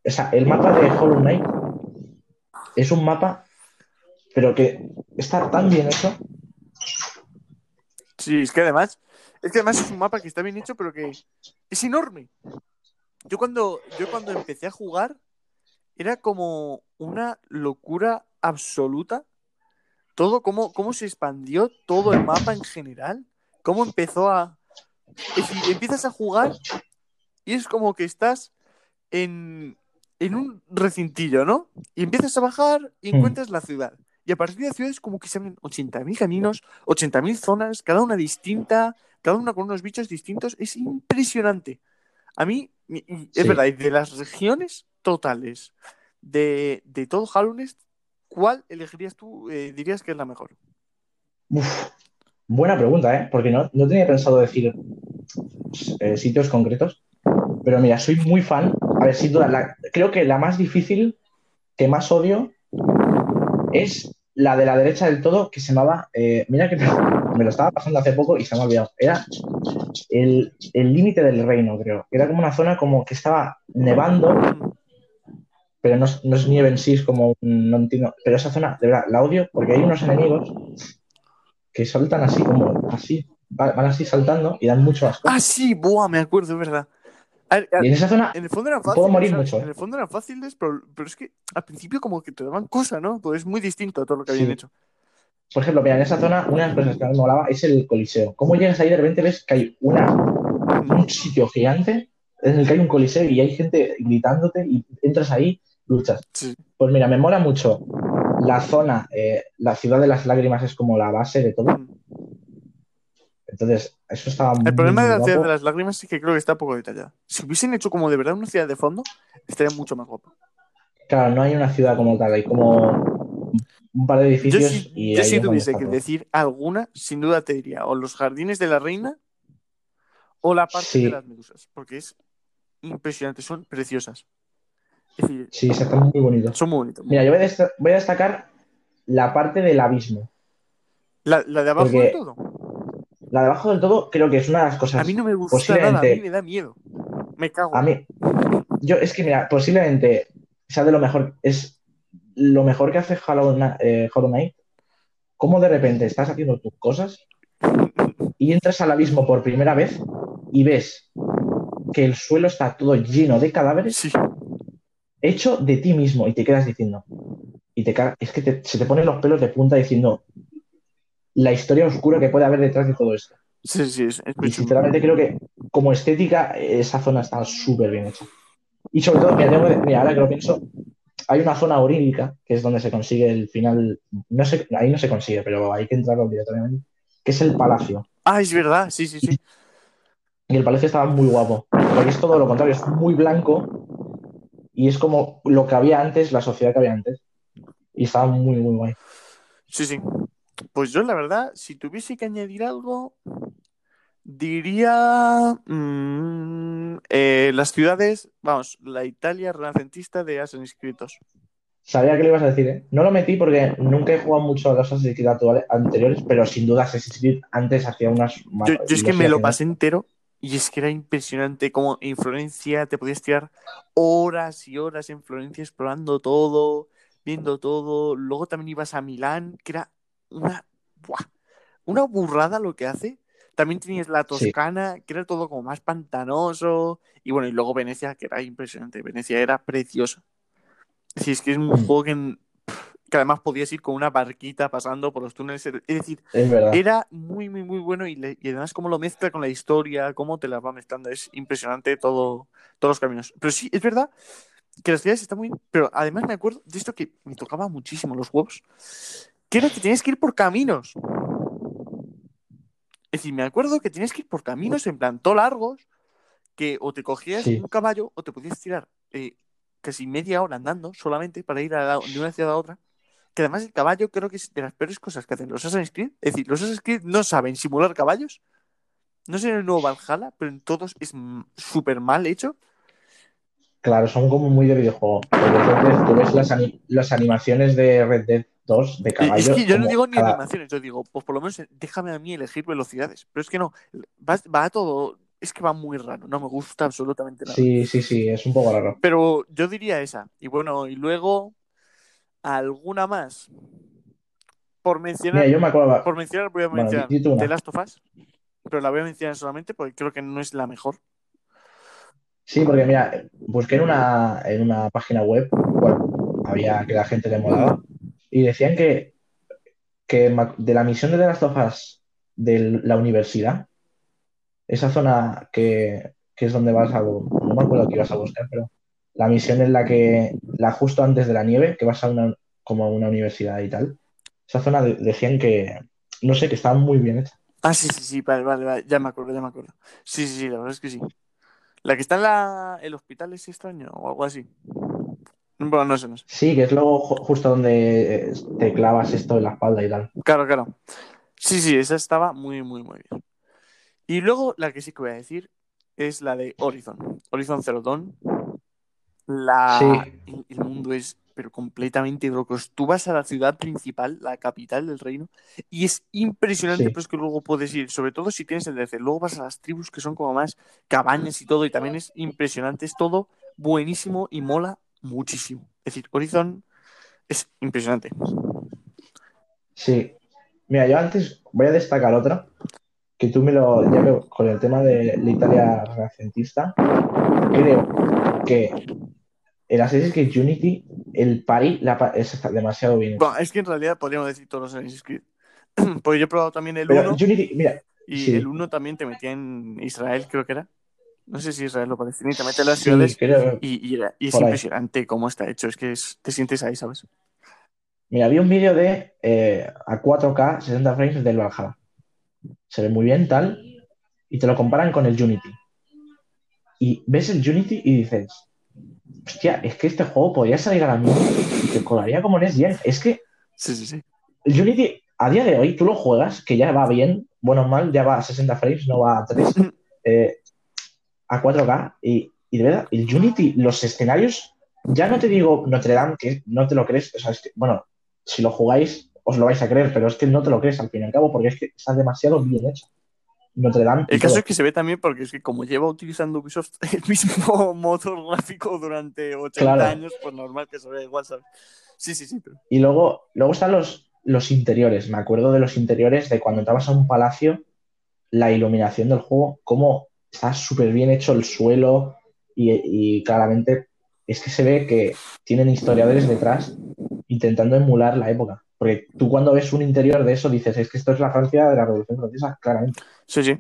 O sea, el mapa de Hollow Knight es un mapa, pero que está tan bien hecho. Sí, es que además, es que además es un mapa que está bien hecho, pero que es enorme. Yo cuando, yo cuando empecé a jugar, era como una locura absoluta. Todo, cómo, cómo se expandió todo el mapa en general. Cómo empezó a. Es decir, empiezas a jugar y es como que estás en, en un recintillo, ¿no? Y empiezas a bajar y Hmm. encuentras la ciudad. Y a partir de la ciudad es como que se abren 80.000 caminos, 80.000 zonas, cada una distinta, cada una con unos bichos distintos. Es impresionante. A mí, y- y es Sí. verdad, y de las regiones totales de, de todo Hallownest, ¿cuál elegirías tú, eh, dirías que es la mejor? Uf, buena pregunta, ¿eh? Porque no, no tenía pensado decir eh, sitios concretos. Pero mira, soy muy fan. A ver, sin duda, creo que la más difícil, que más odio, es la de la derecha del todo, que se llamaba. eh, mira que *laughs* me, lo estaba pasando hace poco y se me ha olvidado. Era el límite del reino, creo. Era como una zona como que estaba nevando, pero no, no es nieve en sí, es como. No. Pero esa zona, de verdad, la odio porque hay unos enemigos que saltan así como así, va- van así saltando y dan mucho asco. Ah, sí, buah, me acuerdo, es verdad. A ver, a- Y en esa zona en el fondo eran puedo fáciles. morir ¿sabes? mucho, ¿eh? En el fondo eran fáciles, pero, pero es que al principio como que te daban cosa, ¿no? Pues es muy distinto a todo lo que Sí. habían hecho. Por ejemplo, mira, en esa zona, una de las cosas que más me molaba es el coliseo. ¿Cómo llegas ahí de repente ves que hay una, un sitio gigante en el que hay un coliseo y hay gente gritándote y entras ahí, luchas? Sí. Pues mira, me mola mucho la zona, eh, la ciudad de las lágrimas es como la base de todo. Entonces, eso estaba muy El problema de la guapo. ciudad de las lágrimas es que creo que está poco detallada. Si hubiesen hecho como de verdad una ciudad de fondo, estaría mucho más guapo. Claro, no hay una ciudad como tal, hay como un par de Yo edificios si, y yo si tuviese que todo. decir alguna, sin duda te diría o los jardines de la reina o la parte Sí. de las medusas, porque es impresionante, son preciosas. Decir, Sí, se está muy bonito. son muy bonitos. Mira, yo voy a, desta- voy a destacar la parte del abismo. La, la de abajo porque- de todo. La de abajo del todo creo que es una de las cosas A mí no me gusta nada, a mí me da miedo. Me cago. A mí, yo es que mira, posiblemente sea de lo mejor, es lo mejor que hace Hollow eh, Hollow Knight, cómo de repente estás haciendo tus cosas y entras al abismo por primera vez y ves que el suelo está todo lleno de cadáveres Sí, hecho de ti mismo y te quedas diciendo, y te es que te- se te ponen los pelos de punta diciendo la historia oscura que puede haber detrás de todo esto. sí, sí, es, es Y sinceramente creo que como estética esa zona está súper bien hecha. Y sobre todo, mira, tengo que- mira, ahora que lo pienso, hay una zona orílica, que es donde se consigue el final, no sé, ahí no se consigue, pero hay que entrar obligatoriamente, que es el palacio. Ah, es verdad, sí, sí, sí. Y el palacio estaba muy guapo, porque es todo lo contrario, es muy blanco y es como lo que había antes, la sociedad que había antes. Y estaba muy, muy guay. Sí, sí. Pues yo, la verdad, si tuviese que añadir algo, diría mm, eh, las ciudades, vamos, la Italia renacentista de Assassin's Creed 2. Sabía que lo ibas a decir, ¿eh? No lo metí porque nunca he jugado mucho a los Assassin's Creed anteriores, pero sin duda Assassin's Creed antes hacía unas... Yo, yo es que me lo pasé entero y es que era impresionante como en Florencia te podías tirar horas y horas en Florencia explorando todo, viendo todo. Luego también ibas a Milán, que era una, ¡buah! una burrada lo que hace. También tenías la Sí. Toscana, que era todo como más pantanoso. Y bueno, y luego Venecia, que era impresionante. Venecia era preciosa. Sí, es que es un Mm. juego que, que además podías ir con una barquita pasando por los túneles. Es decir, Es era muy, muy, muy bueno y, le- y además cómo lo mezcla con la historia, cómo te la va mezclando, es impresionante todo, todos los caminos. Pero sí, es verdad que las ciudades están muy... Pero además me acuerdo de esto que me tocaba muchísimo los huevos, que era que tenías que ir por caminos. Es decir, me acuerdo que tenías que ir por caminos en plan todo largos, que o te cogías Sí. un caballo o te podías tirar eh, casi media hora andando solamente para ir a la- de una ciudad a otra. Que además el caballo creo que es de las peores cosas que hacen los Assassin's Creed. Es decir, los Assassin's Creed no saben simular caballos. No sé en el nuevo Valhalla, pero en todos es súper mal hecho. Claro, son como muy de videojuego. Tú ves las, las animaciones de Red Dead 2 de Y- caballo. es que yo no digo ni cada- animaciones, yo digo, pues por lo menos déjame a mí elegir velocidades. Pero es que no, va, va todo, es que va muy raro, no me gusta absolutamente nada. Sí, sí, sí, es un poco raro. Pero yo diría esa. Y bueno, y luego alguna más. Por mencionar, Mira, yo me acuerdo. por mencionar voy a Bueno, mencionar una. The Last of Us, pero la voy a mencionar solamente porque creo que no es la mejor. Sí, porque mira, busqué en una, en una página web, bueno, había que la gente le molaba, y decían que, que de la misión de The Last of Us de la universidad, esa zona que, que es donde vas a, no me acuerdo que ibas a buscar, pero la misión en la que, la justo antes de la nieve, que vas a una, como a una universidad y tal, esa zona de- decían que, no sé, que estaba muy bien hecha. Ah, sí, sí, sí, vale, vale, vale, ya me acuerdo, ya me acuerdo. Sí, sí, sí, la verdad es que sí. La que está en la, el hospital es extraño o algo así. Bueno, no sé, no sé. Sí, que es luego ju- justo donde eh, te clavas esto en la espalda y tal. Claro, claro. Sí, sí, esa estaba muy, muy, muy bien. Y luego la que sí que voy a decir es la de Horizon. Horizon Zero Dawn. La... Sí. El, mundo es pero completamente loco. Tú vas a la ciudad principal, la capital del reino, y es impresionante, Sí. pero es que luego puedes ir, sobre todo si tienes el DLC. Luego vas a las tribus que son como más cabañas y todo, y también es impresionante. Es todo buenísimo y mola muchísimo. Es decir, Horizon es impresionante. Sí. Mira, yo antes voy a destacar otra, que tú me lo, ya que con el tema de la Italia renacentista, creo que el Assassin's Creed Unity, el pari la, es demasiado bien. Bueno, es que en realidad podríamos decir todos los Assassin's Creed. *clears throat* Porque yo he probado también el Pero 1 Unity, mira, y sí. el 1 también te metía en Israel, creo que era. No sé si Israel o Palestina, y te mete en las sí, ciudades creo, y, y era- y es ahí. impresionante cómo está hecho. Es que es- te sientes ahí, ¿sabes? Mira, vi un vídeo de eh, a 4K 60 frames del Valhalla. Se ve muy bien, tal, y te lo comparan con el Unity. Y ves el Unity y dices, hostia, es que este juego podría salir ahora mismo y te colaría como Next Gen. Es que Sí, sí, sí. el Unity, a día de hoy, tú lo juegas, que ya va bien, bueno o mal, ya va a 60 frames, no va a 3, *laughs* eh, a 4K, y, y de verdad, el Unity, los escenarios, ya no te digo Notre Dame, que no te lo crees, o sea, es que, bueno, si lo jugáis, os lo vais a creer, pero es que no te lo crees al fin y al cabo, porque es que está demasiado bien hecho. Notre Dame. El caso todo. es que se ve también porque es que como lleva utilizando Ubisoft *laughs* el mismo motor gráfico durante 80 Claro. años, pues normal que se vea igual, ¿sabes? Sí, sí, sí, pero... Y luego, luego están los, los interiores. Me acuerdo de los interiores de cuando entrabas a un palacio, la iluminación del juego, cómo está súper bien hecho el suelo y, y claramente es que se ve que tienen historiadores detrás intentando emular la época. Porque tú cuando ves un interior de eso dices, es que esto es la Francia de la Revolución Francesa, claramente. Sí, sí.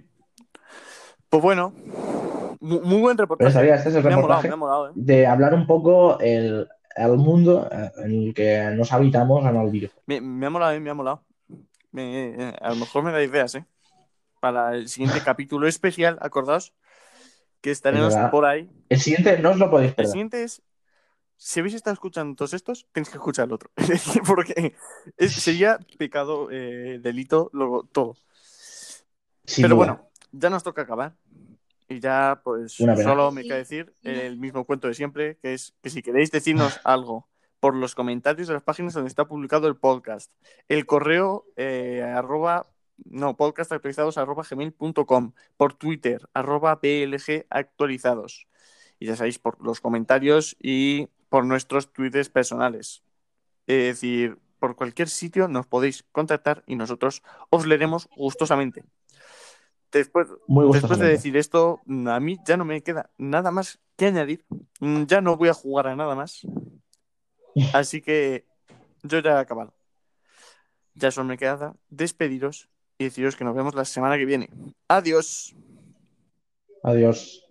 Pues bueno, mu- muy, buen Pero reportaje. sabía, este es el me ha molado, reportaje me ha molado, ¿eh? de hablar un poco el, el mundo eh, en el que nos habitamos en el videojuego. Me, me ha molado, ¿eh? me ha molado. Me- eh, a lo mejor me da ideas, ¿eh? Para el siguiente *laughs* capítulo especial, acordaos, que estaremos por ahí. El siguiente no os lo podéis El perder. siguiente es, si habéis estado escuchando todos estos, tenéis que escuchar el otro. *laughs* Porque es- sería pecado, eh, delito, luego todo. Sin Pero duda. bueno, ya nos toca acabar. Y ya, pues, solo me queda decir el mismo cuento de siempre, que es que si queréis decirnos *laughs* algo por los comentarios de las páginas donde está publicado el podcast, el correo eh, arroba, no, podcast actualizados arroba gmail.com, por Twitter, arroba PLG actualizados. Y ya sabéis, por los comentarios y por nuestros tweets personales. Es decir, por cualquier sitio nos podéis contactar y nosotros os leeremos gustosamente. Después, Muy Después de gustosamente. decir esto, a mí ya no me queda nada más que añadir. Ya no voy a jugar a nada más. Así que yo ya he acabado. Ya solo me queda despediros y deciros que nos vemos la semana que viene. Adiós. Adiós.